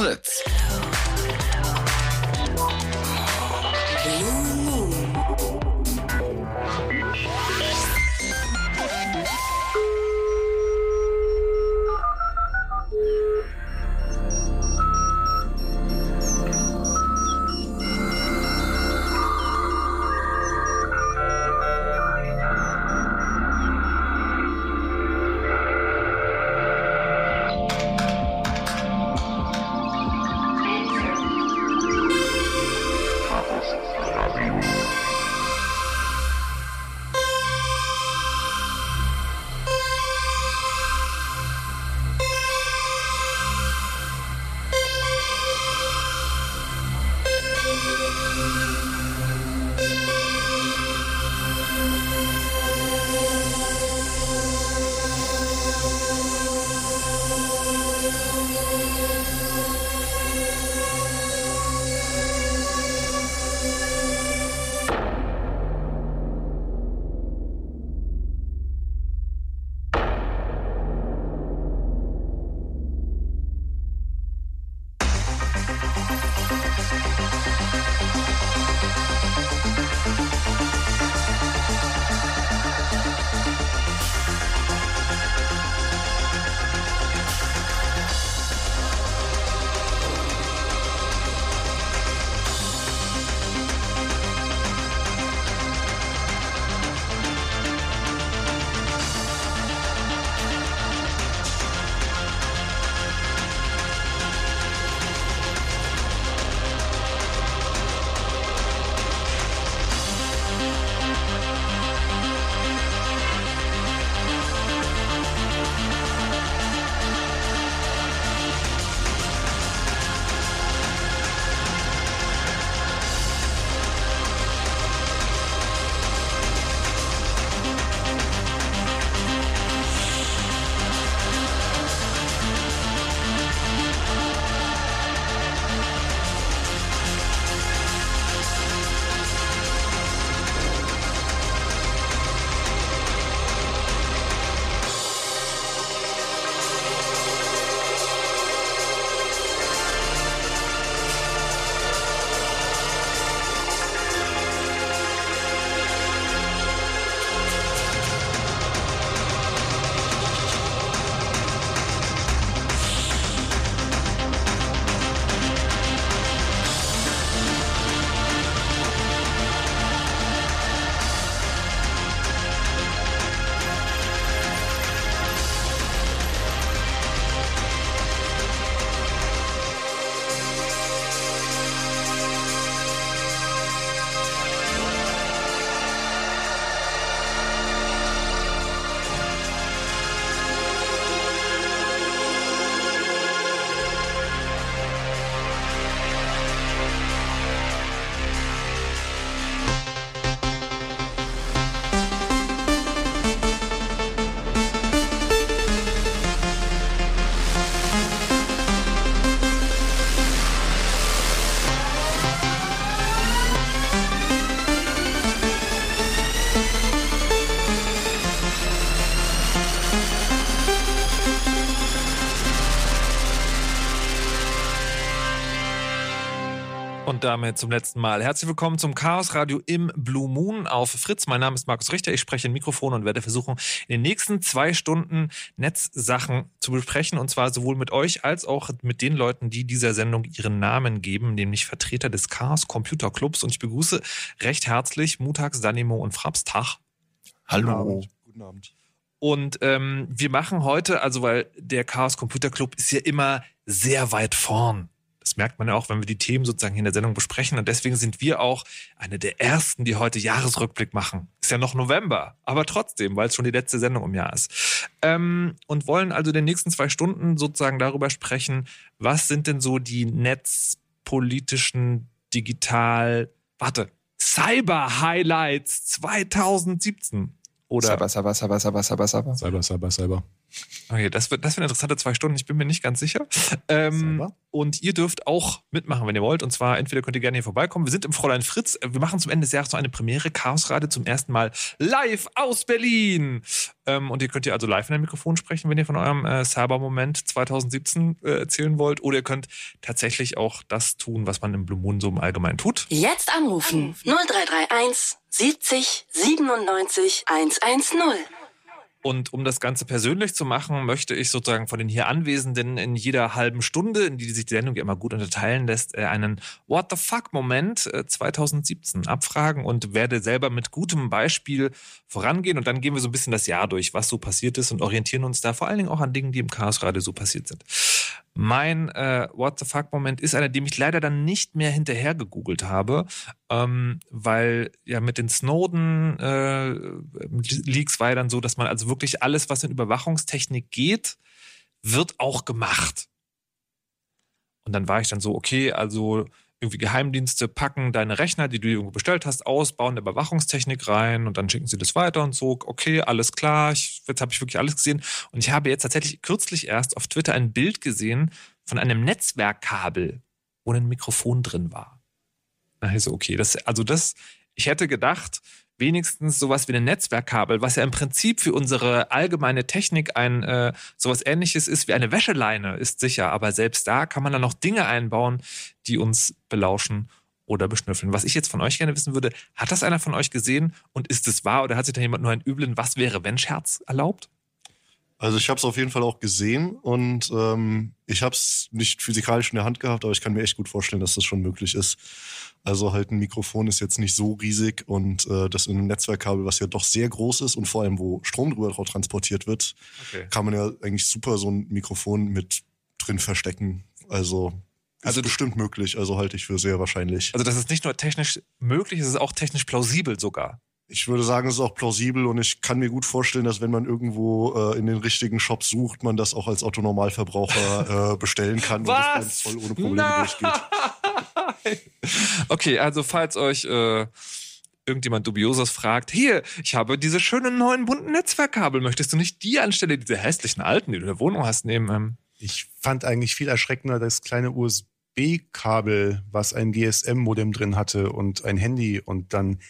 Fritz. Und damit zum letzten Mal. Herzlich willkommen zum Chaos Radio im Blue Moon auf Fritz. Mein Name ist Markus Richter. Ich spreche ein Mikrofon und werde versuchen, in den nächsten zwei Stunden Netzsachen zu besprechen. Und zwar sowohl mit euch als auch mit den Leuten, die dieser Sendung ihren Namen geben, nämlich Vertreter des Chaos Computer Clubs. Und ich begrüße recht herzlich Mutags, Danimo und Fraps. Tag. Hallo. Guten Abend. Und ähm, wir machen heute, also weil der Chaos Computer Club ist ja immer sehr weit vorn das merkt man ja auch, wenn wir die Themen sozusagen in der Sendung besprechen. Und deswegen sind wir auch eine der ersten, die heute Jahresrückblick machen. Ist ja noch November, aber trotzdem, weil es schon die letzte Sendung im Jahr ist. Ähm, und wollen also in den nächsten zwei Stunden sozusagen darüber sprechen, was sind denn so die netzpolitischen, digital, warte, Cyber-Highlights 2017. Oder Cyber, Cyber, Cyber, Cyber, Cyber, Cyber. Cyber, Cyber, Cyber. Okay, das wird, das wird interessante zwei Stunden. Ich bin mir nicht ganz sicher. Ähm, und ihr dürft auch mitmachen, wenn ihr wollt. Und zwar entweder könnt ihr gerne hier vorbeikommen. Wir sind im Fräulein Fritz. Wir machen zum Ende des Jahres noch eine Premiere. Chaosradio zum ersten Mal live aus Berlin. Ähm, und ihr könnt ja also live in ein Mikrofon sprechen, wenn ihr von eurem äh, Cyber-Moment 2017 äh, erzählen wollt. Oder ihr könnt tatsächlich auch das tun, was man im Blue Moon so im Allgemeinen tut. Jetzt anrufen. 0331 70 97 110. Und um das Ganze persönlich zu machen, möchte ich sozusagen von den hier Anwesenden in jeder halben Stunde, in die sich die Sendung ja immer gut unterteilen lässt, äh, einen What the fuck-Moment 2017 äh, abfragen und werde selber mit gutem Beispiel vorangehen. Und dann gehen wir so ein bisschen das Jahr durch, was so passiert ist und orientieren uns da vor allen Dingen auch an Dingen, die im Chaos gerade so passiert sind. Mein äh, What the fuck-Moment ist einer, dem ich leider dann nicht mehr hinterher gegoogelt habe, ähm, weil ja mit den Snowden-Leaks äh, war ja dann so, dass man also wirklich alles, was in Überwachungstechnik geht, wird auch gemacht. Und dann war ich dann so, okay, also irgendwie Geheimdienste packen deine Rechner, die du irgendwo bestellt hast, aus, bauen eine Überwachungstechnik rein und dann schicken sie das weiter und so. Okay, alles klar. Ich, jetzt habe ich wirklich alles gesehen. Und ich habe jetzt tatsächlich kürzlich erst auf Twitter ein Bild gesehen von einem Netzwerkkabel, wo ein Mikrofon drin war. Da ich so, okay, das, also das, ich hätte gedacht, wenigstens sowas wie ein Netzwerkkabel, was ja im Prinzip für unsere allgemeine Technik ein äh, sowas ähnliches ist wie eine Wäscheleine, ist sicher. Aber selbst da kann man dann noch Dinge einbauen, die uns belauschen oder beschnüffeln. Was ich jetzt von euch gerne wissen würde, hat das einer von euch gesehen und ist es wahr oder hat sich da jemand nur einen üblen Was wäre wenn Scherz erlaubt? Also ich habe es auf jeden Fall auch gesehen und ähm, ich habe es nicht physikalisch in der Hand gehabt, aber ich kann mir echt gut vorstellen, dass das schon möglich ist. Also halt ein Mikrofon ist jetzt nicht so riesig und äh, das in einem Netzwerkkabel, was ja doch sehr groß ist und vor allem wo Strom drüber drauf transportiert wird, okay. kann man ja eigentlich super so ein Mikrofon mit drin verstecken. Also also bestimmt möglich, also halte ich für sehr wahrscheinlich. Also das ist nicht nur technisch möglich, es ist auch technisch plausibel sogar ich würde sagen, es ist auch plausibel und ich kann mir gut vorstellen, dass wenn man irgendwo äh, in den richtigen Shops sucht, man das auch als Autonormalverbraucher äh, bestellen kann Was? und das voll ohne Probleme Nein. durchgeht. Okay, also falls euch äh, irgendjemand Dubioses fragt, hier, ich habe diese schönen neuen bunten Netzwerkkabel, möchtest du nicht die anstelle dieser hässlichen alten, die du in der Wohnung hast, nehmen? Ähm? Ich fand eigentlich viel erschreckender das kleine USB-Kabel, was ein GSM-Modem drin hatte und ein Handy und dann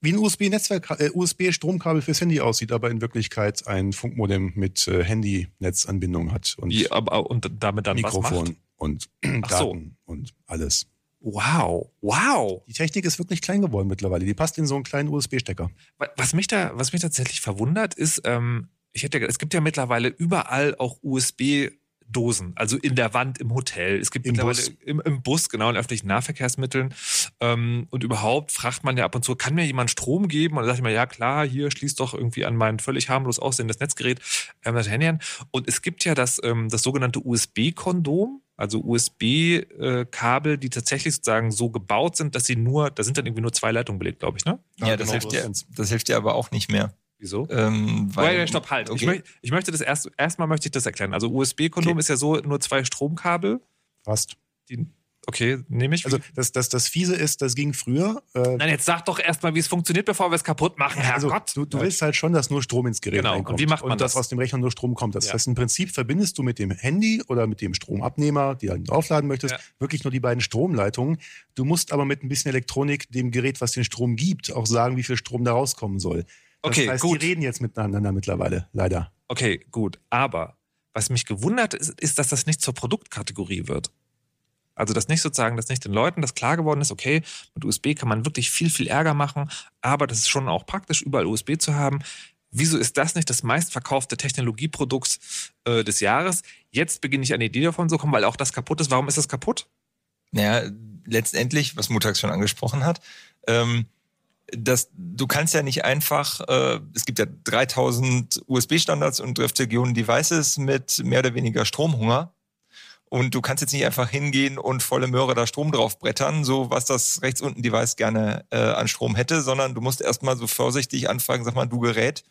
wie ein USB-Netzwerk, äh, USB-Stromkabel fürs Handy aussieht, aber in Wirklichkeit ein Funkmodem mit äh, Handy-Netzanbindung hat und, Wie, aber, und damit dann Mikrofon und Daten so. und alles. Wow, wow. Die Technik ist wirklich klein geworden mittlerweile. Die passt in so einen kleinen USB-Stecker. Was mich da, was mich tatsächlich verwundert, ist, ähm, ich hätte, es gibt ja mittlerweile überall auch USB Dosen, also in der Wand im Hotel. Es gibt Im Bus. Im, im, Bus, genau, in öffentlichen Nahverkehrsmitteln. Ähm, und überhaupt fragt man ja ab und zu, kann mir jemand Strom geben? Und dann sage ich mal, ja klar, hier schließt doch irgendwie an mein völlig harmlos aussehendes Netzgerät ähm, das Handy an. Und es gibt ja das, ähm, das sogenannte USB-Kondom, also USB-Kabel, die tatsächlich sozusagen so gebaut sind, dass sie nur, da sind dann irgendwie nur zwei Leitungen belegt, glaube ich, ne? Ja, ja das, genau hilft dir, das hilft dir aber auch nicht mehr. Wieso? Ähm, weil, Wait, stopp, halt. Okay. Ich, möcht, ich, möchte das erst, erstmal möchte ich das erklären. Also USB-Kondom okay. ist ja so nur zwei Stromkabel. Fast. Die, okay, nehme ich. Also das, das, das Fiese ist, das ging früher. Äh, Nein, jetzt sag doch erstmal, wie es funktioniert, bevor wir es kaputt machen. Also, Herrgott. Du, du willst halt schon, dass nur Strom ins Gerät genau. reinkommt. Und wie macht man und das? dass aus dem Rechner nur Strom kommt. Das ja. heißt, im Prinzip verbindest du mit dem Handy oder mit dem Stromabnehmer, die du aufladen möchtest, ja. wirklich nur die beiden Stromleitungen. Du musst aber mit ein bisschen Elektronik dem Gerät, was den Strom gibt, auch sagen, wie viel Strom da rauskommen soll. Okay, das heißt, gut. Die reden jetzt miteinander mittlerweile, leider. Okay, gut. Aber was mich gewundert ist, ist, dass das nicht zur Produktkategorie wird. Also, dass nicht sozusagen, dass nicht den Leuten das klar geworden ist, okay, mit USB kann man wirklich viel, viel Ärger machen, aber das ist schon auch praktisch, überall USB zu haben. Wieso ist das nicht das meistverkaufte Technologieprodukt äh, des Jahres? Jetzt beginne ich eine Idee davon zu kommen, weil auch das kaputt ist. Warum ist das kaputt? Naja, letztendlich, was Mutax schon angesprochen hat, ähm, dass du kannst ja nicht einfach, äh, es gibt ja 3000 USB-Standards und Drift-Regionen Devices mit mehr oder weniger Stromhunger. Und du kannst jetzt nicht einfach hingehen und volle Möhre da Strom draufbrettern, so was das rechts unten Device gerne äh, an Strom hätte, sondern du musst erstmal so vorsichtig anfragen, sag mal, du Gerät,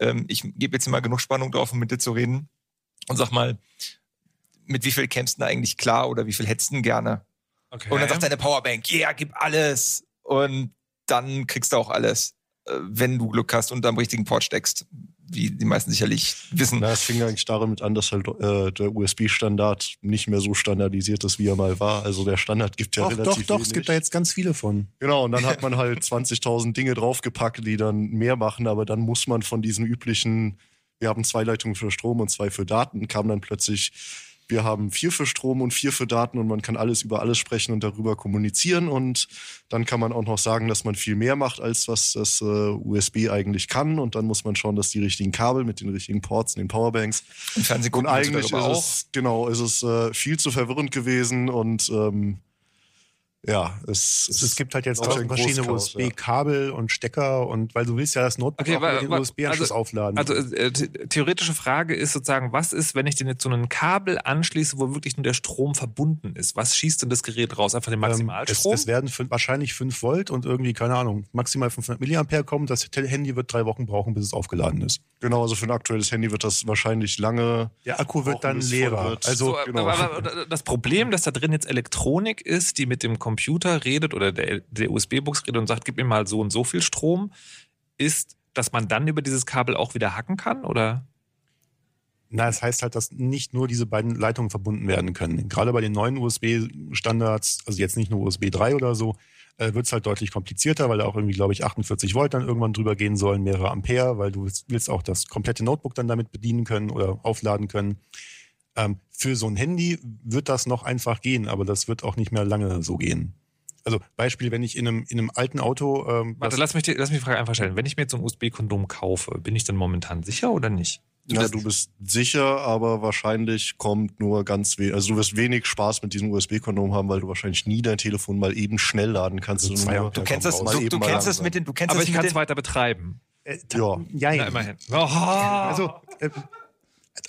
ähm, ich gebe jetzt mal genug Spannung drauf, um mit dir zu reden. Und sag mal, mit wie viel kämpfst du eigentlich klar oder wie viel hättest du gerne? Okay. Und dann sagt deine Powerbank, yeah, gib alles. Und dann kriegst du auch alles. äh, wenn du Glück hast und am richtigen Port steckst, wie die meisten sicherlich wissen. Na, es fing eigentlich damit an, dass halt äh, der USB-Standard nicht mehr so standardisiert ist, wie er mal war. Also der Standard gibt ja doch, relativ doch, doch, wenig. es gibt da jetzt ganz viele von. Genau, und dann hat man halt 20.000 Dinge draufgepackt, die dann mehr machen, aber dann muss man von diesen üblichen, wir haben zwei Leitungen für Strom und zwei für Daten, kam dann plötzlich, wir haben vier für Strom und vier für Daten und man kann alles über alles sprechen und darüber kommunizieren. Und dann kann man auch noch sagen, dass man viel mehr macht, als was das äh, USB eigentlich kann. Und dann muss man schauen, dass die richtigen Kabel mit den richtigen Ports und den Powerbanks und wir eigentlich ist darüber auch. es, genau, ist es äh, viel zu verwirrend gewesen. Und ähm, ja, es, Es, es gibt halt jetzt ein verschiedene Großchaos, ja. USB-Kabel und Stecker und weil du willst ja das Notebook Okay, auch wa- mit dem wa- USB-Anschluss also- aufladen. Also äh, the- theoretische Frage ist sozusagen, was ist, wenn ich denn jetzt so ein Kabel anschließe, wo wirklich nur der Strom verbunden ist? Was schießt denn das Gerät raus? Einfach den Ähm, es, Maximalstrom? es werden fün- wahrscheinlich 5 Volt und irgendwie, keine Ahnung, maximal 500 Milliampere kommen. Das Handy wird drei Wochen brauchen, bis es aufgeladen ist. genau, also für ein aktuelles Handy wird das wahrscheinlich lange Der Akku wird Brauchen, dann es leerer. wird. Also so, genau. aber, aber das Problem, dass da drin jetzt Elektronik ist, die mit dem Computer redet oder der, der USB-Bus redet und sagt, gib mir mal so und so viel Strom, ist, dass man dann über dieses Kabel auch wieder hacken kann? Oder? Na, es heißt halt, dass nicht nur diese beiden Leitungen verbunden werden können. Gerade bei den neuen USB-Standards, also jetzt nicht nur USB 3 oder so, äh, wird es halt deutlich komplizierter, weil da auch irgendwie, glaube ich, 48 Volt dann irgendwann drüber gehen sollen, mehrere Ampere, weil du willst- willst auch das komplette Notebook dann damit bedienen können oder aufladen können. Ähm, für so ein Handy wird das noch einfach gehen, aber das wird auch nicht mehr lange so gehen. Also Beispiel, wenn ich in einem, in einem alten Auto ähm, Warte, lass mich, die, lass mich die Frage einfach stellen. Wenn ich mir jetzt so ein USB-Kondom kaufe, bin ich dann momentan sicher oder nicht? Ja, du bist sicher, aber wahrscheinlich kommt nur ganz wenig. Also du wirst wenig Spaß mit diesem USB-Kondom haben, weil du wahrscheinlich nie dein Telefon mal eben schnell laden kannst. Also Ampere Du kennst das, mal du, eben du kennst das langsam. mit den, du kennst Aber das ich kann es weiter betreiben. äh, Ja. Na, immerhin. Oh. Also äh,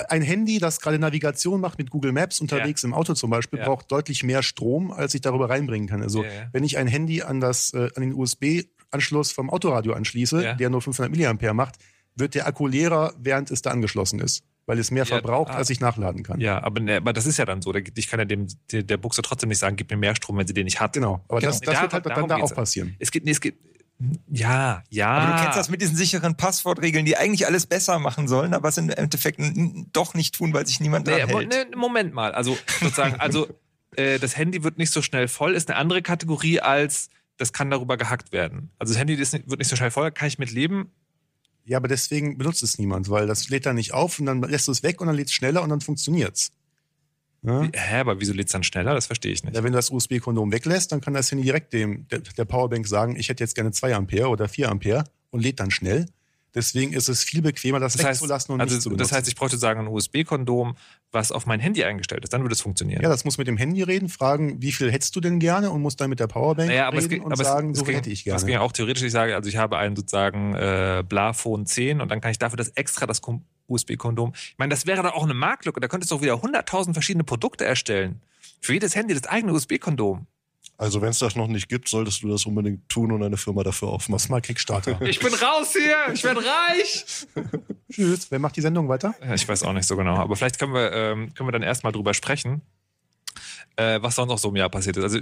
ein Handy, das gerade Navigation macht mit Google Maps unterwegs im Auto zum Beispiel, Ja. braucht deutlich mehr Strom, als ich darüber reinbringen kann. Also Ja, ja. wenn ich ein Handy an das äh, an den USB-Anschluss vom Autoradio anschließe, Ja. der nur 500 Milliampere macht, wird der Akku leerer, während es da angeschlossen ist, weil es mehr Ja, verbraucht, ah. als ich nachladen kann. Ja, aber, ne, aber das ist ja dann so. Ich kann ja dem, der, der Buchse trotzdem nicht sagen, gib mir mehr Strom, wenn sie den nicht hat. Genau. Aber Genau. das, das Da- wird halt dann da auch ja. passieren. Es geht, nee, es geht. Ja, ja. aber du kennst das mit diesen sicheren Passwortregeln, die eigentlich alles besser machen sollen, aber es im Endeffekt doch nicht tun, weil sich niemand Nee, dran mo- hält. nee, Moment mal. Also sozusagen, also äh, das Handy wird nicht so schnell voll, ist eine andere Kategorie als das kann darüber gehackt werden. Also das Handy nicht- wird nicht so schnell voll, kann ich mit leben. Ja, aber deswegen benutzt es niemand, weil das lädt dann nicht auf und dann lässt du es weg und dann lädt es schneller und dann funktioniert's. Ja? Hä, aber wieso lädt es dann schneller? Das verstehe ich nicht. Ja, wenn du das USB-Kondom weglässt, dann kann das Handy direkt dem, der, der Powerbank sagen, ich hätte jetzt gerne 2 Ampere oder 4 Ampere und lädt dann schnell. Deswegen ist es viel bequemer, das, Das heißt, wegzulassen und also, nicht zu benutzen. das heißt, ich bräuchte sagen ein USB-Kondom, was auf mein Handy eingestellt ist. Dann würde es funktionieren. ja, das muss mit dem Handy reden, fragen, wie viel hättest du denn gerne und muss dann mit der Powerbank Naja, reden ging- und sagen, es, so es ging, hätte ich Das gerne. ging auch theoretisch, ich sage, also ich habe einen sozusagen äh, Blafon 10 und dann kann ich dafür das extra das Kom- USB-Kondom. Ich meine, das wäre doch auch eine Marktlücke. Da könntest du doch wieder 100.000 verschiedene Produkte erstellen. Für jedes Handy das eigene USB-Kondom. Also wenn es das noch nicht gibt, solltest du das unbedingt tun und eine Firma dafür Mach aufmachen. mal Kickstarter. Ich bin raus hier, ich werde reich. Tschüss. Wer macht die Sendung weiter? Ich weiß auch nicht so genau, aber vielleicht können wir, ähm, können wir dann erstmal drüber sprechen, äh, was sonst noch so im Jahr passiert ist. Also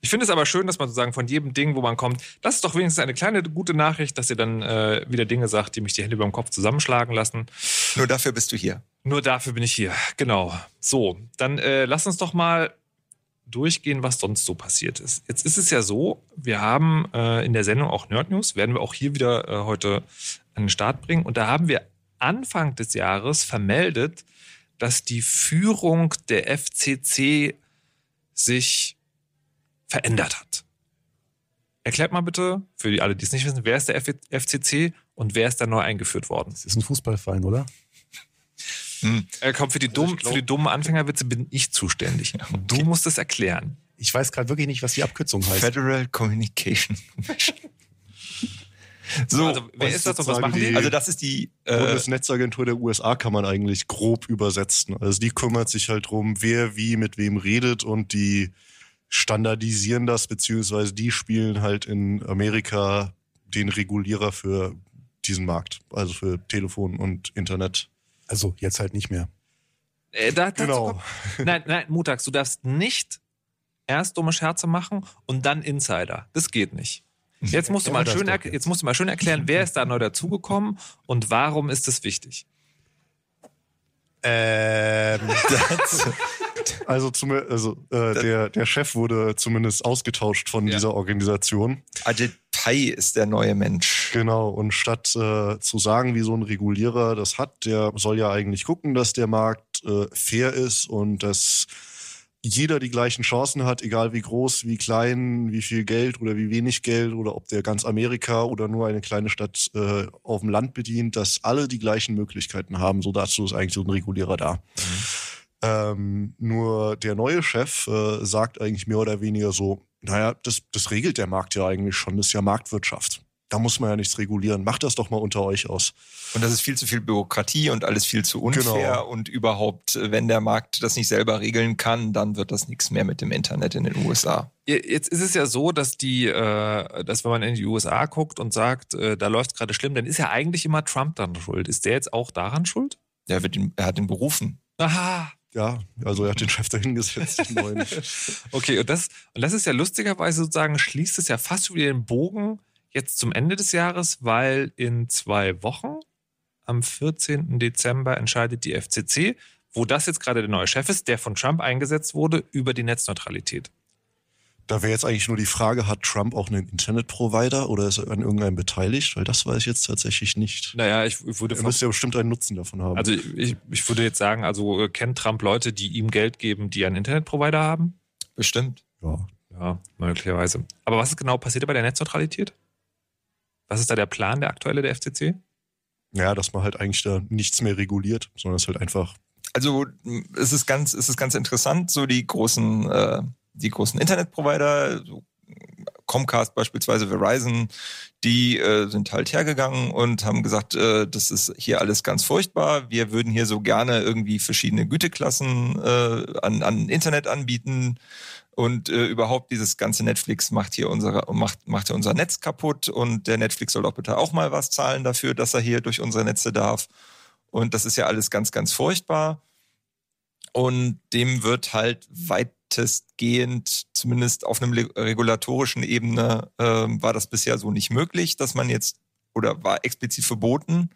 ich finde es aber schön, dass man sozusagen von jedem Ding, wo man kommt, das ist doch wenigstens eine kleine gute Nachricht, dass ihr dann äh, wieder Dinge sagt, die mich die Hände über dem Kopf zusammenschlagen lassen. Nur dafür bist du hier. Nur dafür bin ich hier. Genau. So, dann äh, lass uns doch mal durchgehen, was sonst so passiert ist. Jetzt ist es ja so, wir haben äh, in der Sendung auch Nerd News, werden wir auch hier wieder äh, heute an den Start bringen. Und da haben wir Anfang des Jahres vermeldet, dass die Führung der FCC sich verändert hat. Erklärt mal bitte, für die alle, die es nicht wissen, wer ist der F FCC und wer ist da neu eingeführt worden? Das ist ein Fußballverein, oder? Äh, komm, für die, Also dummen, glaub- für die dummen Anfängerwitze bin ich zuständig. Du musst es erklären. Ich weiß gerade wirklich nicht, was die Abkürzung heißt. Federal Communication Commission. So, also, wer ist das und was machen die? die- also das ist die äh, Bundesnetzagentur der USA kann man eigentlich grob übersetzen. Also die kümmert sich halt drum, wer wie mit wem redet und die standardisieren das, beziehungsweise die spielen halt in Amerika den Regulierer für diesen Markt, also für Telefon und Internet. Also jetzt halt nicht mehr. Äh, da, Genau. kommt- Nein, nein, Mutax, du darfst nicht erst dumme Scherze machen und dann Insider. Das geht nicht. Jetzt musst, du mal schön, jetzt musst du mal schön erklären, wer ist da neu dazugekommen und warum ist das wichtig? Ähm, das, also, zum, also äh, der, der Chef wurde zumindest ausgetauscht von ja. dieser Organisation. Ajit Pai ist der neue Mensch. Genau, und statt äh, zu sagen, wie so ein Regulierer das hat, der soll ja eigentlich gucken, dass der Markt äh, fair ist und dass jeder die gleichen Chancen hat, egal wie groß, wie klein, wie viel Geld oder wie wenig Geld oder ob der ganz Amerika oder nur eine kleine Stadt äh, auf dem Land bedient, dass alle die gleichen Möglichkeiten haben. So dazu ist eigentlich so ein Regulierer da. Mhm. Ähm, nur der neue Chef äh, sagt eigentlich mehr oder weniger so, naja, das, das regelt der Markt ja eigentlich schon, das ist ja Marktwirtschaft da muss man ja nichts regulieren. Macht das doch mal unter euch aus. Und das ist viel zu viel Bürokratie und alles viel zu unfair. Genau. Und überhaupt, äh, wenn der Markt das nicht selber regeln kann, dann wird das nichts mehr mit dem Internet in den USA. Jetzt ist es ja so, dass die, äh, dass wenn man in die USA guckt und sagt, äh, da läuft gerade schlimm, dann ist ja eigentlich immer Trump dann schuld. Ist der jetzt auch daran schuld? Der wird ihn, er hat ihn berufen. Aha. Ja, also er hat den Chef dahingesetzt. okay, und das, und das ist ja lustigerweise sozusagen, schließt es ja fast wieder den Bogen jetzt zum Ende des Jahres, weil in zwei Wochen, am 14. Dezember, entscheidet die FCC, wo das jetzt gerade der neue Chef ist, der von Trump eingesetzt wurde, über die Netzneutralität. Da wäre jetzt eigentlich nur die Frage, hat Trump auch einen Internetprovider oder ist er an irgendeinem beteiligt? Weil das weiß ich jetzt tatsächlich nicht. Naja, ich, würde... Er müsste ja bestimmt einen Nutzen davon haben. Also ich, ich würde jetzt sagen, also äh, kennt Trump Leute, die ihm Geld geben, die einen Internetprovider haben? Bestimmt. Ja. Ja, möglicherweise. Aber was ist genau passiert bei der Netzneutralität? Was ist da der Plan, der aktuelle der FCC? Ja, dass man halt eigentlich da nichts mehr reguliert, sondern es halt einfach. Also es ist ganz, es ist ganz interessant, so die großen, äh, die großen Internetprovider, so Comcast beispielsweise, Verizon, die äh, sind halt hergegangen und haben gesagt, äh, das ist hier alles ganz furchtbar. Wir würden hier so gerne irgendwie verschiedene Güteklassen äh, an, an Internet anbieten. Und äh, überhaupt dieses ganze Netflix macht hier unsere, macht, macht hier unser Netz kaputt und der Netflix soll doch bitte auch mal was zahlen dafür, dass er hier durch unsere Netze darf. Und das ist ja alles ganz, ganz furchtbar. Und dem wird halt weitestgehend, zumindest auf einem regulatorischen Ebene, äh, war das bisher so nicht möglich, dass man jetzt, oder war explizit verboten,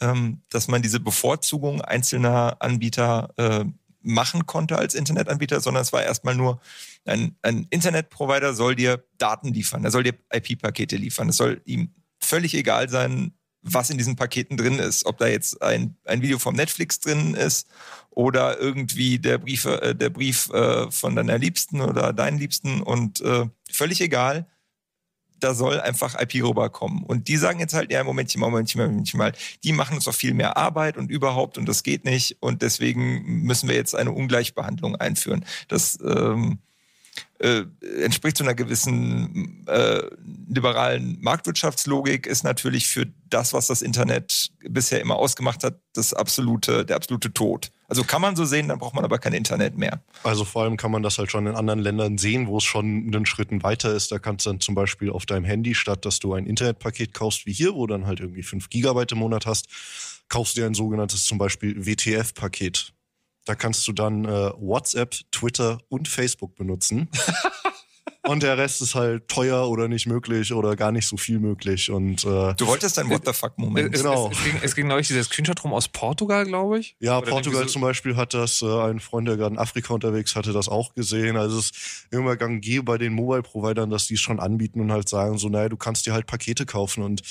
ähm, dass man diese Bevorzugung einzelner Anbieter äh, machen konnte als Internetanbieter, sondern es war erstmal nur, ein, ein Internetprovider soll dir Daten liefern, er soll dir IP-Pakete liefern. Es soll ihm völlig egal sein, was in diesen Paketen drin ist. Ob da jetzt ein, ein Video vom Netflix drin ist oder irgendwie der Brief, äh, der Brief äh, von deiner Liebsten oder deinen Liebsten und äh, völlig egal da soll einfach IP rüberkommen. Und die sagen jetzt halt, ja, Momentchen mal, Momentchen mal, Momentchen mal, die machen uns doch viel mehr Arbeit und überhaupt und das geht nicht und deswegen müssen wir jetzt eine Ungleichbehandlung einführen. Das ähm, äh, entspricht zu einer gewissen äh, liberalen Marktwirtschaftslogik, ist natürlich für das, was das Internet bisher immer ausgemacht hat, das absolute, der absolute Tod. Also kann man so sehen, dann braucht man aber kein Internet mehr. Also vor allem kann man das halt schon in anderen Ländern sehen, wo es schon einen Schritten weiter ist. Da kannst du dann zum Beispiel auf deinem Handy, statt dass du ein Internetpaket kaufst wie hier, wo du dann halt irgendwie 5 Gigabyte im Monat hast, kaufst du dir ein sogenanntes zum Beispiel WTF-Paket. Da kannst du dann äh, WhatsApp, Twitter und Facebook benutzen. Und der Rest ist halt teuer oder nicht möglich oder gar nicht so viel möglich. Und, äh, du wolltest ein What the fuck-Moment. Genau. Es, es, ging, es ging neulich dieser Screenshot rum aus Portugal, glaube ich. Ja, oder Portugal so zum Beispiel hat das, äh, ein Freund, der gerade in Afrika unterwegs hatte, das auch gesehen. Also es ist immer gang geh bei den Mobile-Providern, dass die es schon anbieten und halt sagen, so, naja, du kannst dir halt Pakete kaufen. Und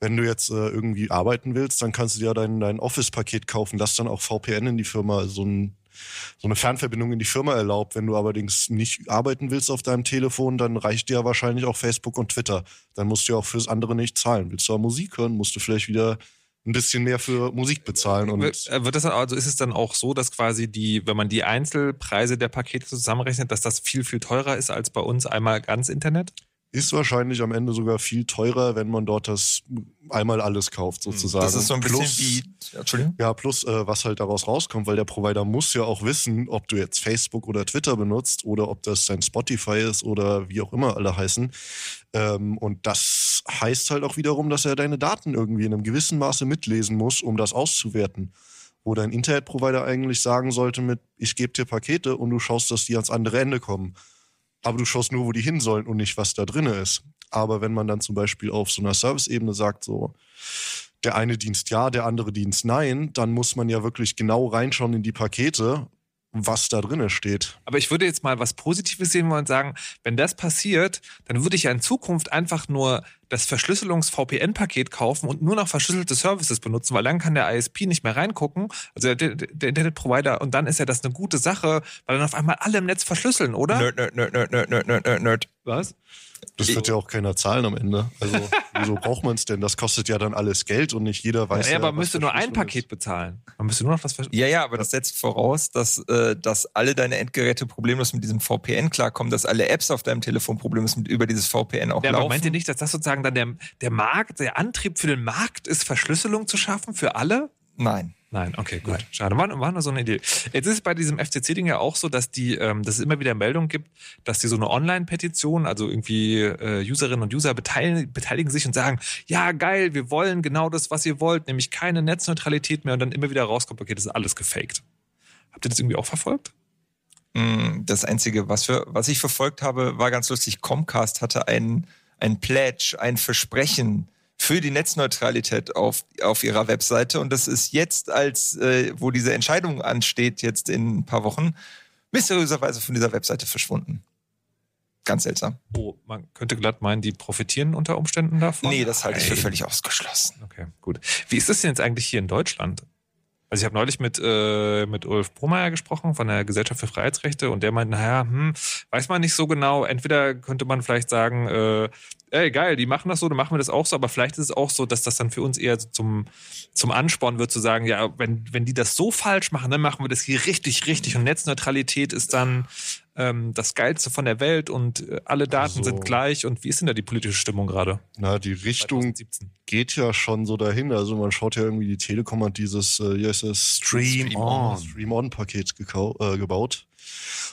wenn du jetzt äh, irgendwie arbeiten willst, dann kannst du dir dein, dein Office-Paket kaufen. Lass dann auch VPN in die Firma, so ein so eine Fernverbindung in die Firma erlaubt. Wenn du allerdings nicht arbeiten willst auf deinem Telefon, dann reicht dir ja wahrscheinlich auch Facebook und Twitter. Dann musst du ja auch fürs andere nicht zahlen. Willst du Musik hören, musst du vielleicht wieder ein bisschen mehr für Musik bezahlen. Und äh, wird das also ist es dann auch so, dass quasi die, wenn man die Einzelpreise der Pakete zusammenrechnet, dass das viel viel teurer ist als bei uns einmal ganz Internet? Ist wahrscheinlich am Ende sogar viel teurer, wenn man dort das einmal alles kauft, hm, sozusagen. Das ist so ein bisschen plus, wie. Entschuldigung? Ja, plus äh, was halt daraus rauskommt, weil der Provider muss ja auch wissen, ob du jetzt Facebook oder Twitter benutzt oder ob das dein Spotify ist oder wie auch immer alle heißen. Ähm, und das heißt halt auch wiederum, dass er deine Daten irgendwie in einem gewissen Maße mitlesen muss, um das auszuwerten. Wo dein Internetprovider eigentlich sagen sollte mit, ich gebe dir Pakete und du schaust, dass die ans andere Ende kommen aber du schaust nur, wo die hin sollen und nicht, was da drin ist. Aber wenn man dann zum Beispiel auf so einer Service-Ebene sagt, so, der eine Dienst ja, der andere Dienst nein, dann muss man ja wirklich genau reinschauen in die Pakete, was da drin steht. Aber ich würde jetzt mal was Positives sehen wollen und sagen, wenn das passiert, dann würde ich ja in Zukunft einfach nur das Verschlüsselungs-VPN-Paket kaufen und nur noch verschlüsselte Services benutzen, weil dann kann der ISP nicht mehr reingucken, also der, der Internetprovider, und dann ist ja das eine gute Sache, weil dann auf einmal alle im Netz verschlüsseln, oder? Nerd, nerd, nerd, nerd, nerd, nerd, nerd, nerd. Was? Das wird ja auch keiner zahlen am Ende. Also, wieso braucht man es denn? Das kostet ja dann alles Geld und nicht jeder weiß. Ja, ja aber man müsste nur ein Paket bezahlen. Man müsste nur noch das verschlüsseln. Ja, ja, aber das setzt voraus, dass, äh, dass alle deine Endgeräte problemlos mit diesem VPN klarkommen, dass alle Apps auf deinem Telefon problemlos mit über dieses VPN auch Ja, aber laufen. meint ihr nicht, dass das sozusagen dann der, der Markt, der Antrieb für den Markt ist, Verschlüsselung zu schaffen für alle? Nein. Nein, okay, gut. Schade, war, war nur so eine Idee. Jetzt ist es bei diesem FCC-Ding ja auch so, dass die, ähm, dass es immer wieder Meldungen gibt, dass die so eine Online-Petition, also irgendwie äh, Userinnen und User beteiligen, beteiligen sich und sagen, ja geil, wir wollen genau das, was ihr wollt, nämlich keine Netzneutralität mehr und dann immer wieder rauskommt, okay, das ist alles gefaked. Habt ihr das irgendwie auch verfolgt? Mm, Das Einzige, was, wir, was ich verfolgt habe, war ganz lustig. Comcast hatte ein, ein Pledge, ein Versprechen für die Netzneutralität auf, auf ihrer Webseite. Und das ist jetzt, als äh, wo diese Entscheidung ansteht, jetzt in ein paar Wochen, mysteriöserweise von dieser Webseite verschwunden. Ganz seltsam. Oh, man könnte glatt meinen, die profitieren unter Umständen davon. Nee, das halte ich für völlig ausgeschlossen. Okay, gut. Wie ist das denn jetzt eigentlich hier in Deutschland? Also ich habe neulich mit, äh, mit Ulf Bromeyer gesprochen von der Gesellschaft für Freiheitsrechte und der meint, naja, hm, weiß man nicht so genau. Entweder könnte man vielleicht sagen, äh, ey, geil, die machen das so, dann machen wir das auch so, aber vielleicht ist es auch so, dass das dann für uns eher zum, zum Ansporn wird, zu sagen, ja, wenn, wenn die das so falsch machen, dann machen wir das hier richtig, richtig und Netzneutralität ist dann ähm, das Geilste von der Welt und äh, alle Daten Also- sind gleich und wie ist denn da die politische Stimmung gerade? Na, die Richtung 2017. geht ja schon so dahin. Also man schaut ja irgendwie, die Telekom hat dieses, äh, wie heißt das? Stream On. Stream On Paket gekau- äh, gebaut,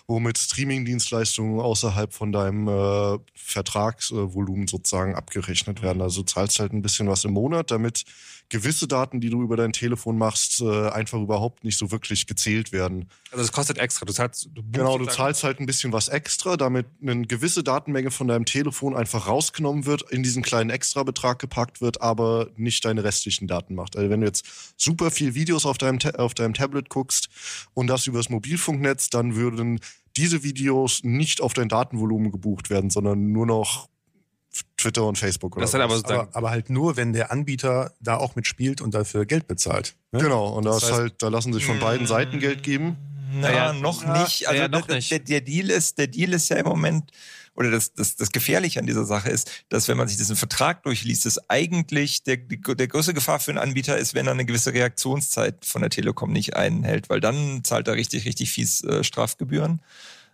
womit Streaming-Dienstleistungen außerhalb von deinem äh, Vertragsvolumen sozusagen abgerechnet werden. Also du zahlst halt ein bisschen was im Monat, damit gewisse Daten, die du über dein Telefon machst, äh, einfach überhaupt nicht so wirklich gezählt werden. Also das kostet extra. Du zahlst, du Genau, du zahlst halt ein bisschen was extra, damit eine gewisse Datenmenge von deinem Telefon einfach rausgenommen wird, in diesen kleinen Extrabetrag gepackt wird, aber nicht deine restlichen Daten macht. Also wenn du jetzt super viel Videos auf deinem, Ta- auf deinem Tablet guckst und das übers Mobilfunknetz, dann würden diese Videos nicht auf dein Datenvolumen gebucht werden, sondern nur noch Twitter und Facebook oder Das hat aber Aber, aber halt nur, wenn der Anbieter da auch mitspielt und dafür Geld bezahlt. Ne? Genau, und da Das ist heißt- halt, da lassen sich von beiden Seiten Geld geben. Naja, Naja, noch ja, nicht. Also naja, noch der, nicht. Der, der Deal ist, der Deal ist ja im Moment, oder das, das, das Gefährliche an dieser Sache ist, dass wenn man sich diesen Vertrag durchliest, ist eigentlich der, die, der größte Gefahr für einen Anbieter ist, wenn er eine gewisse Reaktionszeit von der Telekom nicht einhält, weil dann zahlt er richtig, richtig fies äh, Strafgebühren,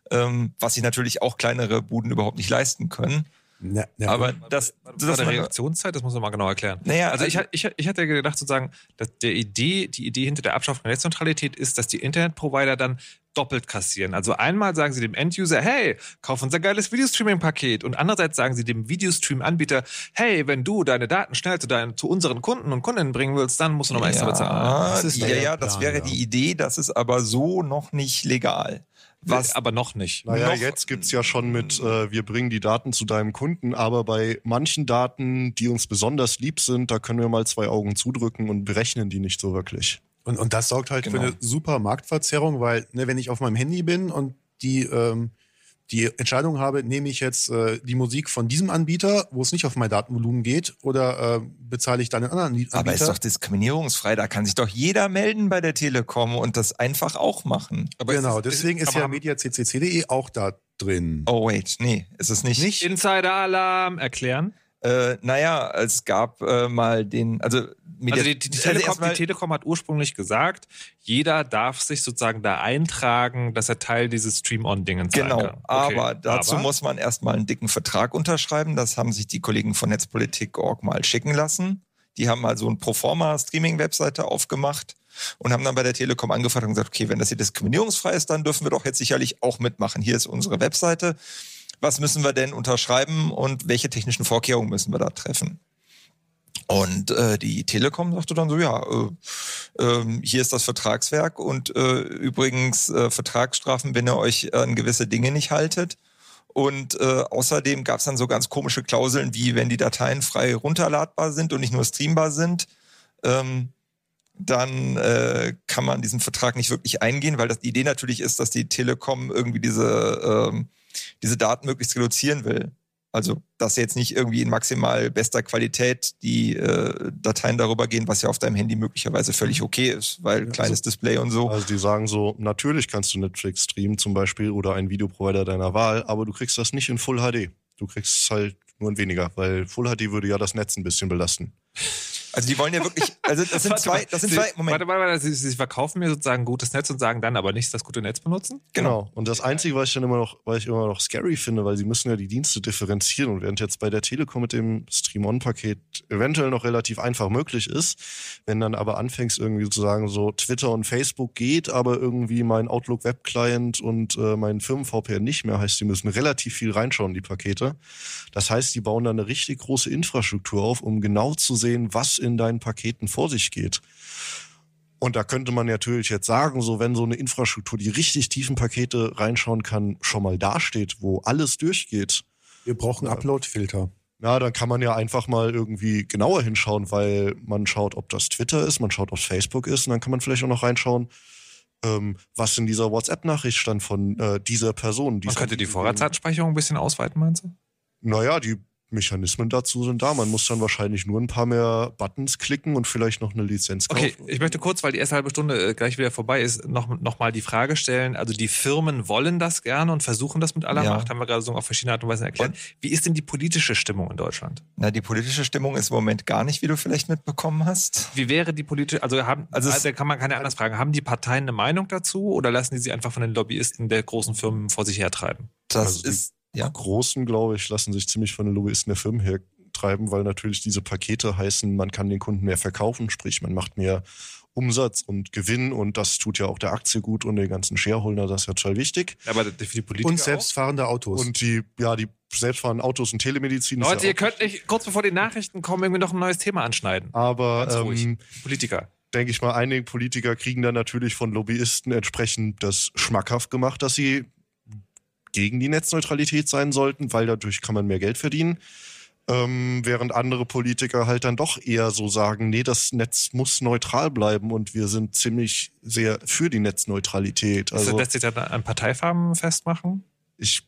ähm, was sich natürlich auch kleinere Buden überhaupt nicht leisten können. Ja, ja, Aber das, das das war Reaktionszeit, das muss man mal genau erklären. naja, Also ich, ich, ich hatte gedacht sozusagen, dass der Idee, die Idee hinter der Abschaffung der Netzneutralität ist, dass die Internetprovider dann doppelt kassieren. Also einmal sagen sie dem Enduser, hey, kauf unser geiles Videostreaming-Paket. Und andererseits sagen sie dem Videostream-Anbieter, hey, wenn du deine Daten schnell zu, deinen, zu unseren Kunden und Kundinnen bringen willst, dann musst du nochmal extra bezahlen. ja, Das ist ja, ja, das Plan, wäre ja. die Idee, das ist aber so noch nicht legal. Was Aber noch nicht. Naja, Noch- jetzt gibt's ja schon mit, äh, wir bringen die Daten zu deinem Kunden, aber bei manchen Daten, die uns besonders lieb sind, da können wir mal zwei Augen zudrücken und berechnen die nicht so wirklich. Und, und das sorgt halt Genau. für eine super Marktverzerrung, weil ne, wenn ich auf meinem Handy bin und die, ähm, die Entscheidung habe, nehme ich jetzt äh, die Musik von diesem Anbieter, wo es nicht auf mein Datenvolumen geht, oder äh, bezahle ich dann einen anderen Anbieter? Aber ist doch diskriminierungsfrei, da kann sich doch jeder melden bei der Telekom und das einfach auch machen. Aber genau, ist- deswegen ist aber ja mediaccc.de auch da drin. Oh wait, nee, ist es nicht. Nicht? Insider-Alarm erklären. Äh, naja, es gab äh, mal den, also, Also die, die, Telekom, die Telekom hat ursprünglich gesagt, jeder darf sich sozusagen da eintragen, dass er Teil dieses Stream-On-Dingens sein Genau. Okay, aber dazu aber- muss man erstmal einen dicken Vertrag unterschreiben. Das haben sich die Kollegen von Netzpolitik.org mal schicken lassen. Die haben also eine Proforma-Streaming-Webseite aufgemacht und haben dann bei der Telekom angefragt und gesagt, okay, wenn das hier diskriminierungsfrei ist, dann dürfen wir doch jetzt sicherlich auch mitmachen. Hier ist unsere Webseite. Was müssen wir denn unterschreiben und welche technischen Vorkehrungen müssen wir da treffen? Und äh, die Telekom sagte dann so, ja, äh, ähm, hier ist das Vertragswerk und äh, übrigens äh, Vertragsstrafen, wenn ihr euch an gewisse Dinge nicht haltet. Und äh, außerdem gab es dann so ganz komische Klauseln, wie wenn die Dateien frei runterladbar sind und nicht nur streambar sind, ähm, dann äh, kann man diesen Vertrag nicht wirklich eingehen, weil das die Idee natürlich ist, dass die Telekom irgendwie diese, ähm, diese Daten möglichst reduzieren will. Also, dass jetzt nicht irgendwie in maximal bester Qualität die äh, Dateien darüber gehen, was ja auf deinem Handy möglicherweise völlig okay ist, weil Ja, kleines Display und so. Also die sagen so, natürlich kannst du Netflix streamen zum Beispiel oder einen Videoprovider deiner Wahl, aber du kriegst das nicht in Full HD. Du kriegst es halt nur in weniger, weil Full HD würde ja das Netz ein bisschen belasten. Also die wollen ja wirklich, also das sind zwei, mal, das sind Sie- zwei, Moment. Warte, warte, warte. Sie, Sie verkaufen mir sozusagen gutes Netz und sagen dann aber nicht das gute Netz benutzen? Genau. Und das Einzige, was ich dann immer noch, was ich immer noch scary finde, weil sie müssen ja die Dienste differenzieren und während jetzt bei der Telekom mit dem Stream-On-Paket eventuell noch relativ einfach möglich ist, wenn dann aber anfängst irgendwie zu sagen, so Twitter und Facebook geht, aber irgendwie mein Outlook Web-Client und äh, mein Firmen-VPN nicht mehr, heißt, die müssen relativ viel reinschauen, die Pakete. Das heißt, die bauen da eine richtig große Infrastruktur auf, um genau zu sehen, was in deinen Paketen vor sich geht. Und da könnte man natürlich jetzt sagen, so wenn so eine Infrastruktur, die richtig tiefen Pakete reinschauen kann, schon mal dasteht, wo alles durchgeht, Wir brauchen Upload-Filter. ja, dann kann man ja einfach mal irgendwie genauer hinschauen, weil man schaut, ob das Twitter ist, man schaut, ob es Facebook ist und dann kann man vielleicht auch noch reinschauen, ähm, was in dieser WhatsApp-Nachricht stand von äh, dieser Person. Man dieser- könnte die Vorratsdatenspeicherung ein bisschen ausweiten, meinst du? Naja, die Mechanismen dazu sind da. Man muss dann wahrscheinlich nur ein paar mehr Buttons klicken und vielleicht noch eine Lizenz kaufen. Okay, ich möchte kurz, weil die erste halbe Stunde äh, gleich wieder vorbei ist, noch, noch mal die Frage stellen. Also die Firmen wollen das gerne und versuchen das mit aller Ja. Macht, haben wir gerade so auf verschiedene Art und Weise erklärt. Wie ist denn die politische Stimmung in Deutschland? Na, die politische Stimmung ist im Moment gar nicht, wie du vielleicht mitbekommen hast. Wie wäre die politische, also haben, Also also kann man keine anders fragen, haben die Parteien eine Meinung dazu oder lassen die sie einfach von den Lobbyisten der großen Firmen vor sich hertreiben? Das Also die- ist, ja. Großen, glaube ich, lassen sich ziemlich von den Lobbyisten der Firmen hertreiben, weil natürlich diese Pakete heißen, man kann den Kunden mehr verkaufen, sprich man macht mehr Umsatz und Gewinn und das tut ja auch der Aktie gut und den ganzen Shareholder, das ist ja total wichtig. Aber für die Politiker Und selbstfahrende Autos. Und die, ja, die selbstfahrenden Autos und Telemedizin. Leute, ja ihr könnt nicht kurz bevor die Nachrichten kommen irgendwie noch ein neues Thema anschneiden. auch, aber Ganz ruhig. ähm, Politiker. denke ich mal, einige Politiker kriegen dann natürlich von Lobbyisten entsprechend das schmackhaft gemacht, dass sie gegen die Netzneutralität sein sollten, weil dadurch kann man mehr Geld verdienen. Ähm, während andere Politiker halt dann doch eher so sagen, nee, das Netz muss neutral bleiben und wir sind ziemlich sehr für die Netzneutralität. Also, Also lässt sich das an Parteifarben festmachen? ich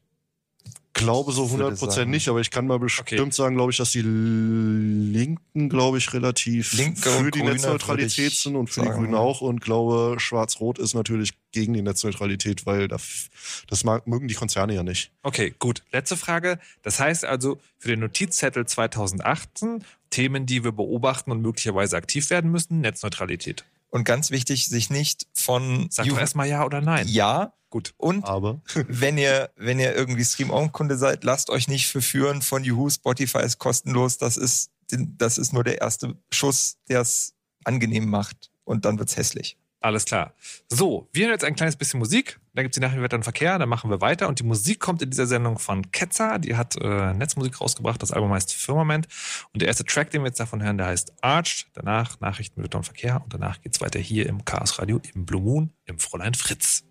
glaube so Ich würde 100 Prozent sagen- nicht, aber ich kann mal bestimmt Okay. sagen, glaube ich, dass die Linken, glaube ich, relativ Linke für die Grüne Netzneutralität sind und für die sagen. Grünen auch und glaube, Schwarz-Rot ist natürlich gegen die Netzneutralität, weil das, das mag, mögen die Konzerne ja nicht. Okay, gut. Letzte Frage. Das heißt also, für den Notizzettel 2018 Themen, die wir beobachten und möglicherweise aktiv werden müssen, Netzneutralität. Und ganz wichtig, sich nicht von Sag doch erstmal ja oder nein. Ja. Gut. Und Aber wenn ihr, wenn ihr irgendwie Stream-On-Kunde seid, lasst euch nicht verführen von Juhu, Spotify ist kostenlos. Das ist, das ist nur der erste Schuss, der es angenehm macht. Und dann wird's hässlich. Alles klar. So, wir hören jetzt ein kleines bisschen Musik. Dann gibt's die Nachrichten Wetter und Verkehr. Dann machen wir weiter. Und die Musik kommt in dieser Sendung von Ketzer. Die hat äh, Netzmusik rausgebracht. Das Album heißt Firmament. Und der erste Track, den wir jetzt davon hören, der heißt Arched. Danach Nachrichten Wetter und Verkehr. Und danach geht's weiter hier im Chaos Radio, im Blue Moon, im Fräulein Fritz.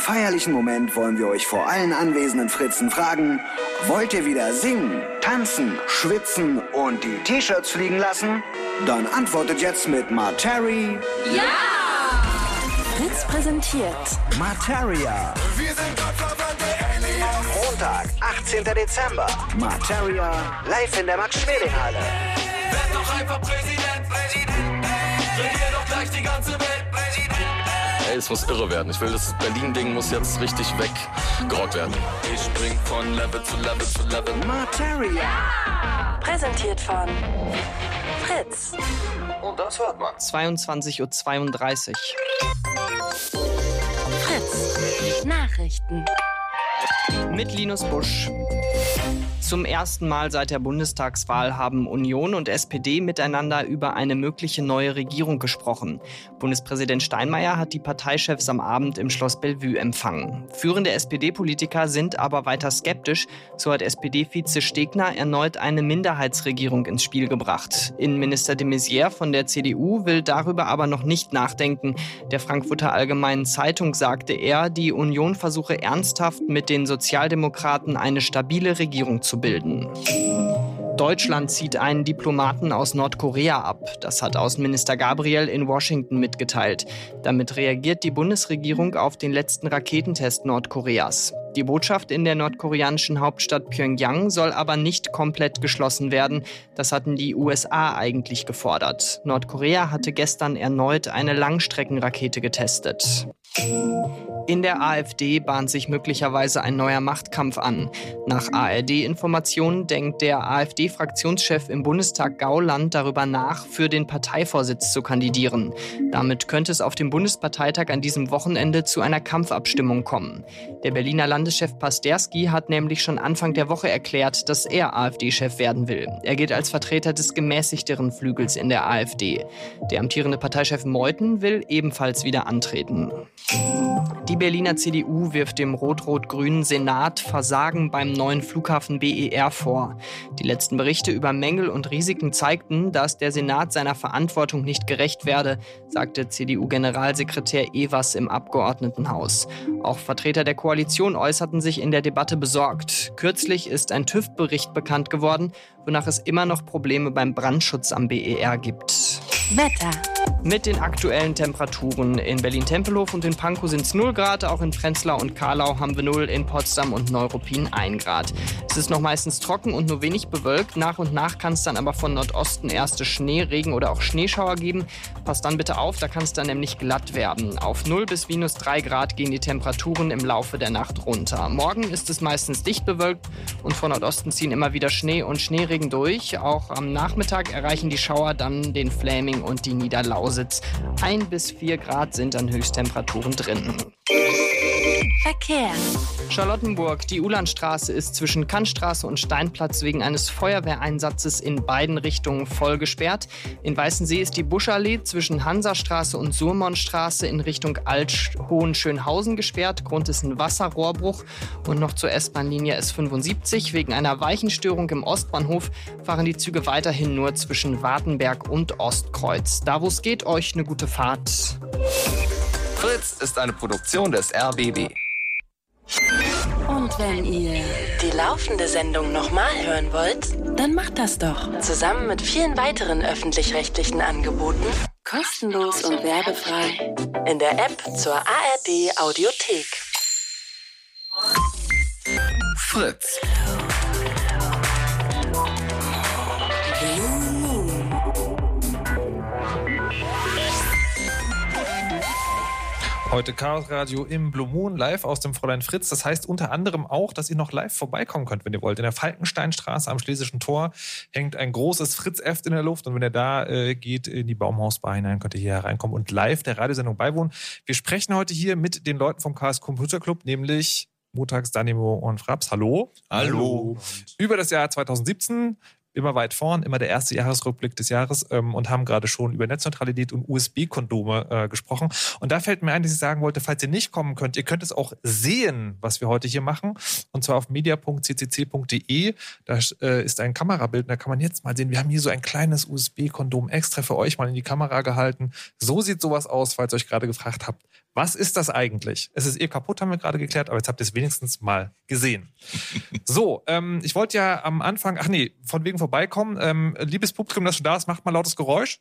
Feierlichen Moment wollen wir euch vor allen anwesenden Fritzen fragen, wollt ihr wieder singen, tanzen, schwitzen und die T-Shirts fliegen lassen? Dann antwortet jetzt mit Materi. Fritz präsentiert Materia. Wir sind Gottverwandte Aliens. Montag, 18. Dezember. Materia live in der Max-Schmeling-Halle. Werd doch einfach Präsident. Präsident. Regier doch gleich die ganze Welt. Ey, es muss irre werden. Ich will, das Berlin-Ding muss jetzt richtig weggerockt werden. Ich spring von Level zu Level zu Level. Materia. präsentiert von Fritz. Und das hört man. 22.32 Uhr. Fritz. Nachrichten. Mit Linus Busch. Zum ersten Mal seit der Bundestagswahl haben Union und SPD miteinander über eine mögliche neue Regierung gesprochen. Bundespräsident Steinmeier hat die Parteichefs am Abend im Schloss Bellevue empfangen. Führende SPD-Politiker sind aber weiter skeptisch. So hat SPD-Vize Stegner erneut eine Minderheitsregierung ins Spiel gebracht. Innenminister de Maizière von der CDU will darüber aber noch nicht nachdenken. Der Frankfurter Allgemeinen Zeitung sagte er, die Union versuche ernsthaft mit den Sozialdemokraten eine stabile Regierung zu bilden. Deutschland zieht einen Diplomaten aus Nordkorea ab. Das hat Außenminister Gabriel in Washington mitgeteilt. Damit reagiert die Bundesregierung auf den letzten Raketentest Nordkoreas. Die Botschaft in der nordkoreanischen Hauptstadt Pyongyang soll aber nicht komplett geschlossen werden. Das hatten die USA eigentlich gefordert. Nordkorea hatte gestern erneut eine Langstreckenrakete getestet. In der AfD bahnt sich möglicherweise ein neuer Machtkampf an. Nach ARD-Informationen denkt der AfD-Fraktionschef im Bundestag Gauland darüber nach, für den Parteivorsitz zu kandidieren. Damit könnte es auf dem Bundesparteitag an diesem Wochenende zu einer Kampfabstimmung kommen. Der Berliner Landeschef Pasterski hat nämlich schon Anfang der Woche erklärt, dass er AfD-Chef werden will. Er gilt als Vertreter des gemäßigteren Flügels in der AfD. Der amtierende Parteichef Meuthen will ebenfalls wieder antreten. Die Berliner CDU wirft dem rot-rot-grünen Senat Versagen beim neuen Flughafen BER vor. Die letzten Berichte über Mängel und Risiken zeigten, dass der Senat seiner Verantwortung nicht gerecht werde, sagte CDU-Generalsekretär Evers im Abgeordnetenhaus. Auch Vertreter der Koalition äußerten sich in der Debatte besorgt. Kürzlich ist ein TÜV-Bericht bekannt geworden, wonach es immer noch Probleme beim Brandschutz am BER gibt. Wetter. Mit den aktuellen Temperaturen in Berlin-Tempelhof und in Pankow sind es 0 Grad, auch in Prenzlau und Karlau haben wir 0, in Potsdam und Neuruppin 1 Grad. Es ist noch meistens trocken und nur wenig bewölkt. Nach und nach kann es dann aber von Nordosten erste Schnee, Regen oder auch Schneeschauer geben. Passt dann bitte auf, da kann es dann nämlich glatt werden. Auf 0 bis minus 3 Grad gehen die Temperaturen im Laufe der Nacht runter. Morgen ist es meistens dicht bewölkt und von Nordosten ziehen immer wieder Schnee und Schneeregen durch. Auch am Nachmittag erreichen die Schauer dann den Fläming und die Niederlausitz. 1 bis 4 Grad sind dann Höchsttemperaturen drin. Verkehr. Charlottenburg, die Ulandstraße ist zwischen Kantstraße und Steinplatz wegen eines Feuerwehreinsatzes in beiden Richtungen voll gesperrt. In Weißensee ist die Buschallee zwischen Hansastraße und Surmonstraße in Richtung Alt-Hohenschönhausen gesperrt. Grund ist ein Wasserrohrbruch. Und noch zur S-Bahn-Linie S75. Wegen einer Weichenstörung im Ostbahnhof fahren die Züge weiterhin nur zwischen Wartenberg und Ostkreuz. Da wo es geht, euch eine gute Fahrt. Fritz ist eine Produktion des RBB. Und wenn ihr die laufende Sendung nochmal hören wollt, dann macht das doch. Zusammen mit vielen weiteren öffentlich-rechtlichen Angeboten. Kostenlos und werbefrei. In der App zur ARD Audiothek. Fritz. Heute Chaos Radio im Blue Moon live aus dem Fräulein Fritz. Das heißt unter anderem auch, dass ihr noch live vorbeikommen könnt, wenn ihr wollt. In der Falkensteinstraße am Schlesischen Tor hängt ein großes Fritz-Eft in der Luft. Und wenn ihr da äh, geht in die Baumhausbar hinein, könnt ihr hier hereinkommen und live der Radiosendung beiwohnen. Wir sprechen heute hier mit den Leuten vom Chaos Computer Club, nämlich Montags Danimo und Fraps. Hallo. Hallo. Über das Jahr 2017 immer weit vorn, immer der erste Jahresrückblick des Jahres ähm, und haben gerade schon über Netzneutralität und USB-Kondome äh, gesprochen. Und da fällt mir ein, dass ich sagen wollte, falls ihr nicht kommen könnt, ihr könnt es auch sehen, was wir heute hier machen. Und zwar auf media.ccc.de. Da äh, ist ein Kamerabild und da kann man jetzt mal sehen, wir haben hier so ein kleines USB-Kondom extra für euch mal in die Kamera gehalten. So sieht sowas aus, falls ihr euch gerade gefragt habt, Was ist das eigentlich? Es ist eh kaputt, haben wir gerade geklärt, aber jetzt habt ihr es wenigstens mal gesehen. so, ähm, ich wollte ja am Anfang, ach nee, von wegen vorbeikommen. Ähm, liebes Publikum, das schon da ist, macht mal lautes Geräusch.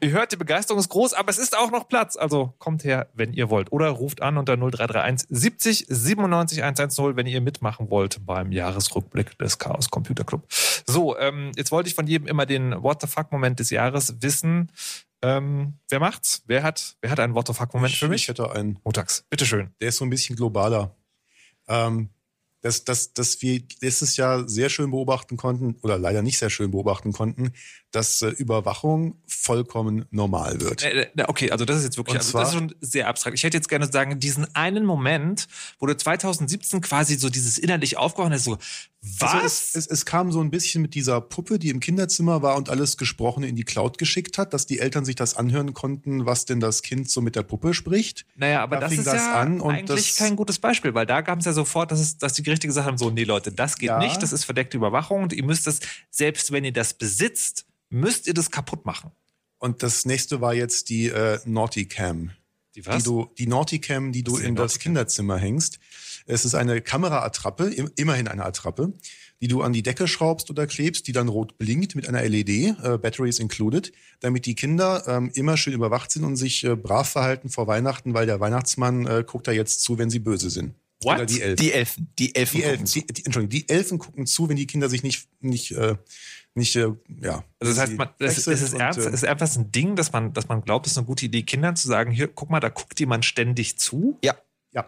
Ihr hört, die Begeisterung ist groß, aber es ist auch noch Platz. Also kommt her, wenn ihr wollt. Oder ruft an unter 0331 70 97 110, wenn ihr mitmachen wollt beim Jahresrückblick des Chaos Computer Club. So, ähm, jetzt wollte ich von jedem immer den What the fuck-Moment des Jahres wissen. Ähm, wer macht's? Wer hat, wer hat einen What the fuck-Moment für mich? Ich hätte einen. Montags. Bitteschön. Der ist so ein bisschen globaler. Ähm, dass, dass, dass wir letztes Jahr sehr schön beobachten konnten, oder leider nicht sehr schön beobachten konnten, dass äh, Überwachung vollkommen normal wird. Äh, äh, okay, also das ist jetzt wirklich, also das ist schon sehr abstrakt. Ich hätte jetzt gerne sagen, diesen einen Moment, wo du 2017 quasi so dieses innerlich aufgewacht ist, so, was? Also es, es, es kam so ein bisschen mit dieser Puppe, die im Kinderzimmer war und alles Gesprochene in die Cloud geschickt hat, dass die Eltern sich das anhören konnten, was denn das Kind so mit der Puppe spricht. Naja, aber Da das ist das ja eigentlich das- kein gutes Beispiel, weil da gab es ja sofort, dass, es, dass die Gerichte gesagt haben, so, nee Leute, das geht Ja. nicht, das ist verdeckte Überwachung und ihr müsst es, selbst wenn ihr das besitzt, müsst ihr das kaputt machen. Und das nächste war jetzt die äh, Naughty Cam. Die Die, du, die Naughty Cam, die du ist die in das? Kinderzimmer hängst. Es ist eine Kameraattrappe, im, immerhin eine Attrappe, die du an die Decke schraubst oder klebst, die dann rot blinkt mit einer LED, äh, Batteries included, damit die Kinder ähm, immer schön überwacht sind und sich äh, brav verhalten vor Weihnachten, weil der Weihnachtsmann äh, guckt da jetzt zu, wenn sie böse sind. What? Oder die Elfen. Die Elfen. Die Elfen. Die gucken Elfen, zu. die, die, Entschuldigung, die Elfen gucken zu, wenn die Kinder sich nicht, nicht, äh, nicht, äh, ja. Also das heißt, man, das, wechseln ist und, ernst, äh, es ist einfach ein Ding, dass man, dass man glaubt, es ist eine gute Idee, Kindern zu sagen, hier, guck mal, da guckt jemand ständig zu. Ja.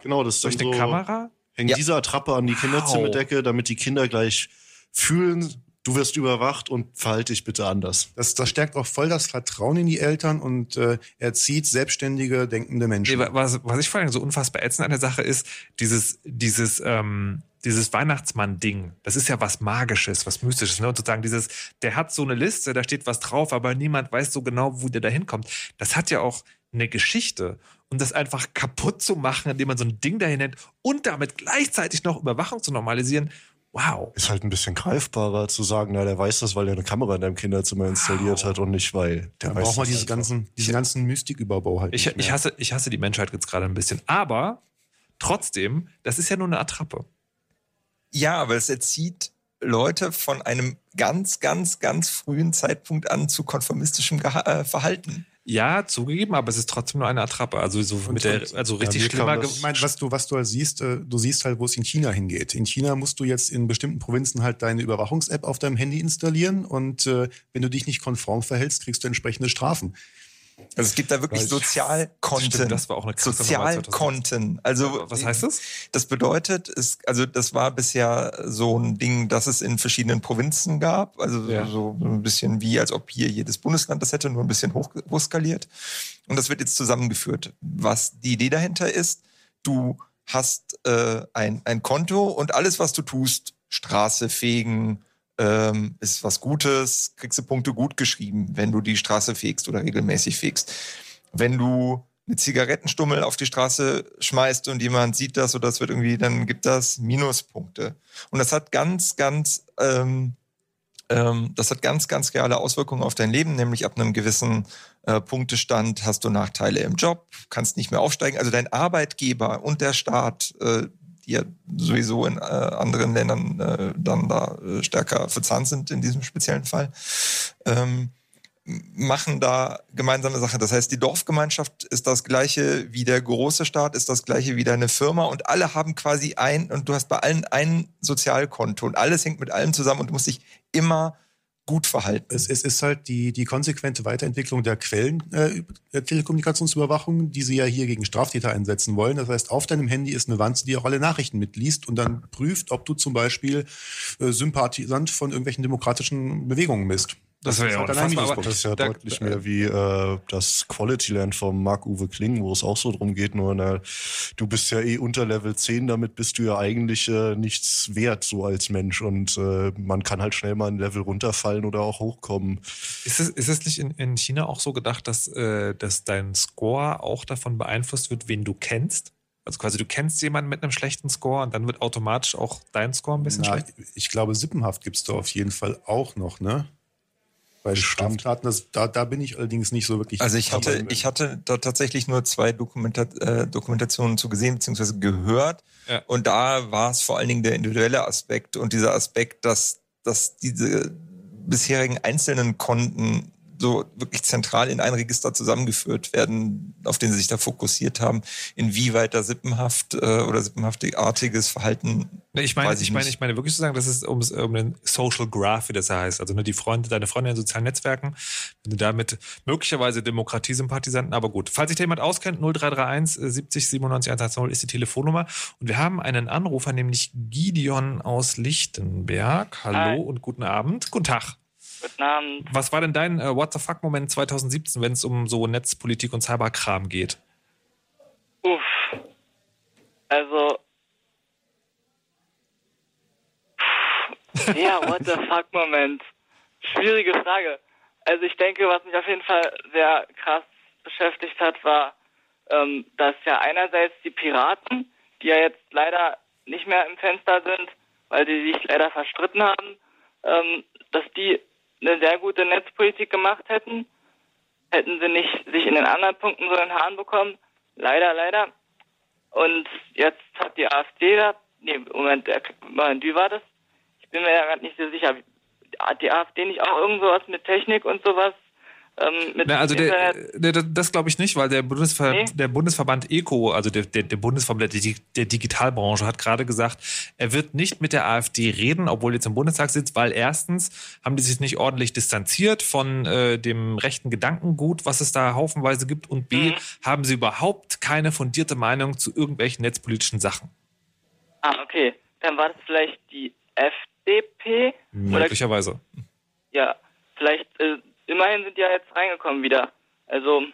Genau, das ist Durch eine so, Kamera. hängt Ja. diese Attrappe an die Kinderzimmerdecke, damit die Kinder gleich fühlen, du wirst überwacht und verhalte dich bitte anders. Das, das stärkt auch voll das Vertrauen in die Eltern und äh, erzieht selbstständige, denkende Menschen. Nee, wa- was, was ich vor allem so unfassbar ätzend an der Sache ist, dieses, dieses, ähm, dieses Weihnachtsmann-Ding, das ist ja was Magisches, was Mystisches, ne? Und sozusagen dieses, der hat so eine Liste, da steht was drauf, aber niemand weiß so genau, wo der da hinkommt. Das hat ja auch eine Geschichte. Und das einfach kaputt zu machen, indem man so ein Ding dahin nennt und damit gleichzeitig noch Überwachung zu normalisieren, wow. Ist halt ein bisschen greifbarer zu sagen, na, der weiß das, weil er eine Kamera in deinem Kinderzimmer installiert hat und nicht, weil der da weiß braucht man das diese einfach. ganzen, diesen ganzen Mystiküberbau halt. Ich, nicht ich, hasse, ich hasse die Menschheit jetzt gerade ein bisschen. Aber trotzdem, das ist ja nur eine Attrappe. Ja, aber es erzieht Leute von einem ganz, ganz, ganz frühen Zeitpunkt an zu konformistischem Geha äh, Verhalten. Ja, zugegeben, aber es ist trotzdem nur eine Attrappe. Also so Und- mit der, also Ja, richtig kam schlimmer. Ich meine, was du, was du halt siehst, äh, du siehst halt, wo es in China hingeht. In China musst du jetzt in bestimmten Provinzen halt deine Überwachungs-App auf deinem Handy installieren und äh, wenn du dich nicht konform verhältst, kriegst du entsprechende Strafen. Also es gibt da wirklich Sozialkonten. Das war auch eine Sozialkonten. Also Was heißt das? Das bedeutet, es, also das war bisher so ein Ding, das es in verschiedenen Provinzen gab. Also Ja. so ein bisschen wie, als ob hier jedes Bundesland das hätte, nur ein bisschen hoch, hochskaliert. Und das wird jetzt zusammengeführt. Was die Idee dahinter ist, du hast äh, ein, ein Konto und alles, was du tust, Straße fegen, ähm, ist was Gutes, kriegst du Punkte gut geschrieben, wenn du die Straße fegst oder regelmäßig fegst. Wenn du eine Zigarettenstummel auf die Straße schmeißt und jemand sieht das oder das wird irgendwie, dann gibt das Minuspunkte. Und das hat ganz, ganz, ähm, ähm, das hat ganz, ganz reale Auswirkungen auf dein Leben, nämlich ab einem gewissen äh, Punktestand hast du Nachteile im Job, kannst nicht mehr aufsteigen. Also dein Arbeitgeber und der Staat, äh, die ja sowieso in äh, anderen Ländern äh, dann da äh, stärker verzahnt sind in diesem speziellen Fall, ähm, machen da gemeinsame Sache. Das heißt, die Dorfgemeinschaft ist das gleiche wie der große Staat, ist das gleiche wie deine Firma und alle haben quasi ein, und du hast bei allen ein Sozialkonto und alles hängt mit allem zusammen und du musst dich immer gut verhalten. Es, es ist halt die, die konsequente Weiterentwicklung der Quellen äh, Telekommunikationsüberwachung, die sie ja hier gegen Straftäter einsetzen wollen. Das heißt, auf deinem Handy ist eine Wanze, die auch alle Nachrichten mitliest und dann prüft, ob du zum Beispiel äh, Sympathisant von irgendwelchen demokratischen Bewegungen bist. Das wäre ja halt unfassbar, aber-. Das ist ja Da- deutlich mehr wie äh, das Quality Land vom Marc-Uwe Kling, wo es auch so drum geht, nur na, du bist ja eh unter Level 10, damit bist du ja eigentlich äh, nichts wert, so als Mensch. Und äh, man kann halt schnell mal ein Level runterfallen oder auch hochkommen. Ist es, ist es nicht in, in China auch so gedacht, dass, äh, dass dein Score auch davon beeinflusst wird, wen du kennst? Also quasi du kennst jemanden mit einem schlechten Score und dann wird automatisch auch dein Score ein bisschen Na, schlecht. ich glaube, Sippenhaft gibt's da auf jeden Fall auch noch, ne? Bei Straftaten, das, da, da bin ich allerdings nicht so wirklich. Also ich hatte, ich hatte da tatsächlich nur zwei Dokumenta äh, Dokumentationen zu gesehen bzw. gehört. Ja. Und da war es vor allen Dingen der individuelle Aspekt und dieser Aspekt, dass, dass diese bisherigen einzelnen Konten so wirklich zentral in ein Register zusammengeführt werden, auf den sie sich da fokussiert haben, inwieweit da sippenhaft äh, oder sippenhaftartiges Verhalten. Ich meine, weiß ich, ich meine, ich meine wirklich zu sagen, das ist um, um den Social Graph, wie das ja heißt. Also nur die Freunde, deine Freunde in sozialen Netzwerken, wenn du damit möglicherweise Demokratiesympathisanten, aber gut. Falls sich da jemand auskennt, 0331 äh, 70 97 110 ist die Telefonnummer. Und wir haben einen Anrufer, nämlich Gideon aus Lichtenberg. Hallo Hi. und guten Abend. Guten Tag. Guten Abend. Was war denn dein äh, What the fuck-Moment 2017, wenn es um so Netzpolitik und Cyberkram geht? Uff. Also. Ja, what the fuck Moment. Schwierige Frage. Also ich denke, was mich auf jeden Fall sehr krass beschäftigt hat, war, ähm, dass ja einerseits die Piraten, die ja jetzt leider nicht mehr im Fenster sind, weil die sich leider verstritten haben, ähm, dass die eine sehr gute Netzpolitik gemacht hätten, hätten sie nicht sich in den anderen Punkten so in den Haaren bekommen. Leider, leider. Und jetzt hat die AfD da, nee, Moment, wie war das? Ich bin mir ja gerade nicht so sicher. Hat die AfD nicht auch irgend sowas mit Technik und sowas? Ähm, Na, also der, der, das, das glaube ich nicht, weil der, Bundesver Nee. der Bundesverband ECO, also der, der, der Bundesverband der, Di- der Digitalbranche, hat gerade gesagt, er wird nicht mit der AfD reden, obwohl er jetzt im Bundestag sitzt, weil erstens haben die sich nicht ordentlich distanziert von äh, dem rechten Gedankengut, was es da haufenweise gibt, und B, haben sie überhaupt keine fundierte Meinung zu irgendwelchen netzpolitischen Sachen. Ah, okay. Dann war das vielleicht die FDP? Oder Möglicherweise. Ja, vielleicht, äh, immerhin sind die ja jetzt reingekommen wieder. Also,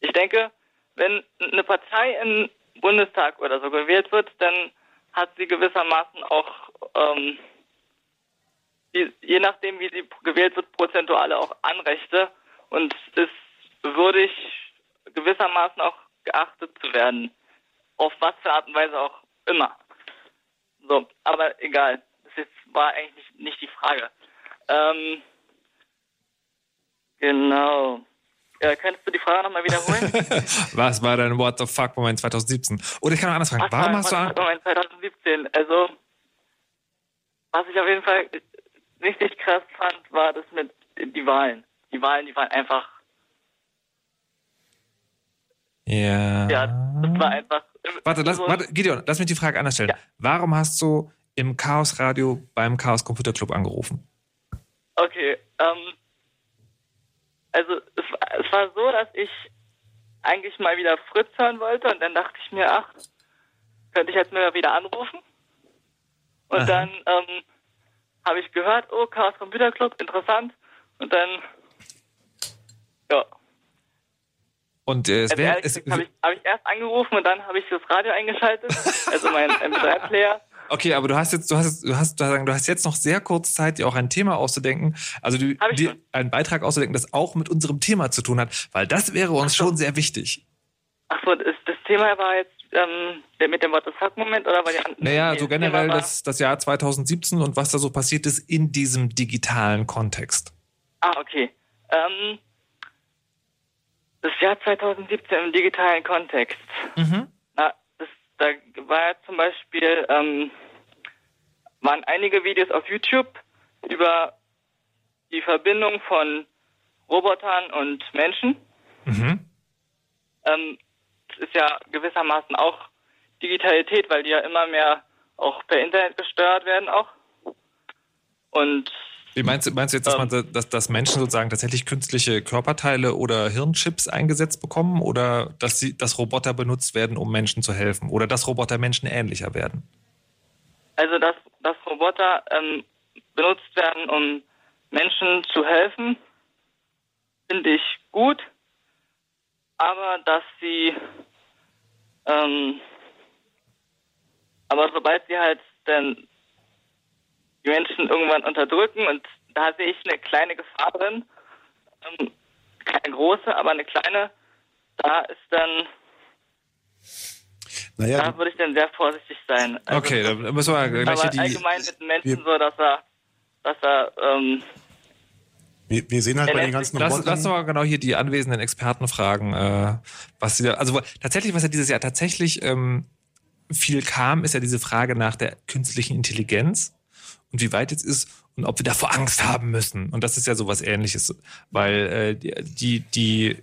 ich denke, wenn eine Partei im Bundestag oder so gewählt wird, dann hat sie gewissermaßen auch, ähm, die, je nachdem, wie sie gewählt wird, prozentuale auch Anrechte und ist würdig, gewissermaßen auch geachtet zu werden. Auf was für Art und Weise auch immer. So, aber egal. Das war eigentlich nicht, nicht die Frage. Ähm, genau. Äh, könntest du die Frage nochmal wiederholen? Was war dein What the fuck-Moment 2017? Oder ich kann auch anders fragen, Ach, warum hast du Moment, Moment, 2017. Also, was ich auf jeden Fall richtig krass fand, war das mit die Wahlen. Die Wahlen, die waren einfach, Ja. ja, das war einfach. Warte, lass, so- warte, Gideon, lass mich die Frage anders stellen. Warum hast du im Chaos Radio beim Chaos Computer Club angerufen? Okay, ähm, also es, war- es war so, dass ich eigentlich mal wieder Fritz hören wollte und dann dachte ich mir, ach, könnte ich jetzt mal wieder anrufen? Und Aha. dann ähm, habe ich gehört, oh, Chaos Computer Club, interessant. Und dann, ja, Und äh, es also wäre. gesagt habe ich, hab ich erst angerufen und dann habe ich das Radio eingeschaltet, also mein MP3-Player. Okay, aber du hast jetzt, du hast, du hast, du hast jetzt noch sehr kurz Zeit, dir auch ein Thema auszudenken. Also du, dir einen Beitrag auszudenken, das auch mit unserem Thema zu tun hat, weil das wäre uns schon sehr wichtig. Ach so, das, Thema war jetzt ähm, der mit dem What the fuck-Moment oder war die andere? Naja, nee, so generell das, das Jahr 2017 und was da so passiert ist in diesem digitalen Kontext. Ah, okay. Ähm, das Jahr 2017 im digitalen Kontext. Mhm. Da war ja zum Beispiel, ähm, waren einige Videos auf YouTube über die Verbindung von Robotern und Menschen. Mhm. Ähm, das ist ja gewissermaßen auch Digitalität, weil die ja immer mehr auch per Internet gesteuert werden auch. Und meinst du, meinst du jetzt, dass, Ähm. man, dass, dass Menschen sozusagen tatsächlich künstliche Körperteile oder Hirnchips eingesetzt bekommen oder dass, sie, dass Roboter benutzt werden, um Menschen zu helfen oder dass Roboter Menschen ähnlicher werden? Also, dass, dass Roboter ähm, benutzt werden, um Menschen zu helfen, finde ich gut. Aber dass sie, ähm, aber sobald sie halt dann die Menschen irgendwann unterdrücken und da sehe ich eine kleine Gefahr drin, ähm, keine große, aber eine kleine, da ist dann, Naja, da würde ich dann sehr vorsichtig sein. Also, Okay, dann müssen wir gleich aber die. allgemein mit den Menschen wir- so, dass er, dass er, ähm, Wir, wir sehen halt bei den ganzen Lass, Robotern... lass doch mal genau hier die anwesenden Experten fragen, äh, was sie da, also tatsächlich, was ja dieses Jahr tatsächlich ähm, viel kam, ist ja diese Frage nach der künstlichen Intelligenz und wie weit jetzt ist und ob wir davor Angst haben müssen. Und das ist ja sowas ähnliches, weil äh, die, die,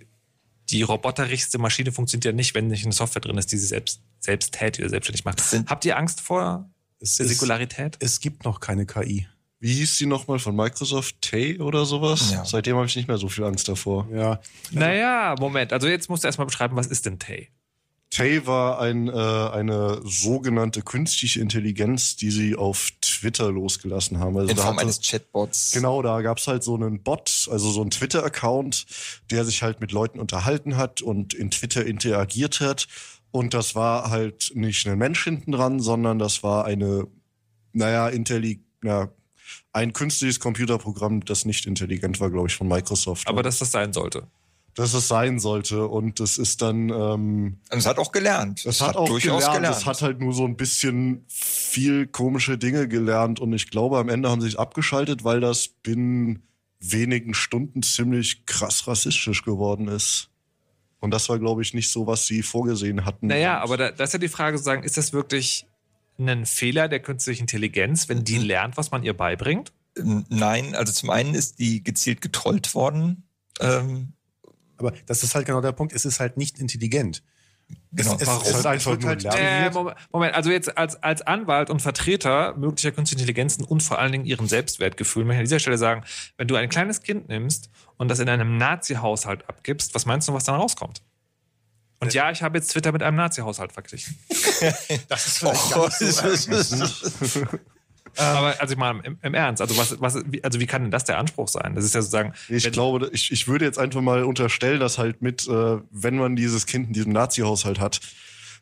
die roboterischste Maschine funktioniert ja nicht, wenn nicht eine Software drin ist, die sie selbst, selbst tätig oder selbstständig macht. Habt ihr Angst vor es der ist- Singularität? Es gibt noch keine KI. Wie hieß die nochmal von Microsoft? Tay oder sowas? Ja. Seitdem habe ich nicht mehr so viel Angst davor. Ja, Naja, Moment. Also jetzt musst du erstmal beschreiben, was ist denn Tay? Tay war ein, äh, eine sogenannte künstliche Intelligenz, die sie auf Twitter losgelassen haben. Also In da Form hatte- eines Chatbots. Genau, da gab's halt so einen Bot, also so einen Twitter-Account, der sich halt mit Leuten unterhalten hat und in Twitter interagiert hat. Und das war halt nicht ein Mensch hinten dran, sondern das war eine, naja, intelli ja, ein künstliches Computerprogramm, das nicht intelligent war, glaube ich, von Microsoft. Aber dass das sein sollte. Dass es sein sollte. Und es ist dann. Ähm, Und es hat auch gelernt. es hat, auch durchaus gelernt. gelernt. Es hat halt nur so ein bisschen viel komische Dinge gelernt. Und ich glaube, am Ende haben sie es abgeschaltet, weil das binnen wenigen Stunden ziemlich krass rassistisch geworden ist. Und das war, glaube ich, nicht so, was sie vorgesehen hatten. Naja, aber da, das ist ja die Frage, sozusagen, ist das wirklich ein Fehler der künstlichen Intelligenz, wenn die lernt, was man ihr beibringt? Nein, also zum einen ist die gezielt getrollt worden. Ähm, aber das ist halt genau der Punkt. Es ist halt nicht intelligent. Genau. Es, es, Warum? es, es wird halt. Äh, trainiert. Moment, also jetzt als, als Anwalt und Vertreter möglicher künstlicher Intelligenzen und vor allen Dingen ihren Selbstwertgefühl möchte ich an dieser Stelle sagen, wenn du ein kleines Kind nimmst und das in einem Nazi-Haushalt abgibst, was meinst du, was dann rauskommt? Und ja, ich habe jetzt Twitter mit einem Nazi-Haushalt verglichen. Das ist vielleicht gar nicht so Aber also ich meine, im, im Ernst, also was, was, wie, also wie kann denn das der Anspruch sein? Das ist ja sozusagen, Ich glaube, ich, ich würde jetzt einfach mal unterstellen, dass halt mit, äh, wenn man dieses Kind in diesem Nazi-Haushalt hat,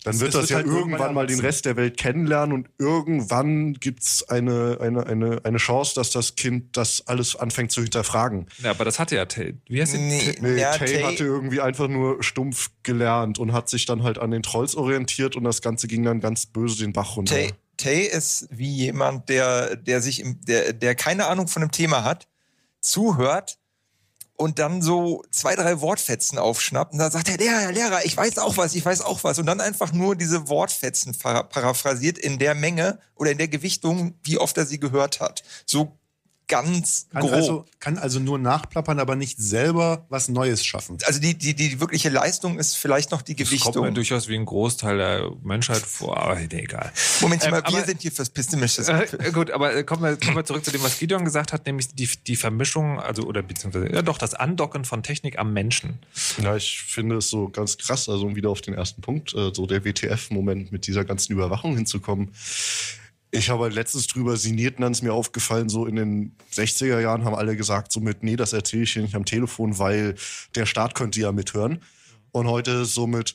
dann wird es das wird ja halt irgendwann irgendwann mal den. Rest der Welt kennenlernen und irgendwann gibt's eine, eine, eine, eine Chance, dass das Kind das alles anfängt zu hinterfragen. ja, aber das hatte ja Tate. Wie heißt die? nee, Nee, ja, Tay Tay- hatte irgendwie einfach nur stumpf gelernt und hat sich dann halt an den Trolls orientiert und das Ganze ging dann ganz böse den Bach runter. Tay, Tay ist wie jemand, der, der sich im, der, der keine Ahnung von dem Thema hat, zuhört und dann so zwei, drei Wortfetzen aufschnappt und dann sagt er, Lehrer, Herr Lehrer, ich weiß auch was, ich weiß auch was. Und dann einfach nur diese Wortfetzen para- paraphrasiert in der Menge oder in der Gewichtung, wie oft er sie gehört hat. So ganz Kann grob. also, kann also nur nachplappern, aber nicht selber was Neues schaffen. also die, die, die wirkliche Leistung ist vielleicht noch die Das kommt mir Gewichtung. durchaus wie ein Großteil der Menschheit vor, aber nee, egal. Moment Ähm, mal, wir aber- sind hier fürs Pessimistische. Äh, gut, aber äh, kommen wir, kommen wir zurück zu dem, was Gideon gesagt hat, nämlich die, die Vermischung, also oder beziehungsweise ja doch das Andocken von Technik am Menschen. Ja, ich finde es so ganz krass, also um wieder auf den ersten Punkt, äh, so der WTF-Moment mit dieser ganzen Überwachung hinzukommen. Ich habe halt letztens drüber sinniert und dann ist mir aufgefallen, so in den 60er Jahren haben alle gesagt, so mit, nee, das erzähle ich hier nicht am Telefon, weil der Staat könnte ja mithören. Und heute ist so mit,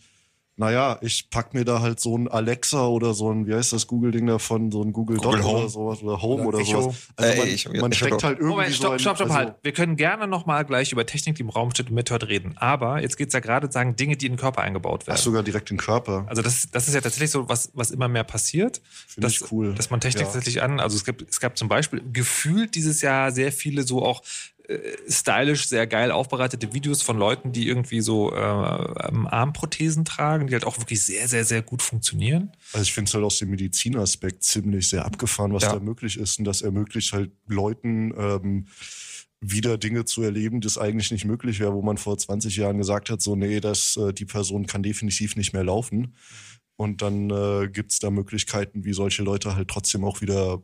naja, ich pack mir da halt so ein Alexa oder so ein, wie heißt das Google-Ding davon, so ein Google, Google Dot Home. oder sowas oder Home Oder oder, sowas. Also Äh, man, Echo, man Echo steckt halt irgendwie Moment, so stopp, ein, stopp, stopp, also, halt. Wir können gerne nochmal gleich über Technik, die im Raum steht und mithört, reden. Aber jetzt geht's ja gerade sagen, Dinge, die in den Körper eingebaut Ach, werden. sogar direkt den Körper. Also das, das ist ja tatsächlich so, was, was immer mehr passiert. Finde ich cool. Dass man Technik Ja. tatsächlich an, also es gibt, es gab zum Beispiel gefühlt dieses Jahr sehr viele so auch stylisch, sehr geil aufbereitete Videos von Leuten, die irgendwie so äh, ähm, Armprothesen tragen, die halt auch wirklich sehr, sehr, sehr gut funktionieren. Also ich finde es halt aus dem Medizinaspekt ziemlich sehr abgefahren, was Ja. da möglich ist. Und das ermöglicht halt Leuten ähm, wieder Dinge zu erleben, das eigentlich nicht möglich wäre, wo man vor 20 Jahren gesagt hat, so nee, das, äh, die Person kann definitiv nicht mehr laufen. Und dann äh, gibt es da Möglichkeiten, wie solche Leute halt trotzdem auch wieder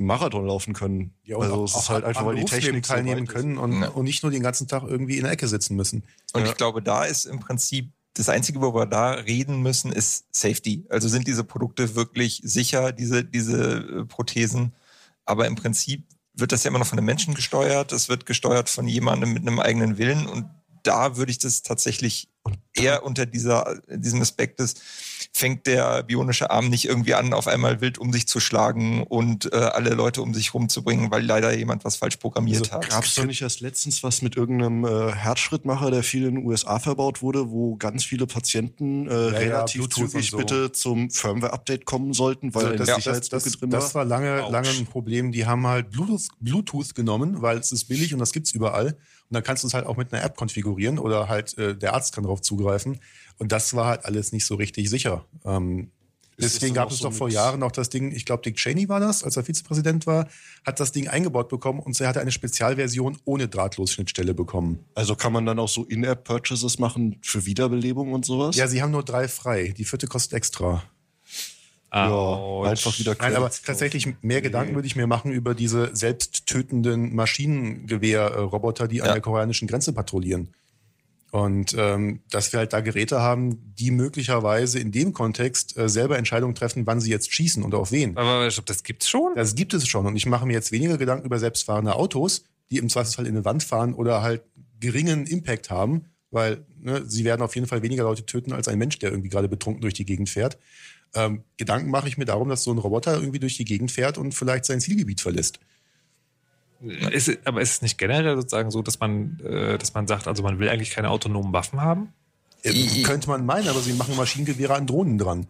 Marathon laufen können. Ja, und also auch, es ist halt einfach, weil die Technik so teilnehmen ist. können und, Ja. und nicht nur den ganzen Tag irgendwie in der Ecke sitzen müssen. Und Ja. ich glaube, da ist im Prinzip das Einzige, wo wir da reden müssen, ist Safety. Also sind diese Produkte wirklich sicher, diese, diese äh, Prothesen. Aber im Prinzip wird das ja immer noch von einem Menschen gesteuert. Es wird gesteuert von jemandem mit einem eigenen Willen. Und da würde ich das tatsächlich eher unter dieser, diesem Aspekt des, fängt der bionische Arm nicht irgendwie an, auf einmal wild um sich zu schlagen und äh, alle Leute um sich rumzubringen, weil leider jemand was falsch programmiert Also, hat. Gab es doch nicht erst letztens was mit irgendeinem äh, Herzschrittmacher, der viel in den USA verbaut wurde, wo ganz viele Patienten äh, ja, relativ Bluetooth und zügig so. bitte zum Firmware-Update kommen sollten, weil Also eine das, das, Sicherheitslücke das, drin war? das war lange, lange ein Problem. Die haben halt Bluetooth, Bluetooth genommen, weil es ist billig und das gibt's überall. Und dann kannst du es halt auch mit einer App konfigurieren oder halt äh, der Arzt kann darauf zugreifen. Und das war halt alles nicht so richtig sicher. Ähm, deswegen gab es so doch vor Jahren auch das Ding, ich glaube Dick Cheney war das, als er Vizepräsident war, hat das Ding eingebaut bekommen und er hatte eine Spezialversion ohne Drahtlos-Schnittstelle bekommen. Also kann man dann auch so In-App-Purchases machen für Wiederbelebung und sowas? Ja, sie haben nur drei frei. Die vierte kostet extra. Ja einfach wieder Nein, aber tatsächlich mehr Gedanken würde ich mir machen über diese selbsttötenden Maschinengewehr-Roboter, die an Ja. der koreanischen Grenze patrouillieren. Und ähm, dass wir halt da Geräte haben, die möglicherweise in dem Kontext äh, selber Entscheidungen treffen, wann sie jetzt schießen und auf wen. Aber ich glaube, das gibt's schon. Das gibt es schon. Und ich mache mir jetzt weniger Gedanken über selbstfahrende Autos, die im Zweifelsfall in eine Wand fahren oder halt geringen Impact haben, weil ne, sie werden auf jeden Fall weniger Leute töten als ein Mensch, der irgendwie gerade betrunken durch die Gegend fährt. Ähm, Gedanken mache ich mir darum, dass so ein Roboter irgendwie durch die Gegend fährt und vielleicht sein Zielgebiet verlässt. Ist, es- aber ist es nicht generell sozusagen so, dass man, äh, dass man sagt, also man will eigentlich keine autonomen Waffen haben? Äh, könnte man meinen, aber sie machen Maschinengewehre an Drohnen dran.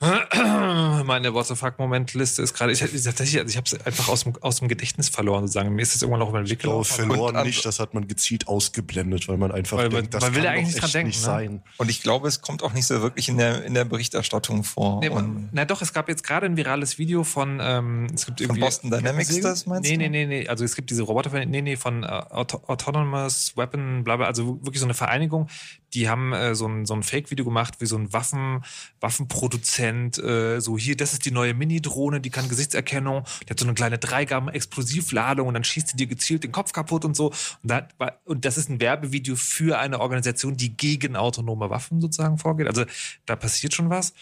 Meine What the fuck-Moment-Liste ist gerade, ich, ich, tatsächlich, also ich habe es einfach aus dem, aus dem Gedächtnis verloren, sozusagen. Mir ist es irgendwann noch über den Weg Ich glaube, gelaufen. verloren Und- nicht, das hat man gezielt ausgeblendet, weil man einfach Weil man- denkt, das man will kann eigentlich doch nicht echt dran nicht denken, ne? sein. Und ich glaube, es kommt auch nicht so wirklich in der, in der Berichterstattung vor. Nee, und na doch, es gab jetzt gerade ein virales Video von, ähm, es gibt von irgendwie. Boston Dynamics, das meinst Nee, du? nee, nee, nee. Also es gibt diese Roboter, nee, nee, von Auto Autonomous Weapon, bla bla, also wirklich so eine Vereinigung, die haben äh, so ein, so ein Fake-Video gemacht, wie so ein Waffen, Waffenproduzent, äh, so hier, das ist die neue Mini-Drohne, die kann Gesichtserkennung, die hat so eine kleine 3 Gramm Explosivladung und dann schießt sie dir gezielt den Kopf kaputt und so. Und, da, und das ist ein Werbevideo für eine Organisation, die gegen autonome Waffen sozusagen vorgeht. Also da passiert schon was.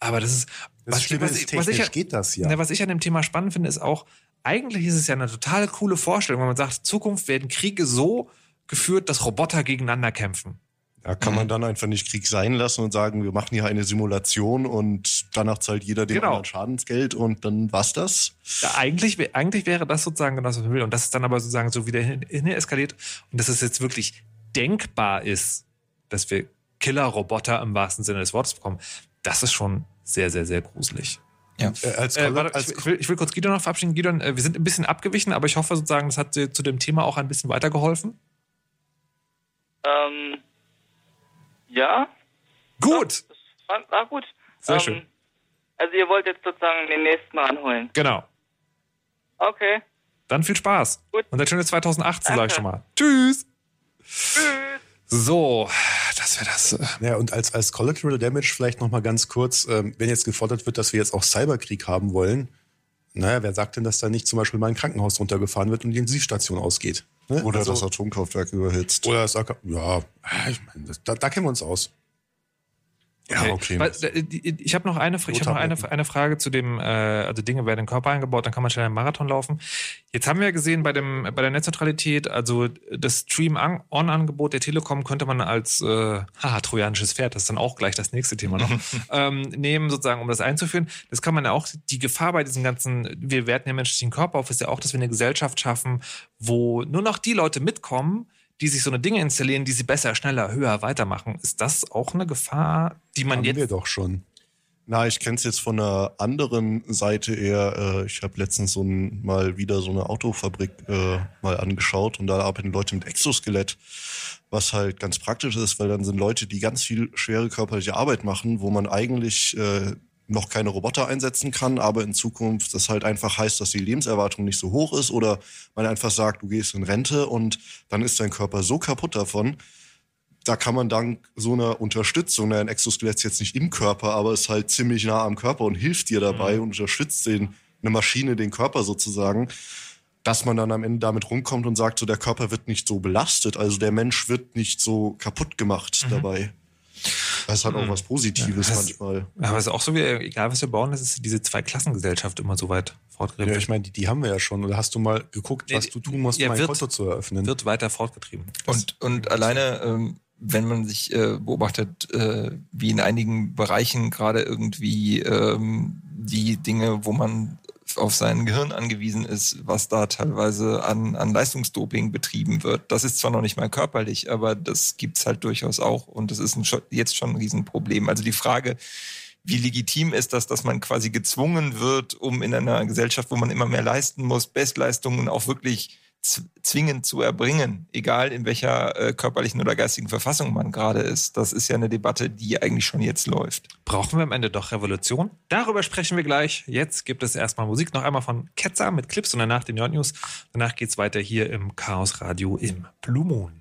Aber das ist. Das Schlimme ist, technisch geht das ja. Na, was ich an dem Thema spannend finde, ist auch, eigentlich ist es ja eine total coole Vorstellung, wenn man sagt, Zukunft werden Kriege so geführt, dass Roboter gegeneinander kämpfen. Da kann man dann einfach nicht Krieg sein lassen und sagen, wir machen hier eine Simulation und danach zahlt jeder dem Genau. anderen Schadensgeld und dann war's das. Ja, eigentlich, eigentlich wäre das sozusagen genau, was man will. Und das ist dann aber sozusagen so wieder hin, hin eskaliert. Und dass es jetzt wirklich denkbar ist, dass wir Killer-Roboter im wahrsten Sinne des Wortes bekommen, das ist schon sehr, sehr, sehr gruselig. Ja. Äh, als Äh, warte, als ich, will, ich will kurz Gideon noch verabschieden. Gideon, äh, wir sind ein bisschen abgewichen, aber ich hoffe sozusagen, das hat dir zu dem Thema auch ein bisschen weitergeholfen. Ähm, ja, Gut, das war, war gut. Sehr ähm, schön. Also ihr wollt jetzt sozusagen den nächsten ranholen. genau. Okay. Dann viel Spaß. Gut. Und ein schönes 2018, sag ich schon mal. Tschüss. So, das wäre das. äh, Ja, und als, als Collateral Damage vielleicht noch mal ganz kurz, ähm, wenn jetzt gefordert wird, dass wir jetzt auch Cyberkrieg haben wollen, naja, wer sagt denn, dass da nicht zum Beispiel mal ein Krankenhaus runtergefahren wird und die Intensivstation ausgeht? Ne? Oder Also- das Atomkraftwerk überhitzt. Oder das ja, ich meine, das- da, da kennen wir uns aus. Ja, okay. Äh, die- Ich habe noch eine, ich hab noch eine, eine Frage zu dem, äh, also Dinge werden in den Körper eingebaut, dann kann man schnell einen Marathon laufen. Jetzt haben wir ja gesehen bei dem, bei der Netzneutralität, also das Stream-On-Angebot der Telekom könnte man als, äh, haha, trojanisches Pferd, das ist dann auch gleich das nächste Thema noch, ähm, nehmen sozusagen, um das einzuführen. Das kann man ja auch, die Gefahr bei diesen ganzen, wir werten den menschlichen Körper auf, ist ja auch, dass wir eine Gesellschaft schaffen, wo nur noch die Leute mitkommen, die sich so eine Dinge installieren, die sie besser, schneller, höher weitermachen. Ist das auch eine Gefahr, die man Haben jetzt wir doch schon. Na, ich kenne es jetzt von einer anderen Seite eher. Äh, ich habe letztens so ein, mal wieder so eine Autofabrik äh, mal angeschaut und da arbeiten Leute mit Exoskelett, was halt ganz praktisch ist, weil dann sind Leute, die ganz viel schwere körperliche Arbeit machen, wo man eigentlich äh, noch keine Roboter einsetzen kann, aber in Zukunft das halt einfach heißt, dass die Lebenserwartung nicht so hoch ist oder man einfach sagt, du gehst in Rente und dann ist dein Körper so kaputt davon, da kann man dank so einer Unterstützung, ein Exoskelett ist jetzt nicht im Körper, aber ist halt ziemlich nah am Körper und hilft dir dabei und unterstützt den, eine Maschine, den Körper sozusagen, dass man dann am Ende damit rumkommt und sagt, so der Körper wird nicht so belastet, also der Mensch wird nicht so kaputt gemacht dabei. Das hat auch was Positives Ja, das- manchmal. Aber es ist auch so, wie, egal was wir bauen, das ist diese Zweiklassengesellschaft immer so weit Ja, fortgetrieben ich meine, die, die haben wir ja schon. Oder hast du mal geguckt, was Nee, du tun musst, ja, um ein wird- Konto zu eröffnen? wird weiter fortgetrieben. Und, und alleine, ähm, wenn man sich äh, beobachtet, äh, wie in einigen Bereichen gerade irgendwie ähm, die Dinge, wo man auf sein Gehirn angewiesen ist, was da teilweise an, an Leistungsdoping betrieben wird. Das ist zwar noch nicht mal körperlich, aber das gibt's halt durchaus auch und das ist ein, jetzt schon ein Riesenproblem. Also die Frage, wie legitim ist das, dass man quasi gezwungen wird, um in einer Gesellschaft, wo man immer mehr leisten muss, Bestleistungen auch wirklich zwingend zu erbringen, egal in welcher äh, körperlichen oder geistigen Verfassung man gerade ist. Das ist ja eine Debatte, die eigentlich schon jetzt läuft. Brauchen wir am Ende doch Revolution? Darüber sprechen wir gleich. Jetzt gibt es erstmal Musik, noch einmal von Ketzer mit Clips und danach die Nerd News. Danach geht es weiter hier im Chaos Radio im Blue Moon.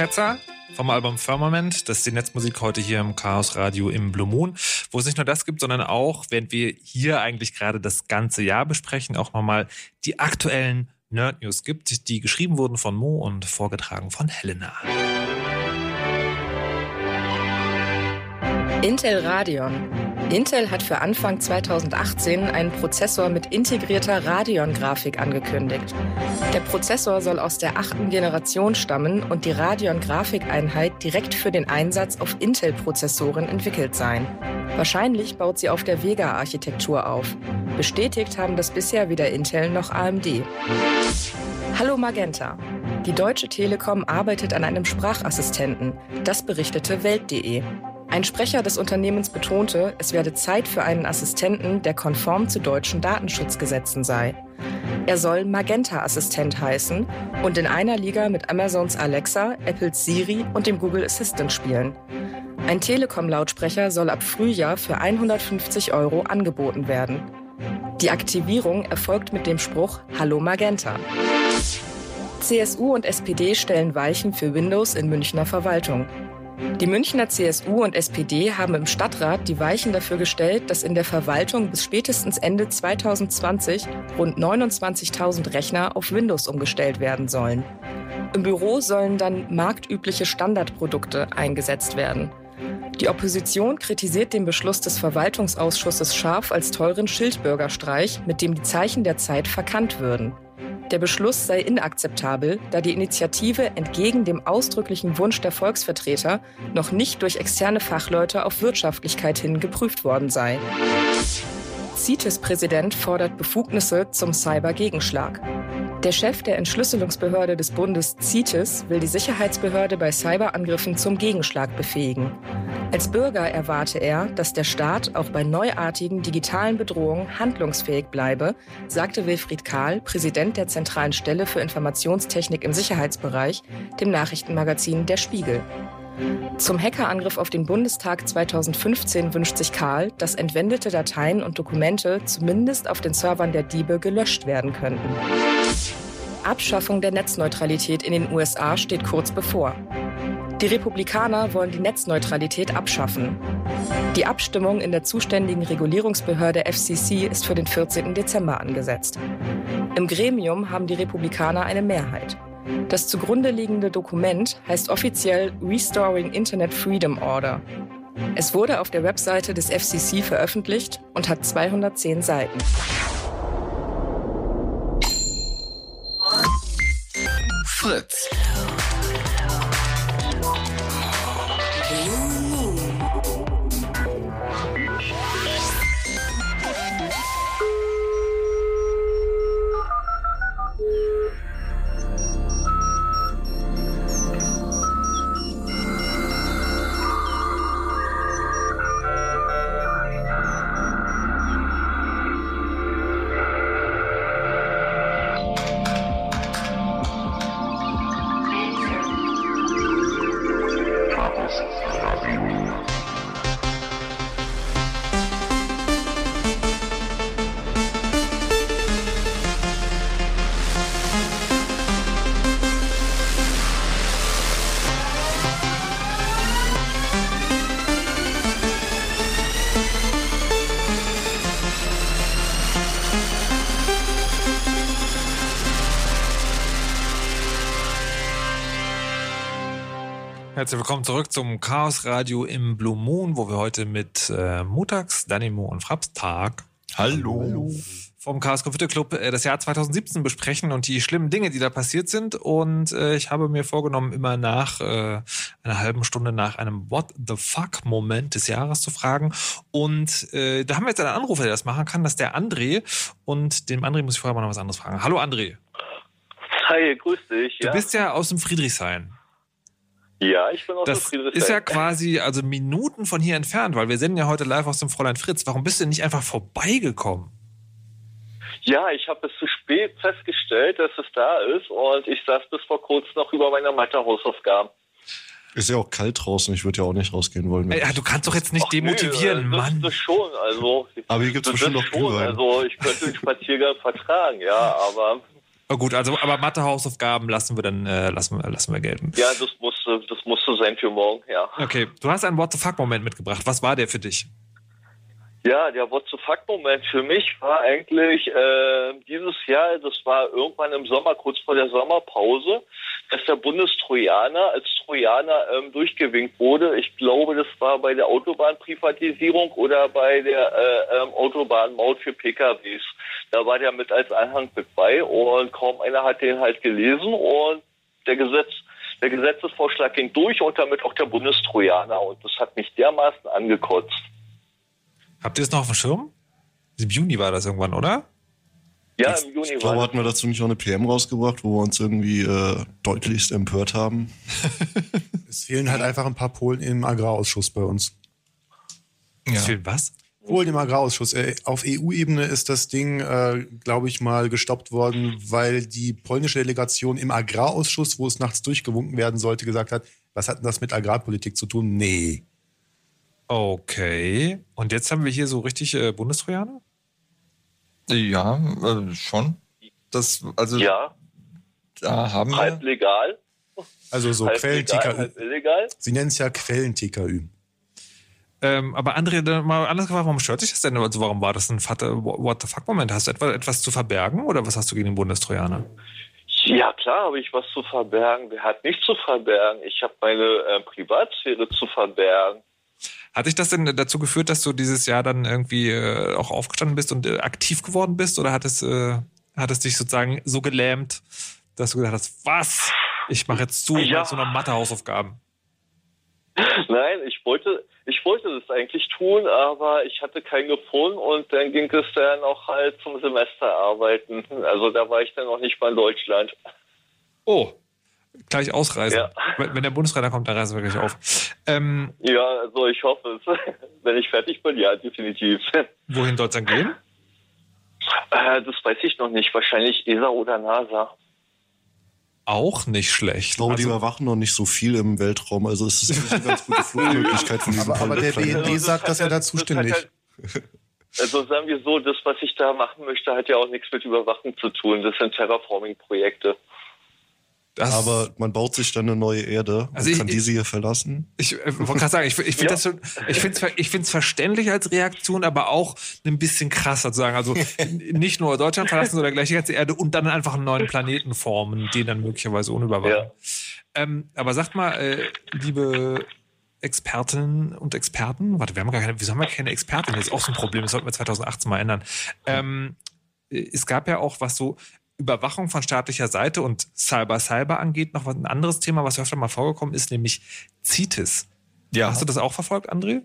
Ketzer vom Album Firmament. Das ist die Netzmusik heute hier im Chaos Radio im Blue Moon, wo es nicht nur das gibt, sondern auch, während wir hier eigentlich gerade das ganze Jahr besprechen, auch nochmal die aktuellen Nerd News gibt, die geschrieben wurden von Mo und vorgetragen von Helena. Intel Radeon. Intel hat für Anfang 2018 einen Prozessor mit integrierter Radeon-Grafik angekündigt. Der Prozessor soll aus der achten Generation stammen und die Radeon-Grafikeinheit direkt für den Einsatz auf Intel-Prozessoren entwickelt sein. Wahrscheinlich baut sie auf der Vega-Architektur auf. Bestätigt haben das bisher weder Intel noch AMD. Hallo Magenta. Die Deutsche Telekom arbeitet an einem Sprachassistenten. Das berichtete Welt.de. Ein Sprecher des Unternehmens betonte, es werde Zeit für einen Assistenten, der konform zu deutschen Datenschutzgesetzen sei. Er soll Magenta-Assistent heißen und in einer Liga mit Amazons Alexa, Apples Siri und dem Google Assistant spielen. Ein Telekom-Lautsprecher soll ab Frühjahr für 150 Euro angeboten werden. Die Aktivierung erfolgt mit dem Spruch Hallo Magenta. CSU und SPD stellen Weichen für Windows in Münchner Verwaltung. Die Münchner CSU und SPD haben im Stadtrat die Weichen dafür gestellt, dass in der Verwaltung bis spätestens Ende 2020 rund 29.000 Rechner auf Windows umgestellt werden sollen. Im Büro sollen dann marktübliche Standardprodukte eingesetzt werden. Die Opposition kritisiert den Beschluss des Verwaltungsausschusses scharf als teuren Schildbürgerstreich, mit dem die Zeichen der Zeit verkannt würden. Der Beschluss sei inakzeptabel, da die Initiative entgegen dem ausdrücklichen Wunsch der Volksvertreter noch nicht durch externe Fachleute auf Wirtschaftlichkeit hin geprüft worden sei. CITES-Präsident fordert Befugnisse zum Cyber-Gegenschlag. Der Chef der Entschlüsselungsbehörde des Bundes CITES will die Sicherheitsbehörde bei Cyberangriffen zum Gegenschlag befähigen. Als Bürger erwarte er, dass der Staat auch bei neuartigen digitalen Bedrohungen handlungsfähig bleibe, sagte Wilfried Kahl, Präsident der Zentralen Stelle für Informationstechnik im Sicherheitsbereich, dem Nachrichtenmagazin Der Spiegel. Zum Hackerangriff auf den Bundestag 2015 wünscht sich Karl, dass entwendete Dateien und Dokumente zumindest auf den Servern der Diebe gelöscht werden könnten. Abschaffung der Netzneutralität in den USA steht kurz bevor. Die Republikaner wollen die Netzneutralität abschaffen. Die Abstimmung in der zuständigen Regulierungsbehörde FCC ist für den 14. Dezember angesetzt. Im Gremium haben die Republikaner eine Mehrheit. Das zugrunde liegende Dokument heißt offiziell Restoring Internet Freedom Order. Es wurde auf der Webseite des FCC veröffentlicht und hat 210 Seiten. Fritz. Herzlich willkommen zurück zum Chaos Radio im Blue Moon, wo wir heute mit äh, Mutax, Danimo und Fraps Tag. Hallo. Hallo. Vom Chaos Computer Club äh, das Jahr 2017 besprechen und die schlimmen Dinge, die da passiert sind. Und äh, ich habe mir vorgenommen, immer nach äh, einer halben Stunde nach einem What the fuck Moment des Jahres zu fragen. Und äh, da haben wir jetzt einen Anrufer, der das machen kann. Das ist der André. Und dem André muss ich vorher mal noch was anderes fragen. Hallo André. Hi, grüß dich. Du bist ja aus dem Friedrichshain. Ja, ich bin aus Das der ist ja quasi also Minuten von hier entfernt, weil wir senden ja heute live aus dem Fräulein Fritz. Warum bist du nicht einfach vorbeigekommen? Ja, ich habe es zu spät festgestellt, dass es da ist und ich saß bis vor kurzem noch über meiner Mathe-Hausaufgaben. Ist ja auch kalt draußen, ich würde ja auch nicht rausgehen wollen. Ja, du kannst doch jetzt nicht Ach, demotivieren, nö, das, Mann. Das schon, also. Aber hier gibt's das bestimmt noch schon, Glühwein. Also ich könnte den Spaziergang vertragen, ja, aber Oh gut, also aber Mathe-Hausaufgaben lassen wir dann äh, lassen, wir, lassen wir gelten. ja, das musste, das musste sein für morgen, ja. Okay, du hast einen What the fuck-Moment mitgebracht. Was war der für dich? Ja, der What the fuck Moment für mich war eigentlich äh, dieses Jahr, das war irgendwann im Sommer, kurz vor der Sommerpause, dass der Bundestrojaner als Trojaner ähm, durchgewinkt wurde. Ich glaube, das war bei der Autobahnprivatisierung oder bei der äh, ähm, Autobahnmaut für PKWs. Da war der mit als Anhang mit bei und kaum einer hat den halt gelesen und der Gesetz der Gesetzesvorschlag ging durch und damit auch der Bundestrojaner und das hat mich dermaßen angekotzt. Habt ihr es noch auf dem Schirm? Im Juni war das irgendwann, oder? Ja, im Juni Ich glaube, war hatten wir dazu nicht auch eine PM rausgebracht, wo wir uns irgendwie äh, deutlichst empört haben. Es fehlen halt einfach ein paar Polen im Agrarausschuss bei uns. Es fehlt was? Wohl dem Agrarausschuss. Äh, Auf EU-Ebene ist das Ding, äh, glaube ich, mal gestoppt worden, weil die polnische Delegation im Agrarausschuss, wo es nachts durchgewunken werden sollte, gesagt hat, was hat denn das mit Agrarpolitik zu tun? Nee. Okay. Und jetzt haben wir hier so richtig äh, Bundestrojaner? Ja, äh, schon. Das, also, Ja, da haben halb wir. legal, Also so halb legal, Quellen-TKÜ. halb illegal. Sie nennen es ja Quellen-TKÜ. Ähm, aber André, dann mal anders gefragt, warum stört dich das denn? Also warum war das ein What the fuck-Moment? Hast du etwa, etwas zu verbergen oder was hast du gegen den Bundestrojaner? Ja, klar habe ich was zu verbergen. Wer hat nichts zu verbergen? Ich habe meine äh, Privatsphäre zu verbergen. Hat dich das denn dazu geführt, dass du dieses Jahr dann irgendwie äh, auch aufgestanden bist und äh, aktiv geworden bist? Oder hat es, äh, hat es dich sozusagen so gelähmt, dass du gedacht hast, was? Ich mache jetzt zu, ich Ja. mache so noch Mathe-Hausaufgaben. Nein, ich wollte, ich wollte das eigentlich tun, aber ich hatte keinen gefunden und dann ging es dann auch halt zum Semester arbeiten. Also da war ich dann noch nicht mal in Deutschland. Oh, gleich ausreisen. Ja. Wenn der Bundesreiter kommt, dann reisen wir gleich auf. Ähm, Ja, also ich hoffe es. Wenn ich fertig bin, ja, definitiv. wohin soll es dann gehen? Äh, das weiß ich noch nicht. Wahrscheinlich ESA oder NASA. Auch nicht schlecht. Ich glaube, die Also- überwachen noch nicht so viel im Weltraum. Also es ist eine ganz gute Flugmöglichkeit von diesem Aber, aber der. BND sagt das ja da zuständig. halt- Also sagen wir so, das, was ich da machen möchte, hat ja auch nichts mit Überwachung zu tun. Das sind Terraforming-Projekte. Das, Aber man baut sich dann eine neue Erde und Also ich- kann diese hier verlassen. Ich äh, wollte gerade sagen, ich, ich finde Ja. das schon, ich finde es ich find's verständlich als Reaktion, aber auch ein bisschen krasser zu sagen. Also nicht nur Deutschland verlassen, sondern gleich die ganze Erde und dann einfach einen neuen Planeten formen, den dann möglicherweise unüberwachen. Ja. Ähm, aber sagt mal, äh, liebe Expertinnen und Experten, warte, wir haben gar keine, wieso haben wir keine Expertin? Das ist auch so ein Problem, das sollten wir 2018 mal ändern. Ähm, äh, es gab ja auch, was so Überwachung von staatlicher Seite und Cyber-Cyber angeht, noch was- ein anderes Thema, was öfter mal vorgekommen ist, nämlich CITES. Ja. Hast du das auch verfolgt, André?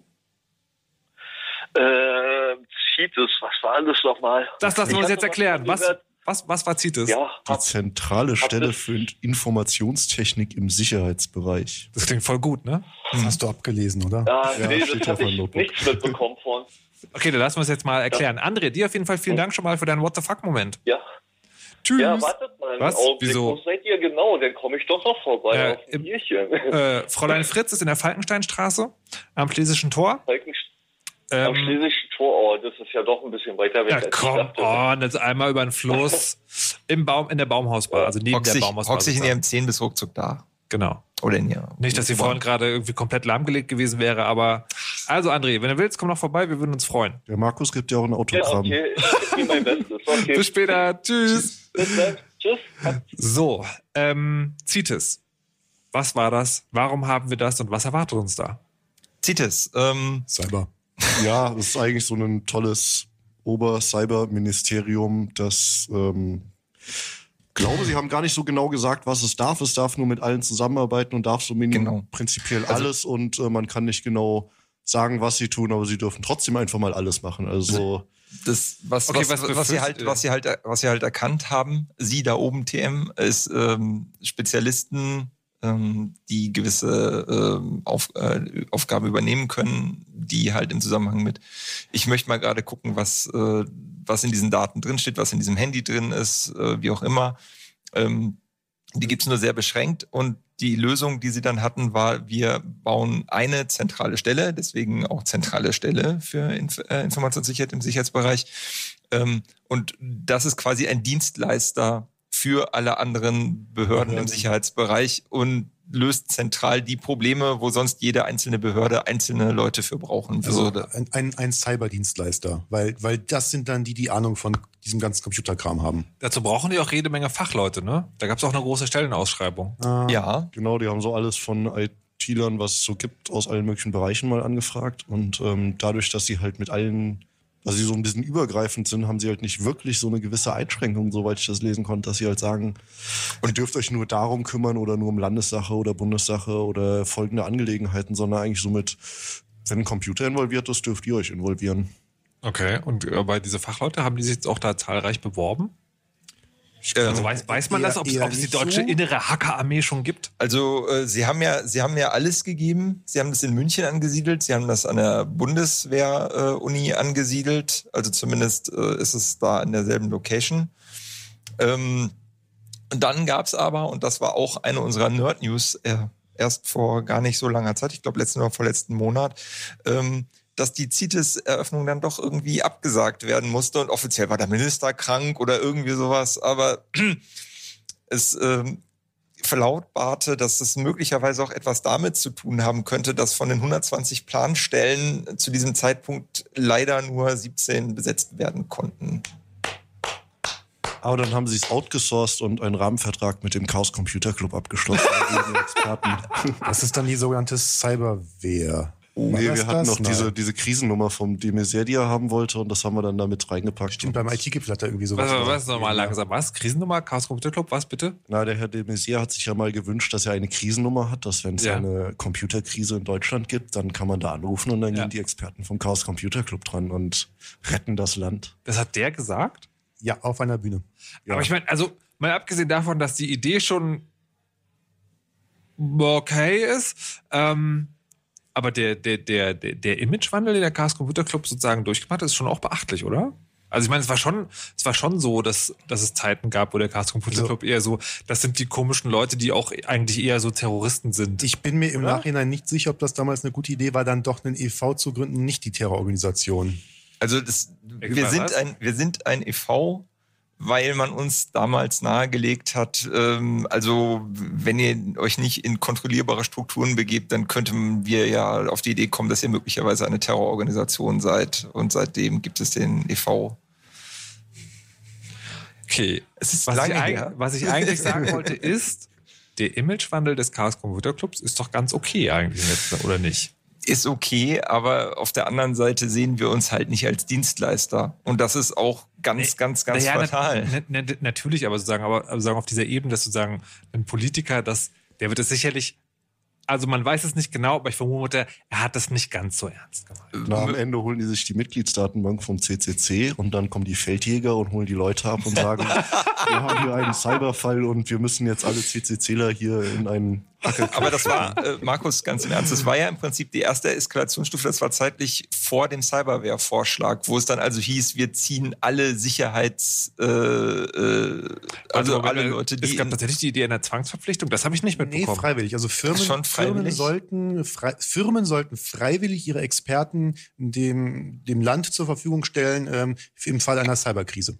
Äh, CITES, was war das nochmal? Das lassen wir uns jetzt erklären. Was, was, was war CITES? Ja, Die hab, zentrale Stelle für Informationstechnik im Sicherheitsbereich. Das klingt voll gut, ne? Das hast du abgelesen, oder? ja, Ja, nee, steht das ja ich Notebook. nichts mitbekommen von. Okay, dann lassen wir es jetzt mal erklären. André, dir auf jeden Fall vielen Dank schon mal für deinen What the fuck-Moment. Ja. Tschüss. Ja, wartet mal Was? Augenblick. Wieso? Wo seid ihr genau? Dann komme ich doch noch vorbei Äh, auf Bierchen. Äh, Fräulein Fritz ist in der Falkensteinstraße am Schlesischen Tor. Falkenst- Am Ähm, Schlesischen Tor, oh, das ist ja doch ein bisschen weiter weg. ja, als ich komm, dachte. oh, und jetzt einmal über den Fluss im Baum, in der Baumhausbar, also neben Hock der sich, Baumhausbar. hock sich in ihrem 10 bis ruckzuck da. Genau. Oder in ihr. Nicht, dass sie vorhin gerade irgendwie komplett lahmgelegt gewesen wäre, aber also André, wenn du willst, komm noch vorbei, wir würden uns freuen. Der Markus gibt ja auch ein Ja, Autogramm. okay, ich gebe mein Bestes. Okay. Bis später, tschüss. Bis dann. Tschüss. So, ähm, CITES. Was war das? Warum haben wir das und was erwartet uns da? CITES. Ähm, Cyber. Ja, das ist eigentlich so ein tolles Ober-Cyber-Ministerium, das ähm, glaube, sie haben gar nicht so genau gesagt, was es darf. Es darf nur mit allen zusammenarbeiten und darf so Genau. prinzipiell Also- alles und äh, man kann nicht genau sagen, was sie tun, aber sie dürfen trotzdem einfach mal alles machen. Also das, was, Okay, was, was was, sie halt, ihr? was sie halt, was sie halt erkannt haben, sie da oben TM, ist ähm, Spezialisten, ähm, die gewisse ähm, Auf, äh, Aufgaben übernehmen können, die halt im Zusammenhang mit, ich möchte mal gerade gucken, was, äh, was in diesen Daten drin steht, was in diesem Handy drin ist, äh, wie auch immer. Ähm, die gibt's nur sehr beschränkt und die Lösung, die sie dann hatten, war, wir bauen eine zentrale Stelle, deswegen auch zentrale Stelle für Inf äh, Informationssicherheit im Sicherheitsbereich. Ähm, und das ist quasi ein Dienstleister für alle anderen Behörden im Sicherheitsbereich und löst zentral die Probleme, wo sonst jede einzelne Behörde einzelne Leute für brauchen Also würde. ein, ein, ein Cyberdienstleister, weil, weil das sind dann die, die Ahnung von diesem ganzen Computerkram haben. Dazu brauchen die auch jede Menge Fachleute, ne? Da gab es auch eine große Stellenausschreibung. ja, genau, die haben so alles von IT-Lern, was es so gibt, aus allen möglichen Bereichen mal angefragt. Und ähm, dadurch, dass sie halt mit allen, also sie so ein bisschen übergreifend sind, haben sie halt nicht wirklich so eine gewisse Einschränkung, soweit ich das lesen konnte, dass sie halt sagen, ihr dürft euch nur darum kümmern oder nur um Landessache oder Bundessache oder folgende Angelegenheiten, sondern eigentlich so mit, wenn ein Computer involviert ist, dürft ihr euch involvieren. Okay, und äh, bei diese Fachleute, haben die sich jetzt auch da zahlreich beworben? Also weiß, weiß man das, ob es ob es die deutsche so. innere Hackerarmee schon gibt? Also äh, sie haben ja, sie haben ja alles gegeben. Sie haben das in München angesiedelt, sie haben das an der Bundeswehr-Uni angesiedelt. Also zumindest äh, ist es da in derselben Location. Ähm, dann gab's aber, und das war auch eine unserer Nerd-News, äh, erst vor gar nicht so langer Zeit, ich glaube letzten oder vorletzten Monat, ähm, dass die CITES-Eröffnung dann doch irgendwie abgesagt werden musste und offiziell war der Minister krank oder irgendwie sowas, aber es ähm, verlautbarte, dass es möglicherweise auch etwas damit zu tun haben könnte, dass von den 120 Planstellen zu diesem Zeitpunkt leider nur 17 besetzt werden konnten. Aber dann haben sie es outgesourced und einen Rahmenvertrag mit dem Chaos Computer Club abgeschlossen. Das ist dann die sogenannte Cyberwehr. War Nee, wir hatten das? noch Nein. diese, diese Krisennummer vom Demeser, die er haben wollte, und das haben wir dann damit reingepackt. Stimmt, beim IT-Gipfel hat er irgendwie sowas. Was, was, nochmal langsam? Was? Krisennummer? Chaos Computer Club? Was bitte? Na, der Herr de Maizière hat sich ja mal gewünscht, dass er eine Krisennummer hat, dass wenn es Ja. eine Computerkrise in Deutschland gibt, dann kann man da anrufen und dann Ja. gehen die Experten vom Chaos Computer Club dran und retten das Land. Das hat der gesagt? Ja, auf einer Bühne. Aber ich meine, also mal abgesehen davon, dass die Idee schon okay ist, ähm, aber der, der, der, der, Imagewandel, den der Chaos Computer Club sozusagen durchgemacht hat, ist schon auch beachtlich, oder? Also ich meine, es war schon, es war schon so, dass, dass es Zeiten gab, wo der Chaos Computer Also- Club eher so, das sind die komischen Leute, die auch eigentlich eher so Terroristen sind. Ich bin mir im Oder? Nachhinein nicht sicher, ob das damals eine gute Idee war, dann doch einen EV zu gründen, nicht die Terrororganisation. Also das, wir sind ein, wir sind ein e.V., weil man uns damals nahegelegt hat, ähm, also wenn ihr euch nicht in kontrollierbare Strukturen begebt, dann könnten wir ja auf die Idee kommen, dass ihr möglicherweise eine Terrororganisation seid. Und seitdem gibt es den e.V. Okay. Es ist Was ich, lange her. was ich eigentlich sagen wollte, ist, der Imagewandel des Chaos Computer Clubs ist doch ganz okay eigentlich, oder nicht? Ist okay, aber auf der anderen Seite sehen wir uns halt nicht als Dienstleister. Und das ist auch ganz, ganz, ganz Naja, fatal. nat- nat- natürlich, aber sozusagen, aber aber sagen auf dieser Ebene, dass sozusagen ein Politiker, das, der wird es sicherlich, also man weiß es nicht genau, aber ich vermute, er hat das nicht ganz so ernst gemeint. Na, am Ende holen die sich die Mitgliedsdatenbank vom CCC und dann kommen die Feldjäger und holen die Leute ab und sagen, wir haben hier einen Cyberfall und wir müssen jetzt alle CCCler hier in einen Aber das war, äh, Markus, ganz im Ernst, das war ja im Prinzip die erste Eskalationsstufe, das war zeitlich vor dem Cyberware-Vorschlag, wo es dann also hieß, wir ziehen alle Sicherheits, äh, äh, also Moment, alle Leute, die Es gab tatsächlich die Idee einer Zwangsverpflichtung, das habe ich nicht Nee, mitbekommen. freiwillig. Also Firmen, Schon Firmen, freiwillig? sollten, frei, Firmen sollten freiwillig ihre Experten dem, dem Land zur Verfügung stellen ähm, im Fall einer Cyberkrise.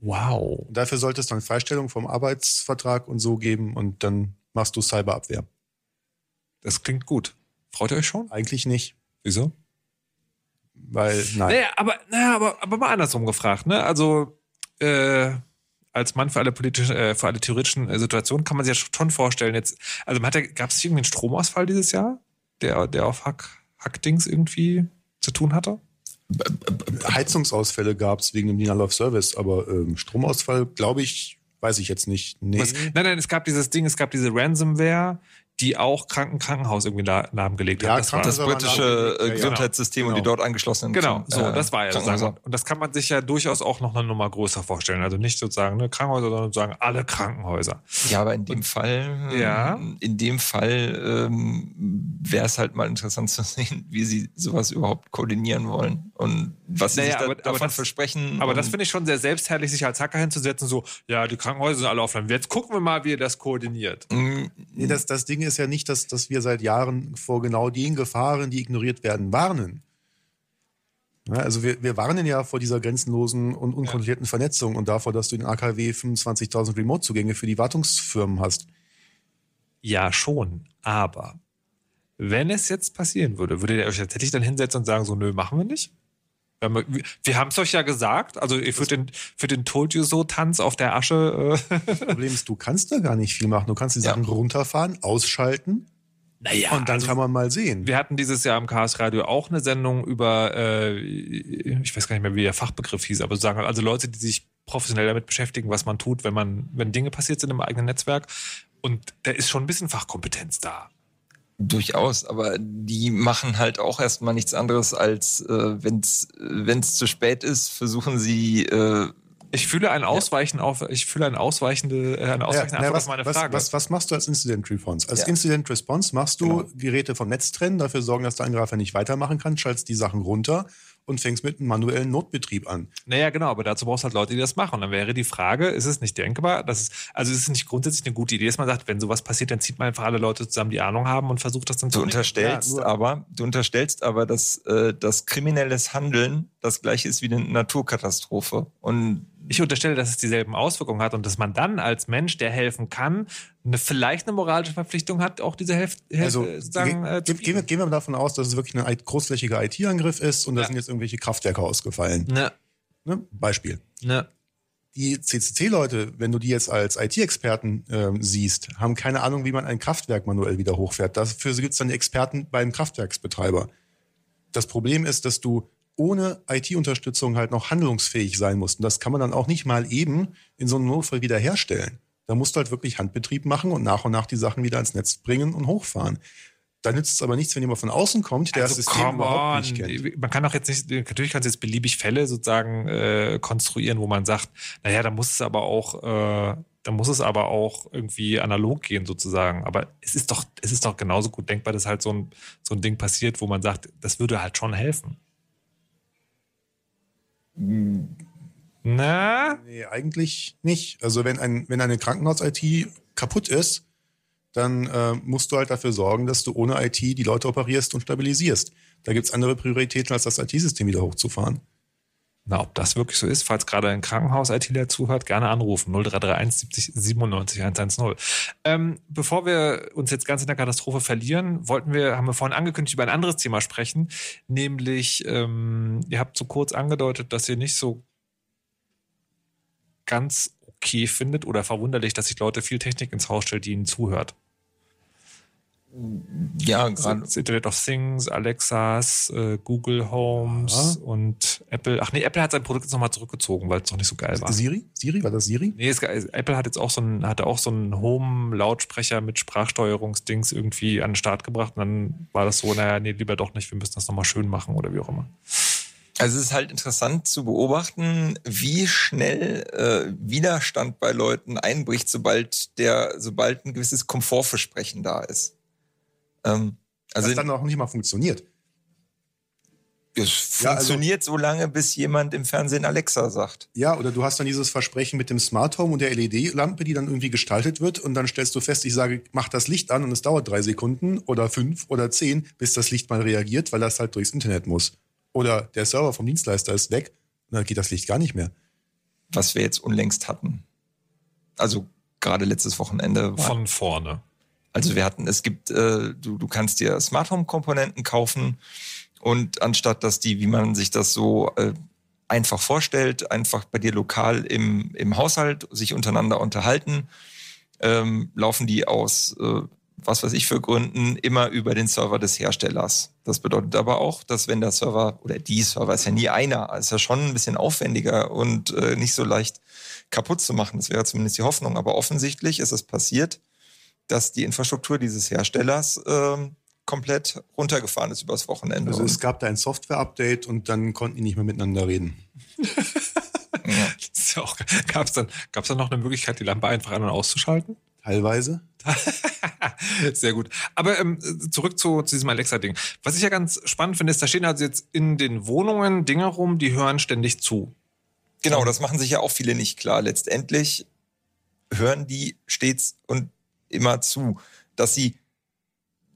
Wow. Und dafür sollte es dann Freistellung vom Arbeitsvertrag und so geben und dann machst du Cyberabwehr. Das klingt gut. Freut ihr euch schon? Eigentlich nicht, Wieso? weil nein. Naja, aber, naja, aber, aber mal andersrum gefragt, ne? Also, äh, als Mann für alle politischen, äh, für alle theoretischen äh, Situationen kann man sich ja schon vorstellen, jetzt, also man hat ja, gab es irgendwie einen Stromausfall dieses Jahr, der, der auf Hack, Hackdings irgendwie zu tun hatte? Heizungsausfälle gab es wegen dem Denial of Service, aber ähm, Stromausfall, glaube ich, weiß ich jetzt nicht. Nee. Was, nein, nein, es gab dieses Ding, es gab diese Ransomware, die auch Kranken Krankenhaus irgendwie la- lahmgelegt Ja, hat. Das war, das aber britische äh, ja, ja. Gesundheitssystem und die Genau. dort angeschlossenen Genau, so, äh, das war ja sozusagen. Und das kann man sich ja durchaus auch noch eine Nummer größer vorstellen. Also nicht sozusagen ne, Krankenhäuser, sondern sozusagen alle Krankenhäuser. Ja, aber in dem Fall, ähm, Ja. in dem Fall ähm, wäre es halt mal interessant zu sehen, wie sie sowas überhaupt koordinieren wollen und was sie Naja, sich da, aber- aber davon das- versprechen. Aber das und- finde ich schon sehr selbstherrlich, sich als Hacker hinzusetzen, so, ja, die Krankenhäuser sind alle offline. Jetzt gucken wir mal, wie ihr das koordiniert. Mm, Nee, das, das Ding ist ja nicht, dass, dass wir seit Jahren vor genau den Gefahren, die ignoriert werden, warnen. Ja, also wir, wir warnen ja vor dieser grenzenlosen und unkontrollierten Vernetzung und davor, dass du in AKW 25.000 Remote-Zugänge für die Wartungsfirmen hast. Ja, schon. Aber wenn es jetzt passieren würde, würdet ihr euch tatsächlich dann hinsetzen und sagen, so, nö, machen wir nicht? Wir haben- es euch ja gesagt. Also für den, für den Told You So-Tanz auf der Asche. Äh, Das Problem ist, du kannst da gar nicht viel machen. Du kannst die Ja. Sachen runterfahren, ausschalten naja, und dann also, kann man mal sehen. wir hatten dieses Jahr im Chaos Radio auch eine Sendung über, äh, ich weiß gar nicht mehr, wie der Fachbegriff hieß, aber sagen also Leute, die sich professionell damit beschäftigen, was man tut, wenn man, wenn Dinge passiert sind im eigenen Netzwerk. Und da ist schon ein bisschen Fachkompetenz da. Durchaus, aber die machen halt auch erstmal nichts anderes als, äh, wenn es zu spät ist, versuchen sie äh, Ich fühle ein Ausweichen auf, ich fühle ein ausweichende, äh, eine ausweichende Ja, na, was, auf meine was, Frage. Was, was machst du als Incident Response? Als Ja. Incident Response machst du Genau. Geräte vom Netz trennen, dafür sorgen, dass der Angreifer nicht weitermachen kann, schaltest die Sachen runter und fängst mit einem manuellen Notbetrieb an. Naja, genau, aber dazu brauchst du halt Leute, die das machen. Und dann wäre die Frage, ist es nicht denkbar, dass es, also ist es nicht grundsätzlich eine gute Idee, dass man sagt, wenn sowas passiert, dann zieht man einfach alle Leute zusammen, die Ahnung haben und versucht das dann Du zu regeln? unterstellst Ja, aber, du unterstellst aber, dass äh, das kriminelles Handeln das gleiche ist wie eine Naturkatastrophe. Und Ich unterstelle, dass es dieselben Auswirkungen hat und dass man dann als Mensch, der helfen kann, eine, vielleicht eine moralische Verpflichtung hat, auch diese Hälfte Also äh, sozusagen, ge- äh, ge- gehen, wir, gehen wir mal davon aus, dass es wirklich ein großflächiger IT-Angriff ist und da Ja. sind jetzt irgendwelche Kraftwerke ausgefallen. Ne, Ne? Beispiel. ne. Die CCC-Leute, wenn du die jetzt als IT-Experten ähm, siehst, haben keine Ahnung, wie man ein Kraftwerk manuell wieder hochfährt. Dafür gibt es dann die Experten beim Kraftwerksbetreiber. Das Problem ist, dass du ohne IT-Unterstützung halt noch handlungsfähig sein musst. Und das kann man dann auch nicht mal eben in so einem Notfall wiederherstellen. Da musst du halt wirklich Handbetrieb machen und nach und nach die Sachen wieder ans Netz bringen und hochfahren. Da nützt es aber nichts, wenn jemand von außen kommt, der das System Also überhaupt nicht kennt. Man kann doch jetzt nicht, natürlich kannst du jetzt beliebig Fälle sozusagen äh, konstruieren, wo man sagt, naja, da muss es aber auch, äh, da muss es aber auch irgendwie analog gehen sozusagen. Aber es ist doch, es ist doch genauso gut denkbar, dass halt so ein, so ein Ding passiert, wo man sagt, das würde halt schon helfen. Na? Nee, eigentlich nicht. Also wenn, ein, wenn eine Krankenhaus-IT kaputt ist, dann äh, musst du halt dafür sorgen, dass du ohne IT die Leute operierst und stabilisierst. Da gibt's andere Prioritäten, als das IT-System wieder hochzufahren. Na, ob das wirklich so ist, falls gerade ein Krankenhaus-ITler zuhört, gerne anrufen. 0331 70 97 110. Ähm, bevor wir uns jetzt ganz in der Katastrophe verlieren, wollten wir, haben wir vorhin angekündigt, über ein anderes Thema sprechen. Nämlich, ähm, ihr habt so kurz angedeutet, dass ihr nicht so ganz okay findet oder verwunderlich, dass sich Leute viel Technik ins Haus stellt, die ihnen zuhört. ja, gerade Das Internet of Things, Alexas, äh, Google Homes Ja. und Apple. Ach nee, Apple hat sein Produkt jetzt nochmal zurückgezogen, weil es doch nicht so geil war. Siri? Siri? War das Siri? Nee, es, Apple hat jetzt auch so einen, hatte auch so einen Home-Lautsprecher mit Sprachsteuerungsdings irgendwie an den Start gebracht. Und dann war das so, naja, nee, lieber doch nicht, wir müssen das nochmal schön machen oder wie auch immer. Also es ist halt interessant zu beobachten, wie schnell äh, Widerstand bei Leuten einbricht, sobald der, sobald ein gewisses Komfortversprechen da ist. Ähm, also das dann auch nicht mal funktioniert. es Ja, also- funktioniert so lange, bis jemand im Fernsehen Alexa sagt. Ja, oder du hast dann dieses Versprechen mit dem Smart Home und der LED-Lampe, die dann irgendwie gestaltet wird und dann stellst du fest, ich sage, mach das Licht an und es dauert drei Sekunden oder fünf oder zehn, bis das Licht mal reagiert, weil das halt durchs Internet muss. Oder der Server vom Dienstleister ist weg und dann geht das Licht gar nicht mehr. was wir jetzt unlängst hatten. Also gerade letztes Wochenende war Von vorne. Also wir hatten, es gibt, äh, du, du kannst dir Smart Home Komponenten kaufen und anstatt dass die, wie man sich das so äh, einfach vorstellt, einfach bei dir lokal im, im Haushalt sich untereinander unterhalten, ähm, laufen die aus, äh, was weiß ich für Gründen, immer über den Server des Herstellers. Das bedeutet aber auch, dass wenn der Server oder die Server ist ja nie einer, ist ja schon ein bisschen aufwendiger und äh, nicht so leicht kaputt zu machen. Das wäre zumindest die Hoffnung. Aber offensichtlich ist es passiert, dass die Infrastruktur dieses Herstellers ähm, komplett runtergefahren ist übers Wochenende. Also es gab da ein Software-Update und dann konnten die nicht mehr miteinander reden. Ja auch, gab's dann, gab's dann noch eine Möglichkeit, die Lampe einfach an- und auszuschalten? Teilweise. Sehr gut. Aber ähm, zurück zu, zu diesem Alexa-Ding. Was ich ja ganz spannend finde, ist, da stehen also jetzt in den Wohnungen Dinge rum, die hören ständig zu. Genau, das machen sich ja auch viele nicht klar. Letztendlich hören die stets und immer zu, dass sie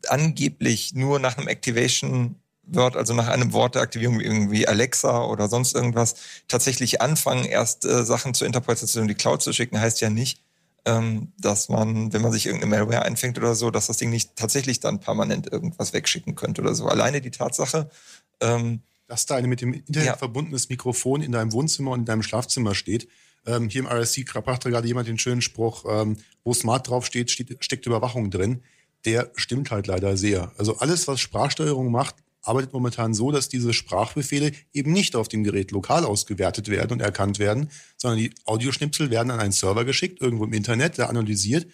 angeblich nur nach einem Activation Word, also nach einem Wort der Aktivierung wie irgendwie Alexa oder sonst irgendwas, tatsächlich anfangen, erst äh, Sachen zur Interpretation in die Cloud zu schicken, heißt ja nicht, ähm, dass man, wenn man sich irgendeine Malware einfängt oder so, dass das Ding nicht tatsächlich dann permanent irgendwas wegschicken könnte oder so. Alleine die Tatsache, ähm, dass da ein mit dem Internet Ja. verbundenes Mikrofon in deinem Wohnzimmer und in deinem Schlafzimmer steht. Ähm, hier im RSC brachte gerade jemand den schönen Spruch, ähm, wo Smart draufsteht, steht, steckt Überwachung drin. Der stimmt halt leider sehr. Also alles, was Sprachsteuerung macht, arbeitet momentan so, dass diese Sprachbefehle eben nicht auf dem Gerät lokal ausgewertet werden und erkannt werden, sondern die Audioschnipsel werden an einen Server geschickt, irgendwo im Internet, der analysiert,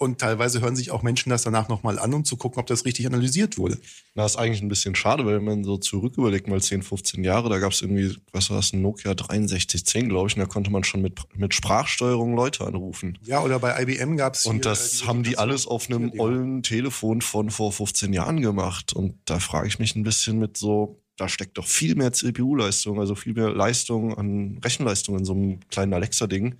Und teilweise hören sich auch Menschen das danach nochmal an, um zu gucken, ob das richtig analysiert wurde. Na, ist eigentlich ein bisschen schade, weil wenn man so zurück überlegt, mal 10, 15 Jahre, da gab es irgendwie, was war das, ein Nokia 6310, glaube ich, und da konnte man schon mit, mit Sprachsteuerung Leute anrufen. Ja, oder bei IBM gab es Und das haben die alles auf einem ollen Telefon von vor 15 Jahren gemacht. Und da frage ich mich ein bisschen mit so, da steckt doch viel mehr CPU-Leistung, also viel mehr Leistung an Rechenleistung in so einem kleinen Alexa-Ding.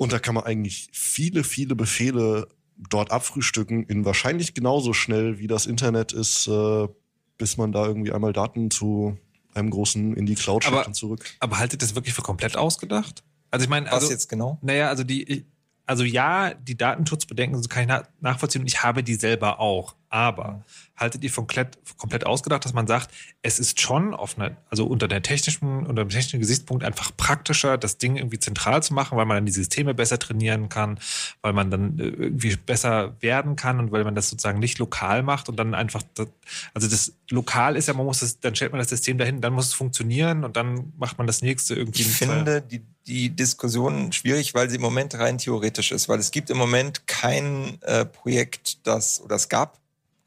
Und da kann man eigentlich viele, viele Befehle dort abfrühstücken, in wahrscheinlich genauso schnell, wie das Internet ist, äh, bis man da irgendwie einmal Daten zu einem großen in die Cloud schickt und zurück. Aber haltet das wirklich für komplett ausgedacht? Also ich meine, Was also, jetzt genau? Naja, also die, also ja, die Datenschutzbedenken kann ich na- nachvollziehen und ich habe die selber auch. Aber haltet ihr von komplett, komplett ausgedacht, dass man sagt, es ist schon auf einer, also unter der technischen, unter dem technischen Gesichtspunkt einfach praktischer, das Ding irgendwie zentral zu machen, weil man dann die Systeme besser trainieren kann, weil man dann äh, irgendwie besser werden kann und weil man das sozusagen nicht lokal macht und dann einfach, das, also das lokal ist ja, man muss das, dann stellt man das System dahin, dann muss es funktionieren und dann macht man das nächste irgendwie. Ich in- finde die, die Diskussion schwierig, weil sie im Moment rein theoretisch ist, weil es gibt im Moment kein äh, Projekt, das, oder es gab,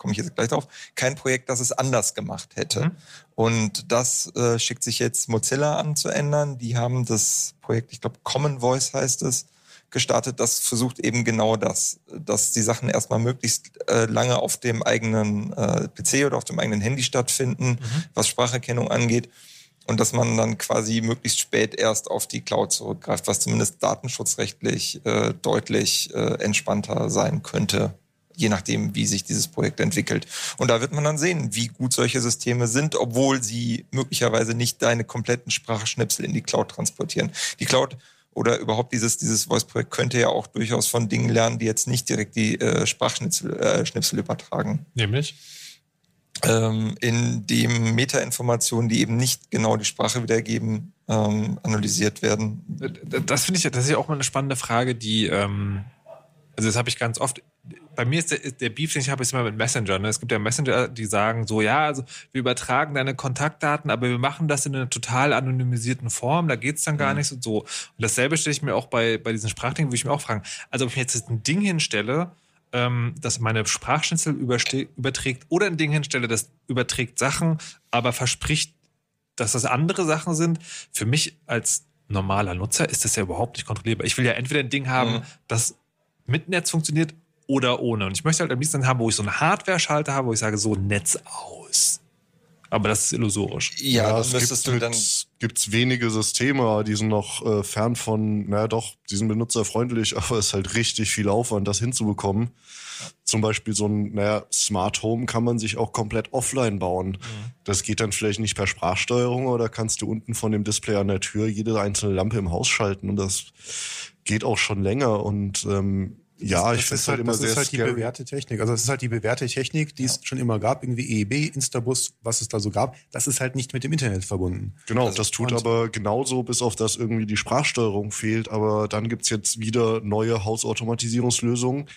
komme ich jetzt gleich drauf, kein Projekt, das es anders gemacht hätte. Mhm. Und das äh, schickt sich jetzt Mozilla an zu ändern. Die haben das Projekt, ich glaube Common Voice heißt es, gestartet. Das versucht eben genau das, dass die Sachen erstmal möglichst äh, lange auf dem eigenen äh, PC oder auf dem eigenen Handy stattfinden, was Spracherkennung angeht und dass man dann quasi möglichst spät erst auf die Cloud zurückgreift, was zumindest datenschutzrechtlich äh, deutlich äh, entspannter sein könnte, je nachdem, wie sich dieses Projekt entwickelt. Und da wird man dann sehen, wie gut solche Systeme sind, obwohl sie möglicherweise nicht deine kompletten Sprachschnipsel in die Cloud transportieren. Die Cloud oder überhaupt dieses, dieses Voice-Projekt könnte ja auch durchaus von Dingen lernen, die jetzt nicht direkt die äh, Sprachschnipsel äh, Schnipsel übertragen Nämlich? ähm, in dem Metainformationen, die eben nicht genau die Sprache wiedergeben, ähm, analysiert werden. Das finde ich, das ist ja auch mal eine spannende Frage, die, ähm, also das habe ich ganz oft. Bei mir ist der, der Beef, den ich habe, ist immer mit Messenger. Ne? Es gibt ja Messenger, die sagen so, ja, also wir übertragen deine Kontaktdaten, aber wir machen das in einer total anonymisierten Form, da geht's dann gar nicht so. so. Und dasselbe stelle ich mir auch bei, bei diesen Sprachdingen, würde ich mir auch fragen. Also ob ich mir jetzt ein Ding hinstelle, ähm, das meine Sprachschnitzel überträgt oder ein Ding hinstelle, das überträgt Sachen, aber verspricht, dass das andere Sachen sind. Für mich als normaler Nutzer ist das ja überhaupt nicht kontrollierbar. Ich will ja entweder ein Ding haben, Mhm. das mit Netz funktioniert oder ohne. Und ich möchte halt am liebsten haben, wo ich so einen Hardware-Schalter habe, wo ich sage, so Netz aus. Aber das ist illusorisch. Ja, dann es müsstest gibt du dann. mit, gibt's wenige Systeme, die sind noch äh, fern von, naja doch, die sind benutzerfreundlich, aber es ist halt richtig viel Aufwand, das hinzubekommen. Zum Beispiel so ein, naja, Smart Home kann man sich auch komplett offline bauen. Das geht dann vielleicht nicht per Sprachsteuerung, oder kannst du unten von dem Display an der Tür jede einzelne Lampe im Haus schalten und das geht auch schon länger und ähm, ja, ich das finde ist es halt immer das sehr ist halt die scary. bewährte Technik. Also das ist halt die bewährte Technik, die es schon immer gab, irgendwie EEB, Instabus, was es da so gab. Das ist halt nicht mit dem Internet verbunden. Genau, Also, das tut aber genauso, bis auf das irgendwie die Sprachsteuerung fehlt. Aber dann gibt's jetzt wieder neue Hausautomatisierungslösungen,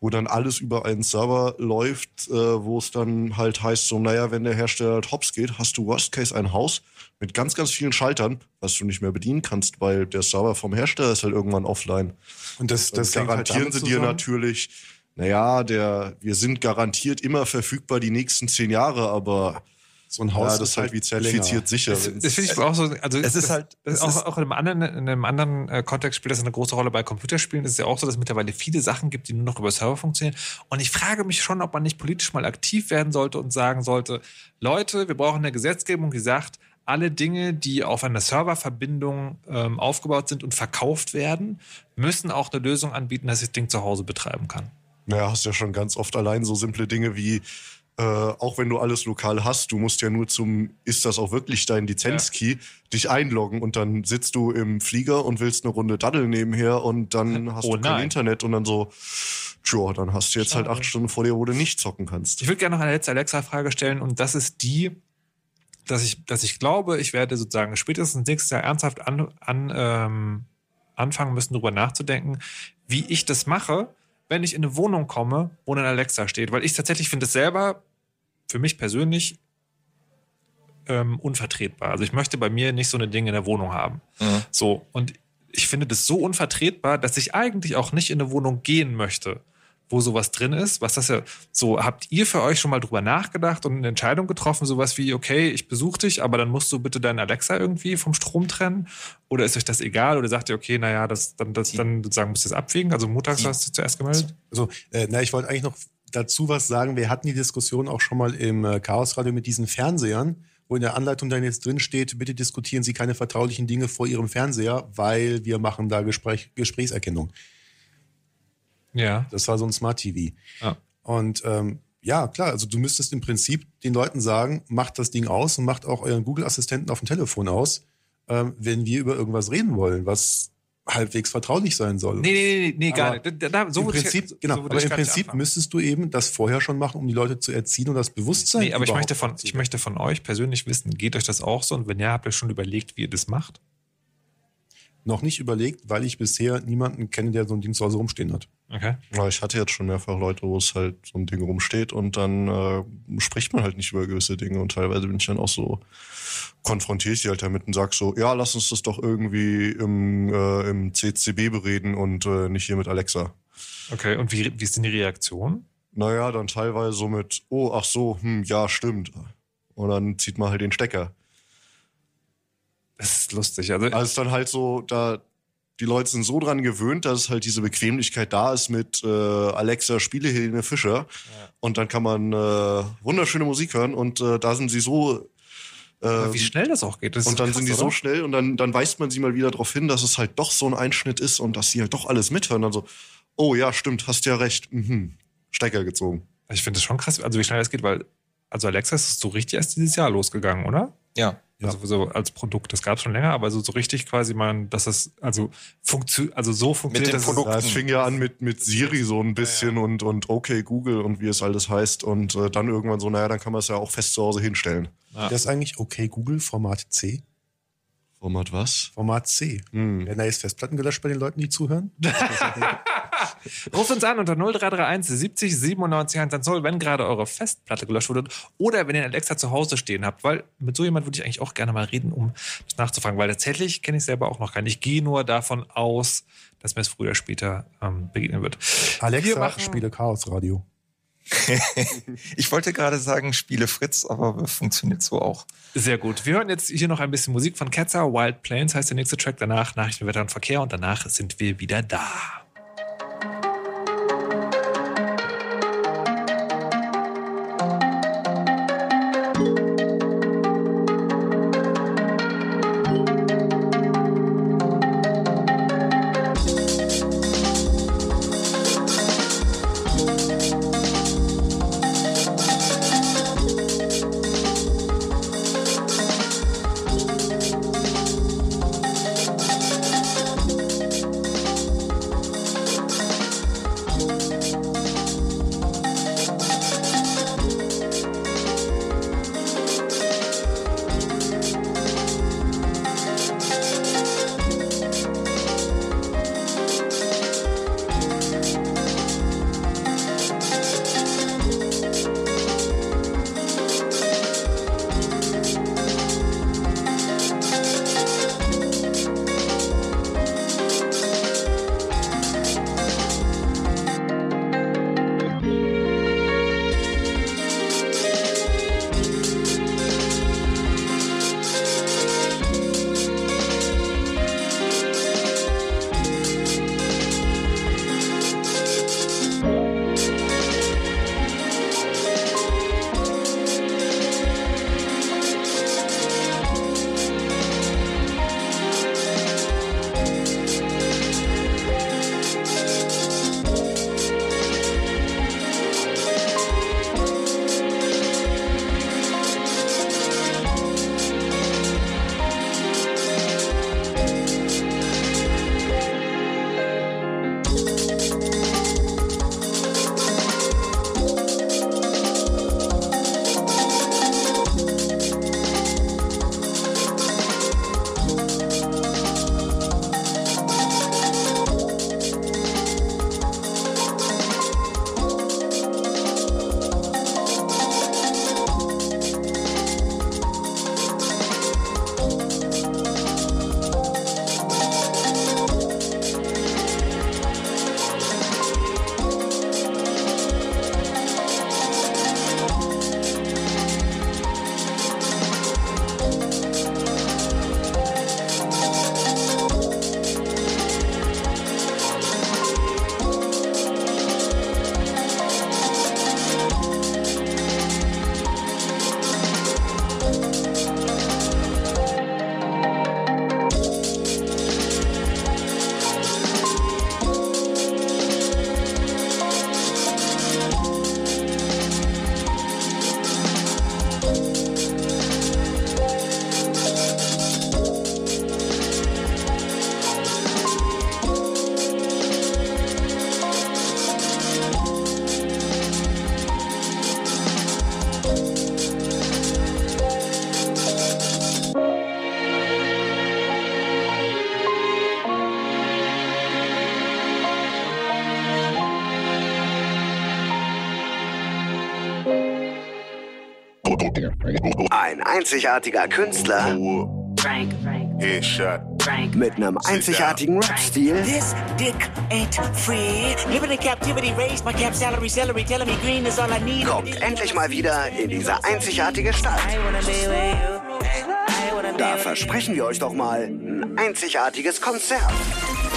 wo dann alles über einen Server läuft, äh, wo es dann halt heißt, so, naja, wenn der Hersteller halt hops geht, hast du Worst Case ein Haus mit ganz, ganz vielen Schaltern, was du nicht mehr bedienen kannst, weil der Server vom Hersteller ist halt irgendwann offline. Und das, das hängt halt garantieren damit sie dir zusammen- natürlich, naja, der, wir sind garantiert immer verfügbar die nächsten zehn Jahre, aber so ein Haus ja, das ist ist halt halt wie zertifiziert sicher. Das, das finde ich auch so. Also Es ist halt- das es auch, ist- auch in einem anderen, in einem anderen äh, Kontext spielt das eine große Rolle bei Computerspielen. Es ist ja auch so, dass es mittlerweile viele Sachen gibt, die nur noch über Server funktionieren. Und ich frage mich schon, ob man nicht politisch mal aktiv werden sollte und sagen sollte: Leute, wir brauchen eine Gesetzgebung, die sagt, alle Dinge, die auf einer Serververbindung ähm, aufgebaut sind und verkauft werden, müssen auch eine Lösung anbieten, dass ich das Ding zu Hause betreiben kann. Naja, hast ja schon ganz oft allein so simple Dinge wie, äh, auch wenn du alles lokal hast, du musst ja nur zum, ist das auch wirklich dein Lizenzkey, dich einloggen und dann sitzt du im Flieger und willst eine Runde Daddel nebenher und dann hast Oh du kein nein. Internet und dann so, tja, dann hast du jetzt halt acht Stunden vor dir, wo du nicht zocken kannst. Ich würde gerne noch eine letzte Alexa-Frage stellen und das ist die, dass ich, dass ich glaube, ich werde sozusagen spätestens nächstes Jahr ernsthaft an, an, ähm, anfangen müssen, darüber nachzudenken, wie ich das mache, wenn ich in eine Wohnung komme, wo ein Alexa steht. Weil ich tatsächlich finde es selber für mich persönlich ähm, unvertretbar. Also ich möchte bei mir nicht so eine Dinge in der Wohnung haben. Mhm. So, und ich finde das so unvertretbar, dass ich eigentlich auch nicht in eine Wohnung gehen möchte, wo sowas drin ist. Was das ja so, habt ihr für euch schon mal drüber nachgedacht und eine Entscheidung getroffen, sowas wie, okay, ich besuche dich, aber dann musst du bitte deinen Alexa irgendwie vom Strom trennen? Oder ist euch das egal? Oder sagt ihr, okay, naja, das, dann, das, dann sozusagen müsst ihr es abwägen? Also montags hast du zuerst gemeldet? Also, äh, na, ich wollte eigentlich noch dazu was sagen. Wir hatten die Diskussion auch schon mal im äh, Chaosradio mit diesen Fernsehern, wo in der Anleitung dann jetzt drin steht, bitte diskutieren Sie keine vertraulichen Dinge vor Ihrem Fernseher, weil wir machen da Gespräch, Gesprächserkennung. Ja. Das war so ein Smart TV. Ja. Und ähm, ja, klar, also du müsstest im Prinzip den Leuten sagen, macht das Ding aus und macht auch euren Google-Assistenten auf dem Telefon aus, ähm, wenn wir über irgendwas reden wollen, was halbwegs vertraulich sein soll. Nee, nee, nee, nee gar nicht. Da, da, so Im würde ich- Prinzip, so genau, würde aber ich im Prinzip müsstest du eben das vorher schon machen, um die Leute zu erziehen und das Bewusstsein. Nee, aber ich möchte, von, ich möchte von euch persönlich wissen, geht euch das auch so? Und wenn ja, habt ihr schon überlegt, wie ihr das macht? noch nicht überlegt, weil ich bisher niemanden kenne, der so ein Ding zu Hause rumstehen hat. Okay. Ja, ich hatte jetzt schon mehrfach Leute, wo es halt so ein Ding rumsteht und dann äh, spricht man halt nicht über gewisse Dinge und teilweise bin ich dann auch so, konfrontiere ich die halt damit und sag so, ja, lass uns das doch irgendwie im, äh, im CCB bereden und äh, nicht hier mit Alexa. Okay, und wie, wie ist denn die Reaktion? Naja, dann teilweise so mit, oh, ach so, hm, ja, stimmt. Und dann zieht man halt den Stecker. Das ist lustig. Also, Also es ist dann halt so, da die Leute sind so dran gewöhnt, dass halt diese Bequemlichkeit da ist mit äh, Alexa spiele Helene Fischer und dann kann man äh, wunderschöne Musik hören und äh, da sind sie so Aber wie schnell das auch geht. Das ist und dann krass, sind die so oder? schnell und dann, dann weist man sie mal wieder darauf hin, dass es halt doch so ein Einschnitt ist und dass sie halt doch alles mithören. Dann so, oh ja, stimmt, hast ja recht. Mhm. Stecker gezogen. Ich finde das schon krass, also wie schnell das geht, weil, also Alexa ist so richtig erst dieses Jahr losgegangen, oder? Ja. Also so als Produkt, das gab es schon länger, aber so, so richtig quasi man, dass es also funktioniert, also so funktioniert den dass Produkten. Ja, es fing ja an mit, mit Siri so ein bisschen Und, und okay Google und wie es alles heißt und äh, dann irgendwann so, naja, dann kann man es ja auch fest zu Hause hinstellen. Ja. Das ist eigentlich okay Google, Format C. Format was? Format C. Hm. Werden da jetzt Festplatten gelöscht bei den Leuten, die zuhören? Ruft uns an unter 0331 70 97 110, wenn gerade eure Festplatte gelöscht wurde oder wenn ihr Alexa zu Hause stehen habt, weil mit so jemand würde ich eigentlich auch gerne mal reden, um das nachzufragen, weil tatsächlich kenne ich selber auch noch keinen. Ich gehe nur davon aus, dass mir es früher oder später ähm, begegnen wird. Wir Alexa, machen- spiele Chaos Radio. Ich wollte gerade sagen, spiele Fritz, aber funktioniert so auch. Sehr gut. Wir hören jetzt hier noch ein bisschen Musik von Ketzer. Wild Plains heißt der nächste Track. Danach Nachrichten, Wetter und Verkehr und danach sind wir wieder da. Einzigartiger Künstler mit einem einzigartigen Rap-Stil This dick ain't free. Living in captivity, raised my cap salary, celery, telling me green is all I need. kommt endlich mal wieder in diese einzigartige Stadt. Da versprechen wir euch doch mal ein einzigartiges Konzert.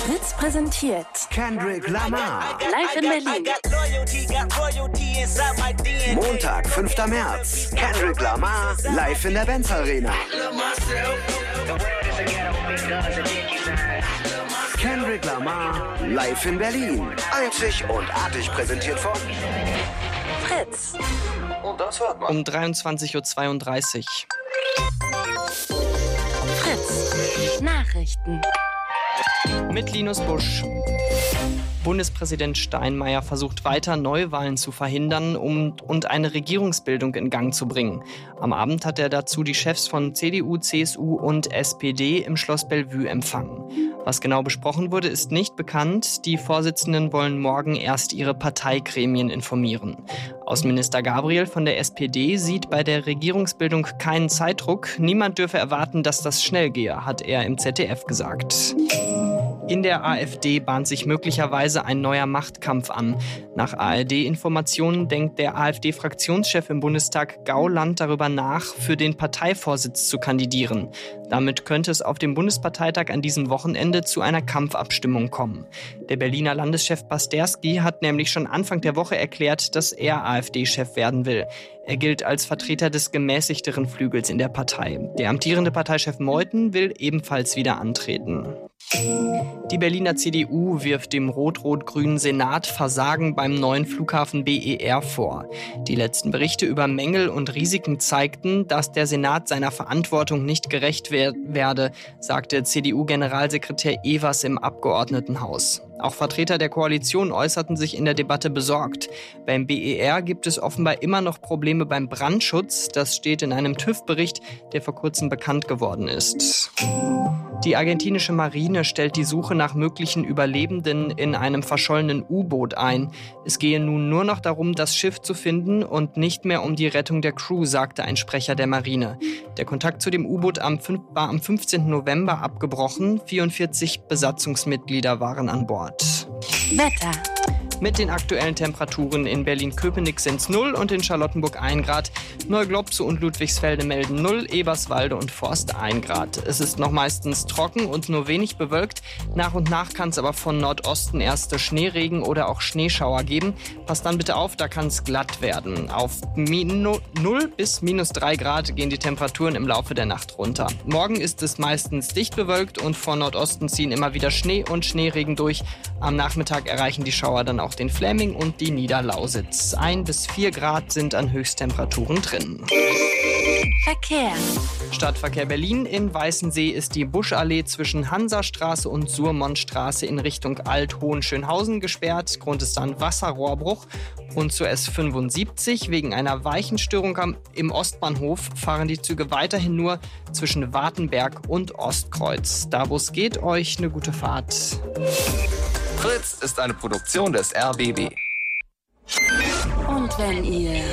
Fritz präsentiert Kendrick Lamar. live in Berlin. Montag, 5. März. Kendrick Lamar live in der Benz Arena. Kendrick Lamar live in Berlin. Einzig und artig präsentiert von Fritz. Um 23.32 Uhr. Fritz. Nachrichten. Mit Linus Busch. Bundespräsident Steinmeier versucht weiter, Neuwahlen zu verhindern um, und eine Regierungsbildung in Gang zu bringen. Am Abend hat er dazu die Chefs von CDU, CSU und SPD im Schloss Bellevue empfangen. Was genau besprochen wurde, ist nicht bekannt. Die Vorsitzenden wollen morgen erst ihre Parteigremien informieren. Außenminister Gabriel von der SPD sieht bei der Regierungsbildung keinen Zeitdruck. Niemand dürfe erwarten, dass das schnell gehe, hat er im ZDF gesagt. In der AfD bahnt sich möglicherweise ein neuer Machtkampf an. Nach ARD-Informationen denkt der AfD-Fraktionschef im Bundestag Gauland darüber nach, für den Parteivorsitz zu kandidieren. Damit könnte es auf dem Bundesparteitag an diesem Wochenende zu einer Kampfabstimmung kommen. Der Berliner Landeschef Basterski hat nämlich schon Anfang der Woche erklärt, dass er AfD-Chef werden will. Er gilt als Vertreter des gemäßigteren Flügels in der Partei. Der amtierende Parteichef Meuthen will ebenfalls wieder antreten. Die Berliner CDU wirft dem rot-rot-grünen Senat Versagen beim neuen Flughafen BER vor. Die letzten Berichte über Mängel und Risiken zeigten, dass der Senat seiner Verantwortung nicht gerecht wer werde, sagte CDU-Generalsekretär Evers im Abgeordnetenhaus. Auch Vertreter der Koalition äußerten sich in der Debatte besorgt. Beim BER gibt es offenbar immer noch Probleme beim Brandschutz. Das steht in einem TÜV-Bericht, der vor kurzem bekannt geworden ist. Die argentinische Marine stellt die Suche nach möglichen Überlebenden in einem verschollenen U-Boot ein. Es gehe nun nur noch darum, das Schiff zu finden und nicht mehr um die Rettung der Crew, sagte ein Sprecher der Marine. Der Kontakt zu dem U-Boot war am 15. November abgebrochen. 44 Besatzungsmitglieder waren an Bord. Wetter. Mit den aktuellen Temperaturen in Berlin-Köpenick sind es 0 und in Charlottenburg 1 Grad. Neuglobze und Ludwigsfelde melden 0, Eberswalde und Forst 1 Grad. Es ist noch meistens trocken und nur wenig bewölkt. Nach und nach kann es aber von Nordosten erste Schneeregen oder auch Schneeschauer geben. Passt dann bitte auf, da kann es glatt werden. Auf Minu 0 bis minus 3 Grad gehen die Temperaturen im Laufe der Nacht runter. Morgen ist es meistens dicht bewölkt und von Nordosten ziehen immer wieder Schnee und Schneeregen durch. Am Nachmittag erreichen die Schauer dann auch den Fläming und die Niederlausitz. 1 bis 4 Grad sind an Höchsttemperaturen drin. Verkehr. Stadtverkehr Berlin in Weißensee ist die Buschallee zwischen Hansastraße und Surmontstraße in Richtung Alt-Hohenschönhausen gesperrt. Grund ist dann Wasserrohrbruch. Und zur S75 wegen einer Weichenstörung am, im Ostbahnhof fahren die Züge weiterhin nur zwischen Wartenberg und Ostkreuz. Da wo es geht, euch eine gute Fahrt. Fritz ist eine Produktion des RBB. Und wenn ihr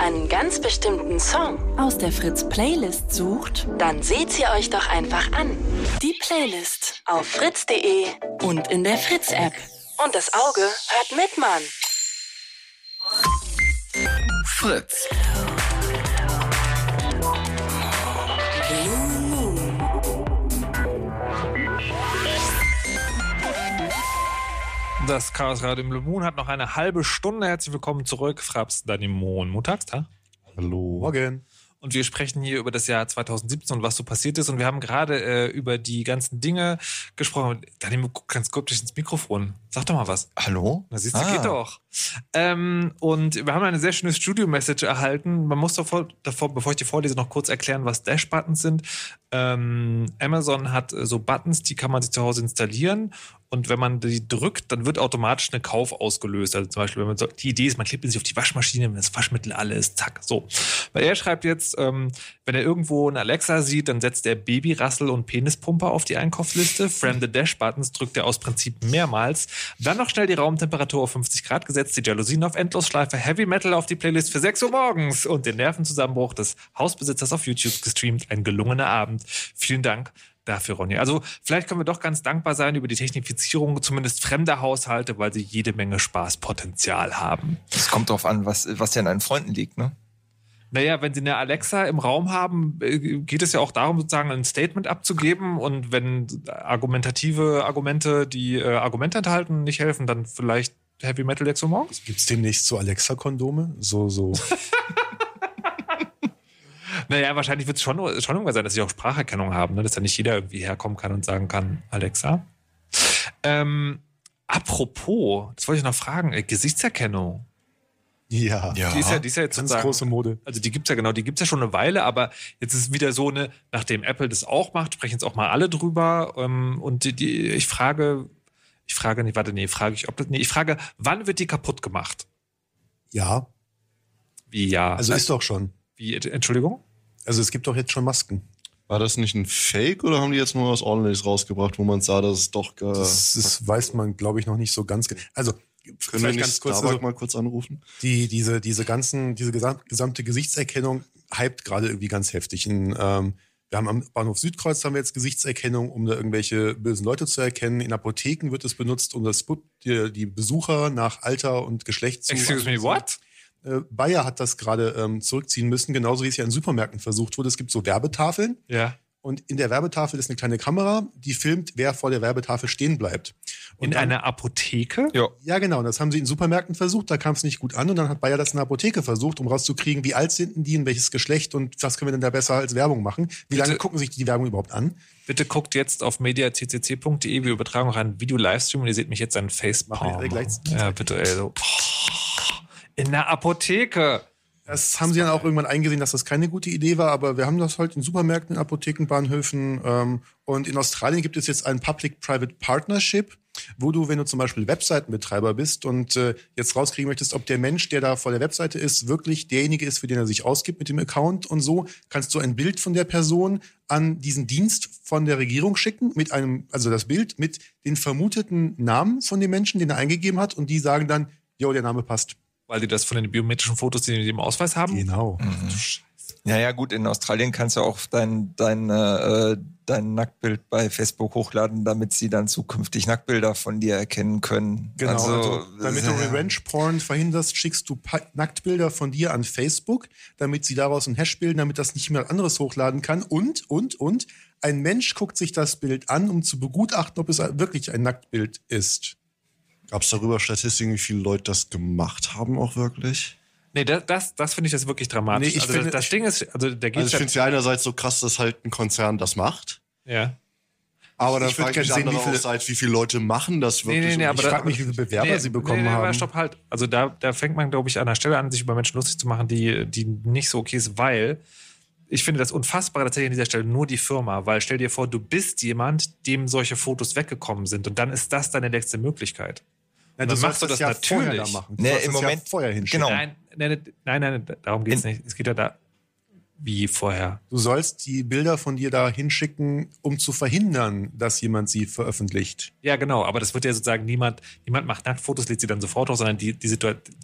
einen ganz bestimmten Song aus der Fritz-Playlist sucht, dann seht ihr euch doch einfach an. Die Playlist auf fritz.de und in der Fritz-App. Und das Auge hört mit, Mann. Fritz. Das Chaos Radio im Blue Moon hat noch eine halbe Stunde. Herzlich willkommen zurück. Fraps Danny Mohn. Montagstag. Hallo. Morgen. Und wir sprechen hier über das Jahr 2017 und was so passiert ist. Und wir haben gerade äh, über die ganzen Dinge gesprochen. Danny, guck ganz kurz ins Mikrofon. Sag doch mal was. Hallo? Na, siehst du, Ah. geht doch. Ähm, und wir haben eine sehr schöne Studio-Message erhalten. Man muss davor, davor, bevor ich die vorlese, noch kurz erklären, was Dash-Buttons sind. Ähm, Amazon hat äh, so Buttons, die kann man sich zu Hause installieren. Und wenn man die drückt, dann wird automatisch eine Kauf ausgelöst. Also zum Beispiel, wenn man so, die Idee ist, man klebt sich auf die Waschmaschine, wenn das Waschmittel alle ist, zack, so. Weil er schreibt jetzt, ähm, wenn er irgendwo einen Alexa sieht, dann setzt er Babyrassel und Penispumper auf die Einkaufsliste. Frame the Dash Buttons drückt er aus Prinzip mehrmals. Dann noch schnell die Raumtemperatur auf 50 Grad gesetzt, die Jalousien auf Endlosschleife, Heavy Metal auf die Playlist für 6 Uhr morgens und den Nervenzusammenbruch des Hausbesitzers auf YouTube gestreamt. Ein gelungener Abend. Vielen Dank dafür, Ronny. Also vielleicht können wir doch ganz dankbar sein über die Technifizierung zumindest fremder Haushalte, weil sie jede Menge Spaßpotenzial haben. Es kommt drauf an, was, was ja an deinen Freunden liegt, ne? Naja, wenn Sie eine Alexa im Raum haben, äh, geht es ja auch darum, sozusagen ein Statement abzugeben. Und wenn argumentative Argumente, die äh, Argumente enthalten, nicht helfen, dann vielleicht Heavy Metal Lex morgens? Gibt es demnächst so Alexa-Kondome? So, so. Naja, wahrscheinlich wird es schon, schon irgendwann sein, dass sie auch Spracherkennung haben, ne? dass da nicht jeder irgendwie herkommen kann und sagen kann, Alexa. Ähm, apropos, das wollte ich noch fragen, äh, Gesichtserkennung. Ja, Die ist ja, die ist ja jetzt ganz große Mode. Also die gibt's ja genau, die gibt's ja schon eine Weile, aber jetzt ist es wieder so eine, nachdem Apple das auch macht, sprechen jetzt auch mal alle drüber. Ähm, und die, die, ich frage, ich frage nicht, warte, nee, frage ich, ob das, nee, ich frage, wann wird die kaputt gemacht? Ja, Wie ja? also ist doch schon. Wie, Entschuldigung? Also es gibt doch jetzt schon Masken. War das nicht ein Fake oder haben die jetzt nur was ordentliches rausgebracht, wo man sah, dass es doch. Äh, Das, das weiß man, glaube ich, noch nicht so ganz genau. Also können wir vielleicht nicht ganz kurz, also, mal kurz anrufen? die, diese, diese ganzen, diese gesam- gesamte Gesichtserkennung hypt gerade irgendwie ganz heftig. In, ähm, wir haben am Bahnhof Südkreuz haben wir jetzt Gesichtserkennung, um da irgendwelche bösen Leute zu erkennen. In Apotheken wird es benutzt, um das die, die Besucher nach Alter und Geschlecht zu. Excuse me, what? Äh, Bayer hat das gerade ähm, zurückziehen müssen, genauso wie es ja in Supermärkten versucht wurde. Es gibt so Werbetafeln. Ja. Und in der Werbetafel ist eine kleine Kamera, die filmt, wer vor der Werbetafel stehen bleibt. Und In dann- einer Apotheke? Ja. ja, genau. Und das haben sie in Supermärkten versucht, da kam es nicht gut an. Und dann hat Bayer das in der Apotheke versucht, um rauszukriegen, wie alt sind denn die und welches Geschlecht und was können wir denn da besser als Werbung machen. Wie lange Bitte- gucken sich die Werbung überhaupt an? Bitte guckt jetzt auf mediaccc.de. Wir übertragen auch einen Video-Livestream und ihr seht mich jetzt an Facepalm. Machen wir gleich- Ja, bitte, ey. So. In der Apotheke. Das haben sie dann auch irgendwann eingesehen, dass das keine gute Idee war, aber wir haben das halt in Supermärkten, Apotheken, Bahnhöfen ähm, und in Australien gibt es jetzt ein Public-Private Partnership, wo du, wenn du zum Beispiel Webseitenbetreiber bist und äh, jetzt rauskriegen möchtest, ob der Mensch, der da vor der Webseite ist, wirklich derjenige ist, für den er sich ausgibt mit dem Account und so, kannst du ein Bild von der Person an diesen Dienst von der Regierung schicken, mit einem, also das Bild mit den vermuteten Namen von dem Menschen, den er eingegeben hat und die sagen dann, jo, der Name passt. Weil die das von den biometrischen Fotos, die die mit dem Ausweis haben? Genau. Ja, ja, gut, in Australien kannst du auch dein, dein, äh, dein Nacktbild bei Facebook hochladen, damit sie dann zukünftig Nacktbilder von dir erkennen können. Genau, also, also, damit du äh, Revenge-Porn verhinderst, schickst du Pa- Nacktbilder von dir an Facebook, damit sie daraus ein Hash bilden, damit das nicht jemand anderes hochladen kann. Und, und, und, ein Mensch guckt sich das Bild an, um zu begutachten, ob es wirklich ein Nacktbild ist. Gab es darüber Statistiken, wie viele Leute das gemacht haben auch wirklich? Nee, das, das, das finde ich das wirklich dramatisch. Nee, ich also finde- das, das Ding ist, also da Also geht's ich finde es ja einerseits so krass, dass halt ein Konzern das macht. ja. Aber dann frage ich mich sehen, wie viele- andererseits, wie viele Leute machen das wirklich? Nee, nee, nee, aber ich da- frag mich, wie viele Bewerber sie bekommen nee, nee, aber haben. Stopp halt. Also da, da fängt man, glaube ich, an der Stelle an, sich über Menschen lustig zu machen, die, die nicht so okay ist, weil ich finde das Unfassbare tatsächlich an dieser Stelle nur die Firma, weil stell dir vor, du bist jemand, dem solche Fotos weggekommen sind und dann ist das deine letzte Möglichkeit. Ja, du dann sollst das ja vorher da machen. Du Nee, im das ja Moment- vorher hinschicken. genau. Nein, nein, nein, nein, nein, darum geht es nicht. Es geht ja da wie vorher. Du sollst die Bilder von dir da hinschicken, um zu verhindern, dass jemand sie veröffentlicht. Ja, genau, aber das wird ja sozusagen niemand, niemand macht Nacktfotos, lädt sie dann sofort hoch, sondern die, die,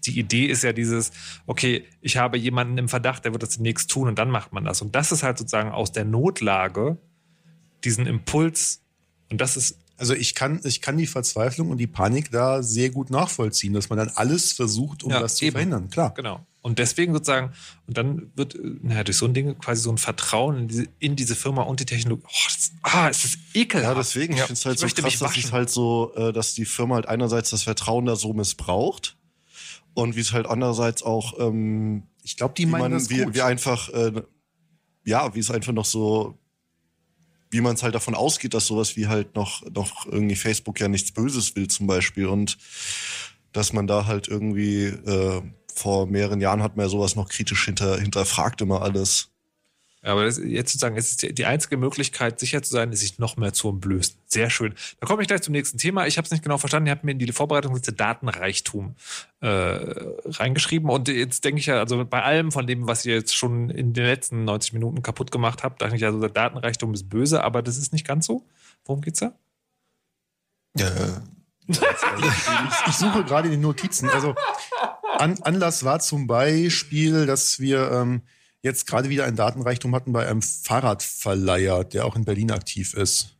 die Idee ist ja dieses, okay, ich habe jemanden im Verdacht, der wird das demnächst tun und dann macht man das. Und das ist halt sozusagen aus der Notlage diesen Impuls und das ist Also ich kann, ich kann die Verzweiflung und die Panik da sehr gut nachvollziehen, dass man dann alles versucht, um Ja, das zu eben. verhindern. Klar. Genau. Und deswegen sozusagen, und dann wird, naja, durch so ein Ding quasi so ein Vertrauen in diese, in diese Firma und die Technologie. Oh, das, ah, es ist ekelhaft. Ja, deswegen, ich finde es halt Ich so krass, dass es halt so, äh, dass die Firma halt einerseits das Vertrauen da so missbraucht und wie es halt andererseits auch, ähm, Ich glaube, die meinen man, das wie, gut. wie einfach, äh, ja, wie es einfach noch so, wie man es halt davon ausgeht, dass sowas wie halt noch, noch irgendwie Facebook ja nichts Böses will zum Beispiel und dass man da halt irgendwie, äh, vor mehreren Jahren hat man ja sowas noch kritisch hinter, hinterfragt immer alles. Aber das, jetzt sozusagen, ist die, einzige Möglichkeit, sicher zu sein, ist, sich noch mehr zu entblößen. Sehr schön. Da komme ich gleich zum nächsten Thema. Ich habe es nicht genau verstanden. Ihr habt mir in die Vorbereitungsliste Datenreichtum äh, reingeschrieben. Und jetzt denke ich ja, also bei allem von dem, was ihr jetzt schon in den letzten 90 Minuten kaputt gemacht habt, dachte ich ja, so der Datenreichtum ist böse, aber das ist nicht ganz so. Worum geht's da? Ja, ich, ich suche gerade in den Notizen. Also An, Anlass war zum Beispiel, dass wir ähm, jetzt gerade wieder ein Datenreichtum hatten bei einem Fahrradverleiher, der auch in Berlin aktiv ist.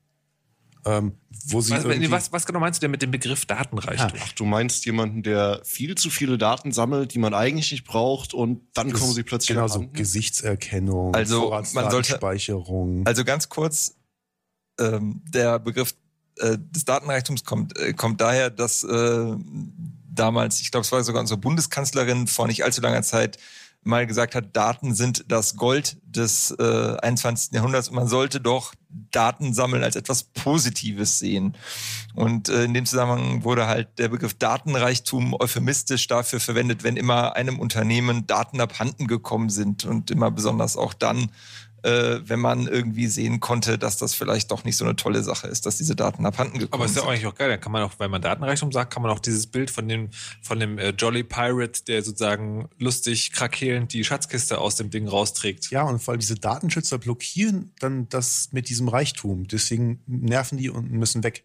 Ähm, wo sie Was, irgendwie- was, was genau meinst du denn mit dem Begriff Datenreichtum? Ach, du meinst jemanden, der viel zu viele Daten sammelt, die man eigentlich nicht braucht und dann kommen sie plötzlich Genau, so? Gesichtserkennung, Also, man sollte-. Also ganz kurz, ähm, der Begriff äh, des Datenreichtums kommt, äh, kommt daher, dass äh, damals, ich glaube, es war sogar unsere Bundeskanzlerin vor nicht allzu langer Zeit mal gesagt hat, Daten sind das Gold des äh, 21. Jahrhunderts und man sollte doch Daten sammeln als etwas Positives sehen. Und äh, in dem Zusammenhang wurde halt der Begriff Datenreichtum euphemistisch dafür verwendet, wenn immer einem Unternehmen Daten abhanden gekommen sind und immer besonders auch dann, äh, wenn man irgendwie sehen konnte, dass das vielleicht doch nicht so eine tolle Sache ist, dass diese Daten abhanden gekommen Aber ist ja sind. eigentlich auch geil. Da kann man auch, wenn man Datenreichtum sagt, kann man auch dieses Bild von dem, von dem äh, Jolly Pirate, der sozusagen lustig krakelnd die Schatzkiste aus dem Ding rausträgt. Ja, und vor allem diese Datenschützer blockieren dann das mit diesem Reichtum. Deswegen nerven die und müssen weg.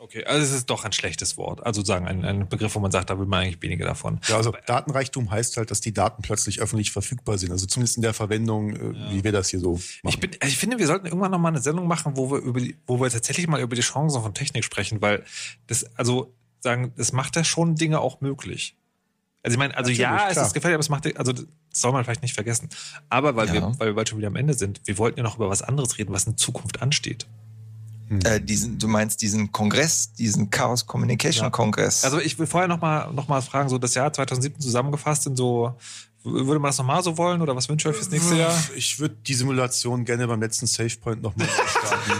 Okay, also es ist doch ein schlechtes Wort. Also sozusagen ein, ein Begriff, wo man sagt, da will man eigentlich weniger davon. Ja, also Datenreichtum heißt halt, dass die Daten plötzlich öffentlich verfügbar sind. Also zumindest in der Verwendung, äh, wie wir das hier so machen. Ich, bin, also ich finde, wir sollten irgendwann noch mal eine Sendung machen, wo wir über die, wo wir tatsächlich mal über die Chancen von Technik sprechen, weil das, also sagen, das macht ja schon Dinge auch möglich. Also ich meine, also Natürlich, ja, es klar. ist gefährlich, aber es macht, also das soll man vielleicht nicht vergessen. Aber weil Ja. wir, weil wir bald schon wieder am Ende sind, wir wollten ja noch über was anderes reden, was in Zukunft ansteht. Äh, diesen, du meinst diesen Kongress, diesen Chaos Communication Ja. Kongress. Also ich will vorher noch mal, noch mal fragen, so das Jahr 2017 zusammengefasst in so, würde man das nochmal so wollen oder was wünscht ihr euch fürs nächste Jahr? Ich würde die Simulation gerne beim letzten SafePoint nochmal starten.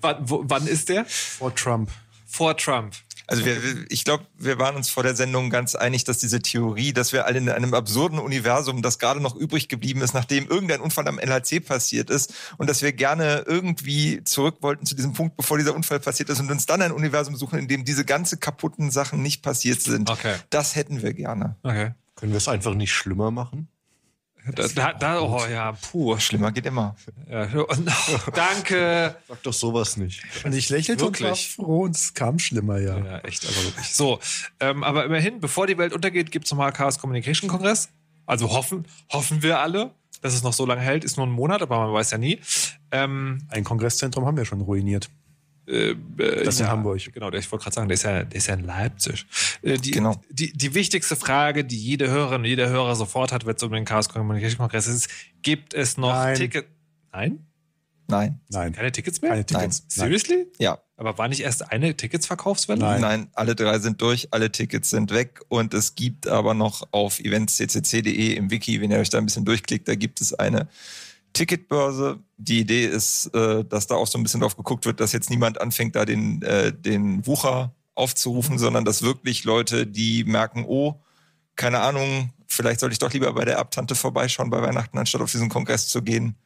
wann, wo, wann ist der? Vor Trump. Vor Trump. Also wir, ich glaube, wir waren uns vor der Sendung ganz einig, dass diese Theorie, dass wir alle in einem absurden Universum, das gerade noch übrig geblieben ist, nachdem irgendein Unfall am LHC passiert ist und dass wir gerne irgendwie zurück wollten zu diesem Punkt, bevor dieser Unfall passiert ist und uns dann ein Universum suchen, in dem diese ganze kaputten Sachen nicht passiert sind. Okay. Das hätten wir gerne. Okay. Können wir es einfach nicht schlimmer machen? Da, da, da, oh ja, puh. Schlimmer geht immer. Ja, und, oh, danke. Sag doch sowas nicht. Und ich lächelte und war Wirklich? froh und es kam schlimmer, ja. Ja, echt, aber wirklich. So, ähm, aber immerhin, bevor die Welt untergeht, gibt es nochmal Chaos Communication Kongress. Also hoffen, hoffen wir alle, dass es noch so lange hält. Ist nur ein Monat, aber man weiß ja nie. Ähm, Ein Kongresszentrum haben wir schon ruiniert. Äh, äh, Das in Hamburg. Genau, ich wollte gerade sagen, der ist ja, der ist ja in Leipzig. Äh, die, Genau. die, die wichtigste Frage, die jede Hörerin und jeder Hörer sofort hat, wenn es um den Chaos Communication Kongress ist, gibt es noch Nein. Tickets? Nein? Nein. Nein. Keine Tickets mehr? Keine Tickets. Nein. Seriously? Ja. Aber war nicht erst eine Ticketsverkaufswelle? Nein. Nein, alle drei sind durch, alle Tickets sind weg und es gibt aber noch auf eventsccc.de im Wiki, wenn ihr euch da ein bisschen durchklickt, da gibt es eine Ticketbörse. Die Idee ist, äh, dass da auch so ein bisschen drauf geguckt wird, dass jetzt niemand anfängt, da den, äh, den Wucher aufzurufen, sondern dass wirklich Leute, die merken, oh, keine Ahnung, vielleicht sollte ich doch lieber bei der Erbtante vorbeischauen bei Weihnachten, anstatt auf diesen Kongress zu gehen,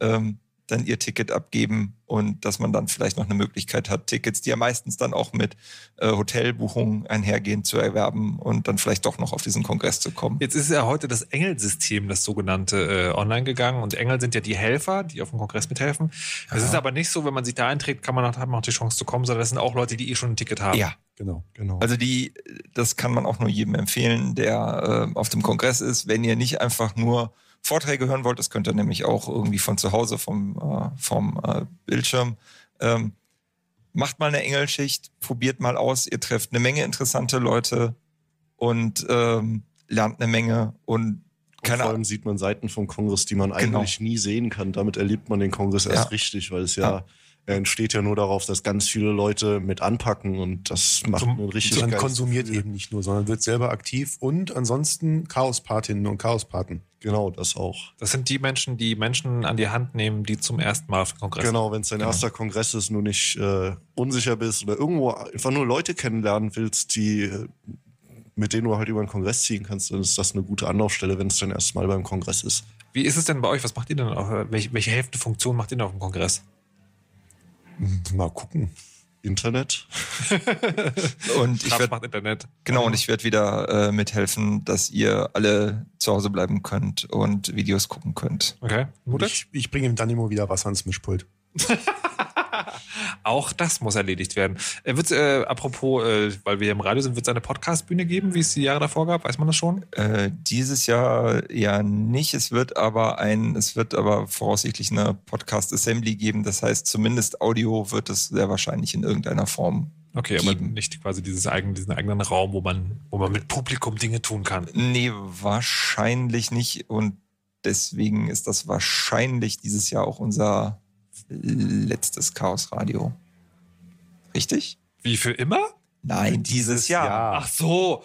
ähm, dann ihr Ticket abgeben und dass man dann vielleicht noch eine Möglichkeit hat, Tickets, die ja meistens dann auch mit äh, Hotelbuchungen einhergehen, zu erwerben und dann vielleicht doch noch auf diesen Kongress zu kommen. Jetzt ist ja heute das Engel-System, das sogenannte, äh, online gegangen. Und Engel sind ja die Helfer, die auf dem Kongress mithelfen. Es ist aber nicht so, wenn man sich da einträgt, kann man noch, hat man auch die Chance zu kommen, sondern das sind auch Leute, die eh schon ein Ticket haben. Ja, Genau. Genau. Also die, das kann man auch nur jedem empfehlen, der äh, auf dem Kongress ist. Wenn ihr nicht einfach nur Vorträge hören wollt, das könnt ihr nämlich auch irgendwie von zu Hause vom, äh, vom äh, Bildschirm. Ähm, macht mal eine Engelschicht, probiert mal aus. Ihr trefft eine Menge interessante Leute und ähm, lernt eine Menge und Und keine vor Ahnung. allem sieht man Seiten vom Kongress, die man Genau. eigentlich nie sehen kann. Damit erlebt man den Kongress erst Ja. richtig, weil es ja, Ja. er entsteht ja nur darauf, dass ganz viele Leute mit anpacken und das macht Zum- einen richtig Man konsumiert Gefühl. eben nicht nur, sondern wird selber aktiv und ansonsten Chaospatinnen und Chaospaten. Genau, das auch. Das sind die Menschen, die Menschen an die Hand nehmen, die zum ersten Mal auf den Kongress Genau, wenn es dein erster Kongress ist, nur nicht äh, unsicher bist oder irgendwo einfach nur Leute kennenlernen willst, die äh, mit denen du halt über den Kongress ziehen kannst, dann ist das eine gute Anlaufstelle, wenn es dein erstes Mal beim Kongress ist. Wie ist es denn bei euch? Was macht ihr denn? Auf, welche, welche Hälfte-Funktion macht ihr denn auf dem Kongress? Mal gucken. Internet. Und ich Kraft werd, macht Internet. genau, und ich werde wieder äh, mithelfen, dass ihr alle zu Hause bleiben könnt und Videos gucken könnt. Okay. Mutter? Ich, ich bringe ihm dann immer wieder Wasser ans Mischpult. Auch das muss erledigt werden. Äh, wird's, äh, apropos, äh, weil wir hier im Radio sind, wird es eine Podcast-Bühne geben, wie es die Jahre davor gab? Weiß man das schon? Äh, dieses Jahr ja nicht. Es wird aber ein, es wird aber voraussichtlich eine Podcast Assembly geben. Das heißt, zumindest Audio wird es sehr wahrscheinlich in irgendeiner Form. Okay, aber nicht quasi dieses eigene, diesen eigenen Raum, wo man, wo man mit Publikum Dinge tun kann. Nee, wahrscheinlich nicht. Und deswegen ist das wahrscheinlich dieses Jahr auch unser letztes Chaos Radio. Richtig? Wie für immer? Nein, dieses Jahr. Ach so.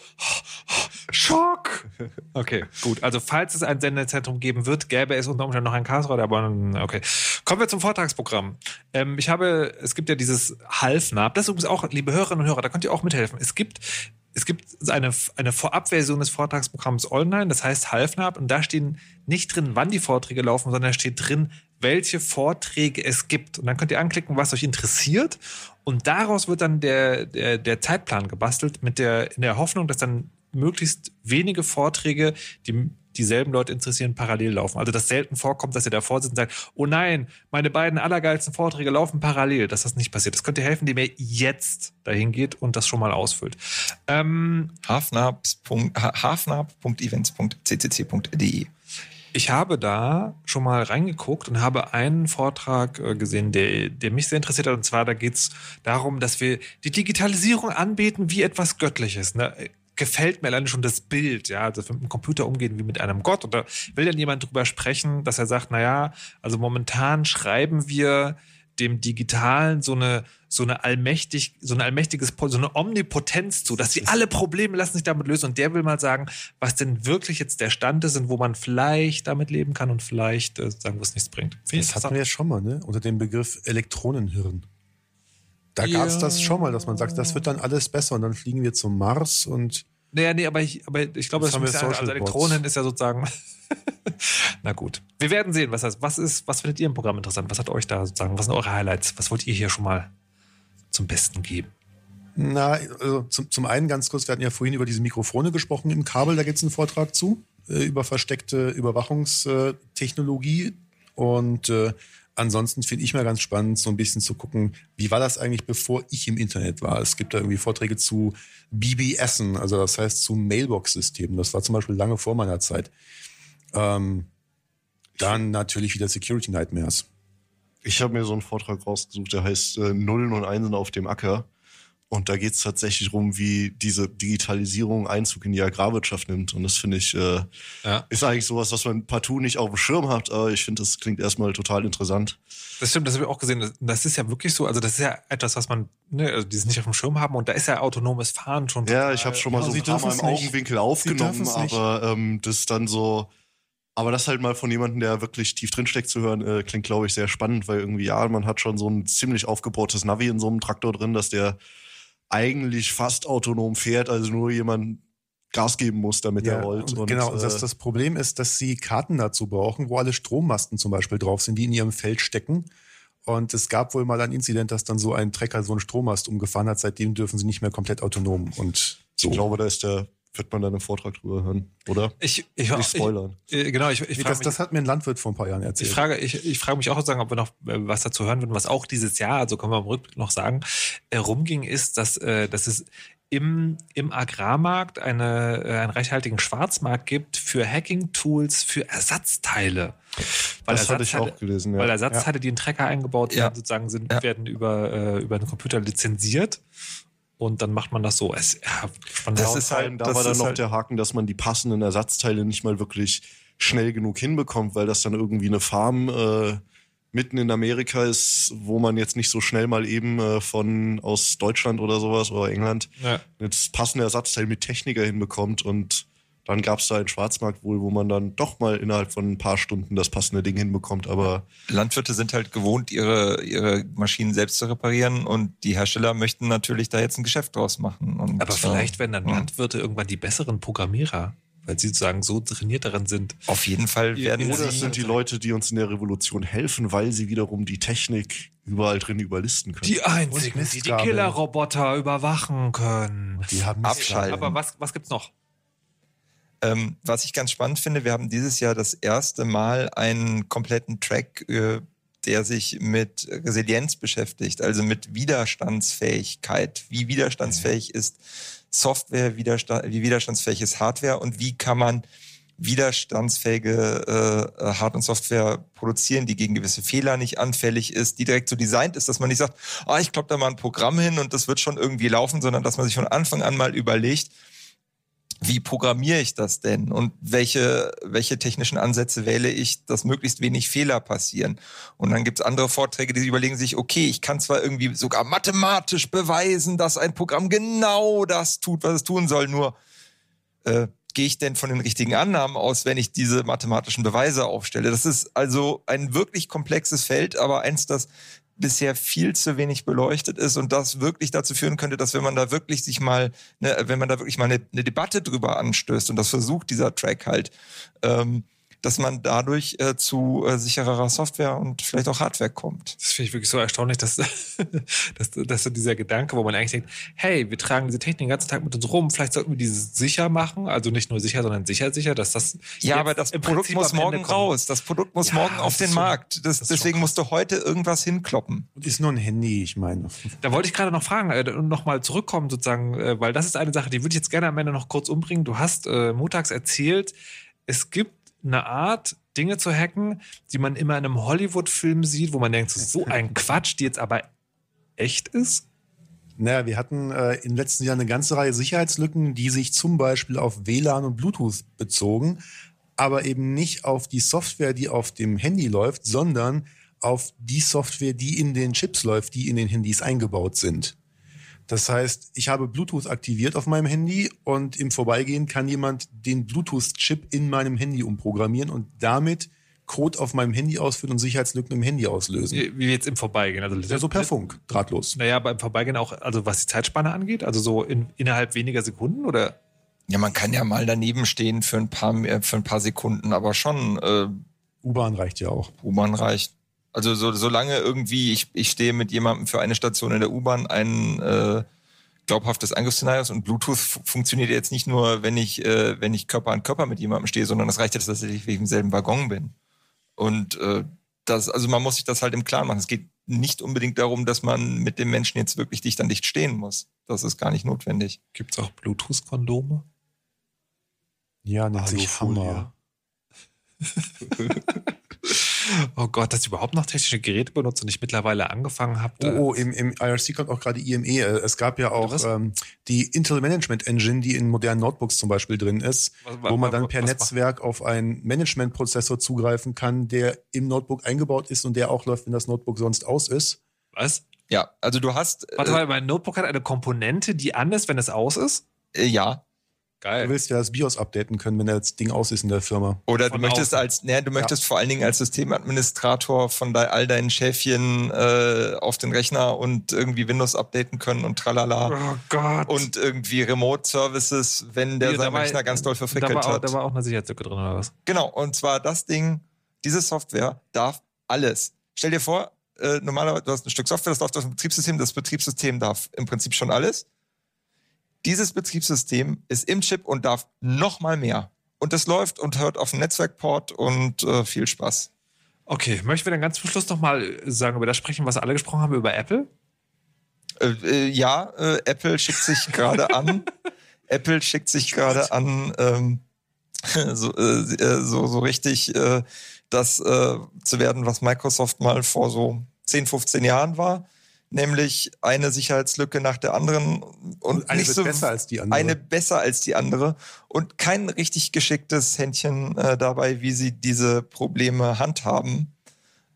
Schock. Okay, gut. Also falls es ein Sendezentrum geben wird, gäbe es unter Umständen noch ein Chaosradio, aber okay. Kommen wir zum Vortragsprogramm. Ähm, ich habe, es gibt ja dieses Halfnab. Das ist übrigens auch, liebe Hörerinnen und Hörer, da könnt ihr auch mithelfen. Es gibt es gibt eine, eine Vorabversion des Vortragsprogramms online, das heißt Halfnab, und da stehen nicht drin, wann die Vorträge laufen, sondern da steht drin, welche Vorträge es gibt. Und dann könnt ihr anklicken, was euch interessiert. Und daraus wird dann der, der, der Zeitplan gebastelt, mit der, in der Hoffnung, dass dann möglichst wenige Vorträge, die dieselben Leute interessieren, parallel laufen. Also dass selten vorkommt, dass ihr davor sitzt und sagt, oh nein, meine beiden allergeilsten Vorträge laufen parallel, dass das nicht passiert. Das könnte helfen, indem ihr jetzt dahin geht und das schon mal ausfüllt. Ähm, hafnab.events.ccc.de ich habe da schon mal reingeguckt und habe einen Vortrag äh, gesehen, der, der mich sehr interessiert hat. Und zwar, da geht es darum, dass wir die Digitalisierung anbeten wie etwas Göttliches. Ne? Gefällt mir alleine schon das Bild, ja, also mit dem Computer umgehen wie mit einem Gott. Oder will dann jemand drüber sprechen, dass er sagt, na ja, also momentan schreiben wir dem Digitalen so eine, so eine allmächtig, so ein allmächtiges, so eine Omnipotenz zu, dass sie alle Probleme lassen sich damit lösen. Und der will mal sagen, was denn wirklich jetzt der Stand ist und wo man vielleicht damit leben kann und vielleicht äh, sagen, wo es nichts bringt. Das hatten wir ja schon mal, ne? Unter dem Begriff Elektronenhirn. Da ja. gab es das schon mal, dass man sagt, das wird dann alles besser und dann fliegen wir zum Mars und. Naja, nee, aber ich, aber ich glaube, das, das ist also Elektronen ist ja sozusagen. Na gut. Wir werden sehen, was das, was ist, was findet ihr im Programm interessant? Was hat euch da sozusagen, was sind eure Highlights? Was wollt ihr hier schon mal zum Besten geben? Na, also zum, zum einen ganz kurz, wir hatten ja vorhin über diese Mikrofone gesprochen im Kabel, da gibt es einen Vortrag zu, äh, über versteckte Überwachungstechnologie. Und äh, ansonsten finde ich mal ganz spannend, so ein bisschen zu gucken, wie war das eigentlich, bevor ich im Internet war. Es gibt da irgendwie Vorträge zu BBSen, also das heißt zu Mailbox-Systemen. Das war zum Beispiel lange vor meiner Zeit. Ähm, dann natürlich wieder Security Nightmares. Ich habe mir so einen Vortrag rausgesucht, der heißt äh, Nullen und Einsen auf dem Acker. Und da geht es tatsächlich darum, wie diese Digitalisierung Einzug in die Agrarwirtschaft nimmt. Und das finde ich, äh, ja. ist eigentlich sowas, was man partout nicht auf dem Schirm hat. Aber ich finde, das klingt erstmal total interessant. Das stimmt, das habe ich auch gesehen. Das ist ja wirklich so. Also, das ist ja etwas, was man, ne, also die es nicht auf dem Schirm haben. Und da ist ja autonomes Fahren schon. Ja, ich habe schon mal ja, so ein paar Mal im Augenwinkel aufgenommen, aber ähm, das dann so. Aber das halt mal von jemandem, der wirklich tief drinsteckt zu hören, äh, klingt, glaube ich, sehr spannend, weil irgendwie, ja, man hat schon so ein ziemlich aufgebautes Navi in so einem Traktor drin, dass der eigentlich fast autonom fährt, also nur jemand Gas geben muss, damit ja, er rollt. Und, genau, und das, äh, das Problem ist, dass sie Karten dazu brauchen, wo alle Strommasten zum Beispiel drauf sind, die in ihrem Feld stecken. Und es gab wohl mal ein Inzident, dass dann so ein Trecker so einen Strommast umgefahren hat. Seitdem dürfen sie nicht mehr komplett autonom. Und so. Ich glaube, da ist der wird man dann im Vortrag drüber hören, oder? Ich, ich, Nicht spoilern. Ich, genau, ich, ich das, mich, das hat mir ein Landwirt vor ein paar Jahren erzählt. Ich frage, ich, ich frage mich auch sozusagen, ob wir noch äh, was dazu hören würden, was auch dieses Jahr, also können wir im Rückblick noch sagen, äh, rumging, ist, dass, äh, dass es im, im Agrarmarkt eine, äh, einen reichhaltigen Schwarzmarkt gibt für Hacking-Tools für Ersatzteile. Weil das hatte ich auch gelesen, ja. Weil Ersatzteile, die in Trecker eingebaut werden, sozusagen sind, ja. werden über, äh, über den Computer lizenziert und dann macht man das so. Es, ja, das ist halt, da war dann noch halt der Haken, dass man die passenden Ersatzteile nicht mal wirklich schnell genug hinbekommt, weil das dann irgendwie eine Farm äh, mitten in Amerika ist, wo man jetzt nicht so schnell mal eben äh, von aus Deutschland oder sowas oder England ja. das passende Ersatzteil mit Techniker hinbekommt und dann gab es da einen Schwarzmarkt wohl, wo man dann doch mal innerhalb von ein paar Stunden das passende Ding hinbekommt. Aber Landwirte sind halt gewohnt, ihre, ihre Maschinen selbst zu reparieren und die Hersteller möchten natürlich da jetzt ein Geschäft draus machen. Und, aber vielleicht werden dann Landwirte irgendwann die besseren Programmierer weil sie sozusagen so trainiert darin sind. Auf jeden Fall werden Oder es sind die Leute, die uns in der Revolution helfen, weil sie wiederum die Technik überall drin überlisten können. Die einzigen, die die Killerroboter überwachen können. Die haben Abschalten. Aber was, was gibt's noch? Ähm, was ich ganz spannend finde, wir haben dieses Jahr das erste Mal einen kompletten Track äh, der sich mit Resilienz beschäftigt, also mit Widerstandsfähigkeit. Wie widerstandsfähig ist Software, widerstand, wie widerstandsfähig ist Hardware und wie kann man widerstandsfähige äh, Hard- und Software produzieren, die gegen gewisse Fehler nicht anfällig ist, die direkt so designt ist, dass man nicht sagt, ah, ich klopp da mal ein Programm hin und das wird schon irgendwie laufen, sondern dass man sich von Anfang an mal überlegt, wie programmiere ich das denn und welche, welche technischen Ansätze wähle ich, dass möglichst wenig Fehler passieren. Und dann gibt's andere Vorträge, die überlegen sich, okay, ich kann zwar irgendwie sogar mathematisch beweisen, dass ein Programm genau das tut, was es tun soll, nur äh, gehe ich denn von den richtigen Annahmen aus, wenn ich diese mathematischen Beweise aufstelle? Das ist also ein wirklich komplexes Feld, aber eins, das bisher viel zu wenig beleuchtet ist und das wirklich dazu führen könnte, dass wenn man da wirklich sich mal, ne, wenn man da wirklich mal eine, eine Debatte drüber anstößt und das versucht dieser Track halt, ähm, dass man dadurch äh, zu äh, sichererer Software und vielleicht auch Hardware kommt. Das finde ich wirklich so erstaunlich, dass, dass, dass so dieser Gedanke, wo man eigentlich denkt, hey, wir tragen diese Technik den ganzen Tag mit uns rum, vielleicht sollten wir diese sicher machen, also nicht nur sicher, sondern sicher sicher, dass das Ja, aber das Produkt Prinzip muss morgen raus. Das Produkt muss Ja, morgen auf den schon- Markt. Das, deswegen musst du heute irgendwas hinkloppen. Und ist nur ein Handy, ich meine. Da wollte ich gerade noch fragen äh, und nochmal zurückkommen sozusagen, äh, weil das ist eine Sache, die würde ich jetzt gerne am Ende noch kurz umbringen. Du hast äh, montags erzählt, es gibt eine Art, Dinge zu hacken, die man immer in einem Hollywood-Film sieht, wo man denkt, so ein Quatsch, die jetzt aber echt ist. Naja, wir hatten äh, in den letzten Jahren eine ganze Reihe Sicherheitslücken, die sich zum Beispiel auf WLAN und Bluetooth bezogen, aber eben nicht auf die Software, die auf dem Handy läuft, sondern auf die Software, die in den Chips läuft, die in den Handys eingebaut sind. Das heißt, ich habe Bluetooth aktiviert auf meinem Handy und im Vorbeigehen kann jemand den Bluetooth-Chip in meinem Handy umprogrammieren und damit Code auf meinem Handy ausführen und Sicherheitslücken im Handy auslösen. Wie jetzt im Vorbeigehen. Also Ja, so per Funk, drahtlos. Naja, beim Vorbeigehen auch, also was die Zeitspanne angeht, also so in, innerhalb weniger Sekunden oder? Ja, man kann ja mal daneben stehen für ein paar, äh, für ein paar Sekunden, aber schon. Äh, U-Bahn reicht ja auch. U-Bahn reicht. Also so, solange irgendwie ich, ich stehe mit jemandem für eine Station in der U-Bahn ein äh, glaubhaftes Angriffsszenario ist und Bluetooth fu- funktioniert jetzt nicht nur, wenn ich, äh, wenn ich Körper an Körper mit jemandem stehe, sondern das reicht jetzt, dass ich im selben Waggon bin. Und äh, das, also man muss sich das halt im Klaren machen. Es geht nicht unbedingt darum, dass man mit dem Menschen jetzt wirklich dicht an dicht stehen muss. Das ist gar nicht notwendig. Gibt es auch Bluetooth-Kondome? Ja, nennt sich Alufolie. Hammer. Oh Gott, dass ich überhaupt noch technische Geräte benutze und ich mittlerweile angefangen habe. Oh, oh im, im IRC kommt auch gerade IME. Äh, Es gab ja auch ähm, die Intel Management Engine, die in modernen Notebooks zum Beispiel drin ist, Was- wo man dann per Netzwerk auf einen Management-Prozessor zugreifen kann, der im Notebook eingebaut ist und der auch läuft, wenn das Notebook sonst aus ist. Was? Ja, also du hast. Warte äh, mal, mein Notebook hat eine Komponente, die an ist, wenn es aus ist? äh, ja. Du Geil. willst ja das BIOS updaten können, wenn das Ding aus ist in der Firma. Oder du Von möchtest außen. als, ne, du möchtest vor allen Dingen als Systemadministrator von de, all deinen Schäfchen äh, auf den Rechner und irgendwie Windows updaten können und tralala. Oh Gott. Und irgendwie Remote Services, wenn der Hier, seinen Rechner ganz doll da verfrickelt auch, hat. da war auch eine Sicherheitslücke drin, oder was? Genau, und zwar das Ding, diese Software darf alles. Stell dir vor, äh, normalerweise, du hast ein Stück Software, das läuft auf dem Betriebssystem, das Betriebssystem darf im Prinzip schon alles. Dieses Betriebssystem ist im Chip und darf noch mal mehr. Und das läuft und hört auf dem Netzwerkport und äh, viel Spaß. Okay, möchten wir dann ganz zum Schluss nochmal sagen, über das sprechen, was alle gesprochen haben, über Apple? Äh, äh, ja, äh, Apple schickt sich gerade an. Apple schickt sich gerade an, ähm, so, äh, äh, so, so richtig äh, das äh, zu werden, was Microsoft mal vor so 10, 15 Jahren war. Nämlich eine Sicherheitslücke nach der anderen und Eine so besser als die andere. Eine besser als die andere und kein richtig geschicktes Händchen äh, dabei, wie sie diese Probleme handhaben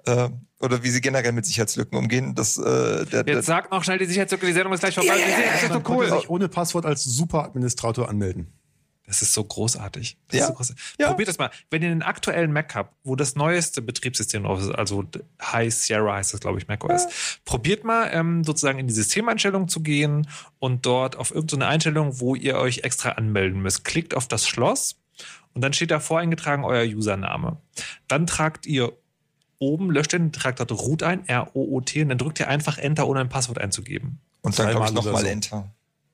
äh, oder wie sie generell mit Sicherheitslücken umgehen. Das, äh, der, der, Jetzt sag noch schnell die Sicherheitslücke, die Sendung ist gleich vorbei. Das ist Man so cool. sich ohne Passwort als Superadministrator anmelden. Das ist so großartig. Das Ja. so großartig. Ja. Probiert das mal. Wenn ihr einen aktuellen Mac habt, wo das neueste Betriebssystem drauf ist, also High Sierra heißt das, glaube ich, macOS, probiert mal ähm, sozusagen in die Systemeinstellung zu gehen und dort auf irgendeine Einstellung, wo ihr euch extra anmelden müsst. Klickt auf das Schloss und dann steht da voreingetragen euer Username. Dann tragt ihr oben, löscht den, tragt dort Root ein, R-O-O-T, und dann drückt ihr einfach Enter, ohne ein Passwort einzugeben. und dann Dreimal oder nochmal so. Enter.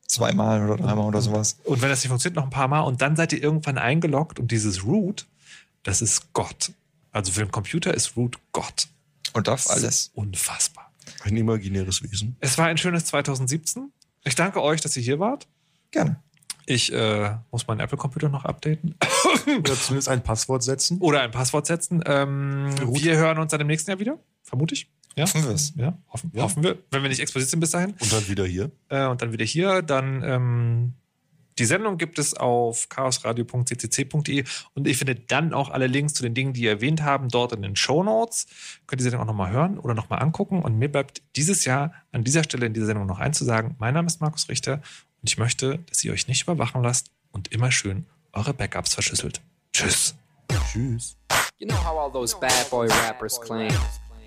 Zweimal oder dreimal oder sowas. Und wenn das nicht funktioniert, noch ein paar Mal. Und dann seid ihr irgendwann eingeloggt und dieses Root, das ist Gott. Also für den Computer ist Root Gott. Und auf alles. Unfassbar. Ein imaginäres Wesen. Es war ein schönes 2017. Ich danke euch, dass ihr hier wart. Gerne. Ich äh, muss meinen Apple-Computer noch updaten. Oder zumindest ein Passwort setzen. Oder ein Passwort setzen. Ähm, wir hören uns dann im nächsten Jahr wieder, vermute ich. Ja? Hoffen wir es. Ja, hoffen, Ja. hoffen wir. Wenn wir nicht explodiert sind bis dahin. Und dann wieder hier. Äh, und dann wieder hier. Dann ähm, die Sendung gibt es auf chaosradio.ccc.de und ich finde dann auch alle Links zu den Dingen, die ihr erwähnt haben, dort in den Show Notes. Könnt ihr die Sendung auch nochmal hören oder nochmal angucken. Und mir bleibt dieses Jahr an dieser Stelle in dieser Sendung noch einzusagen, mein Name ist Markus Richter und ich möchte, dass ihr euch nicht überwachen lasst und immer schön eure Backups verschlüsselt. Tschüss. Tschüss. You know how all those bad boy rappers claim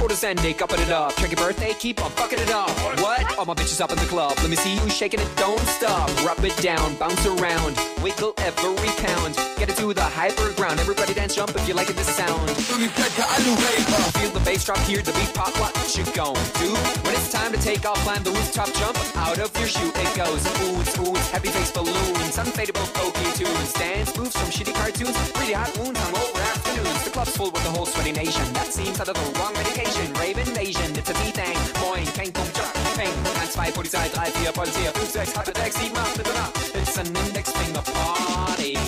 orders ending, upping it up. Check your birthday, keep on fucking it up. What? All my bitches up in the club. Let me see you shaking it, don't stop. Rub it down, bounce around, wiggle every pound. Get it to the hyper ground. Everybody dance, jump if you like it, this sound. Feel the bass drop, hear the beat pop. What you gon' do? When it's time to take off, climb the rooftop, jump out of your shoe. It goes oohs, oohs, heavy face balloons, unfadable pokey tunes, dance moves from shitty cartoons, really hot wounds on over afternoons. The club's full with the whole sweaty nation. That seems out of the wrong medication. Rave invasion, it's a B-Thing. Moin, kein Punkt, Jock, Peng. 1, 2, Polizei, 3, 4, Polizei, 5, 6, halbe 6, 7, 8, bitte nach. It's an index finger party.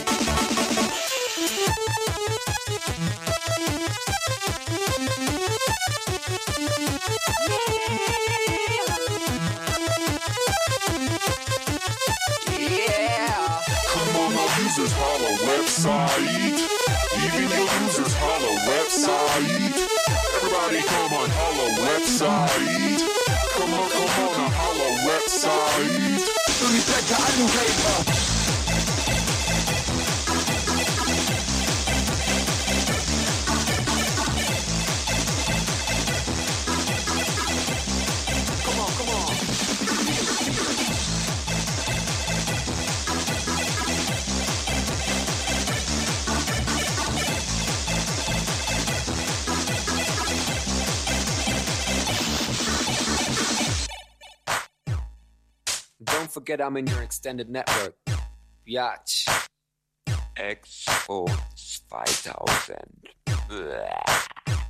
Yeah. Come on, my users, holla website. Even your users, holla website. Everybody, come on, holla website. Come on, come on, holla website. Rebecca, I knew forget I'm in your extended network. Biatch. Expo 2000. Blah.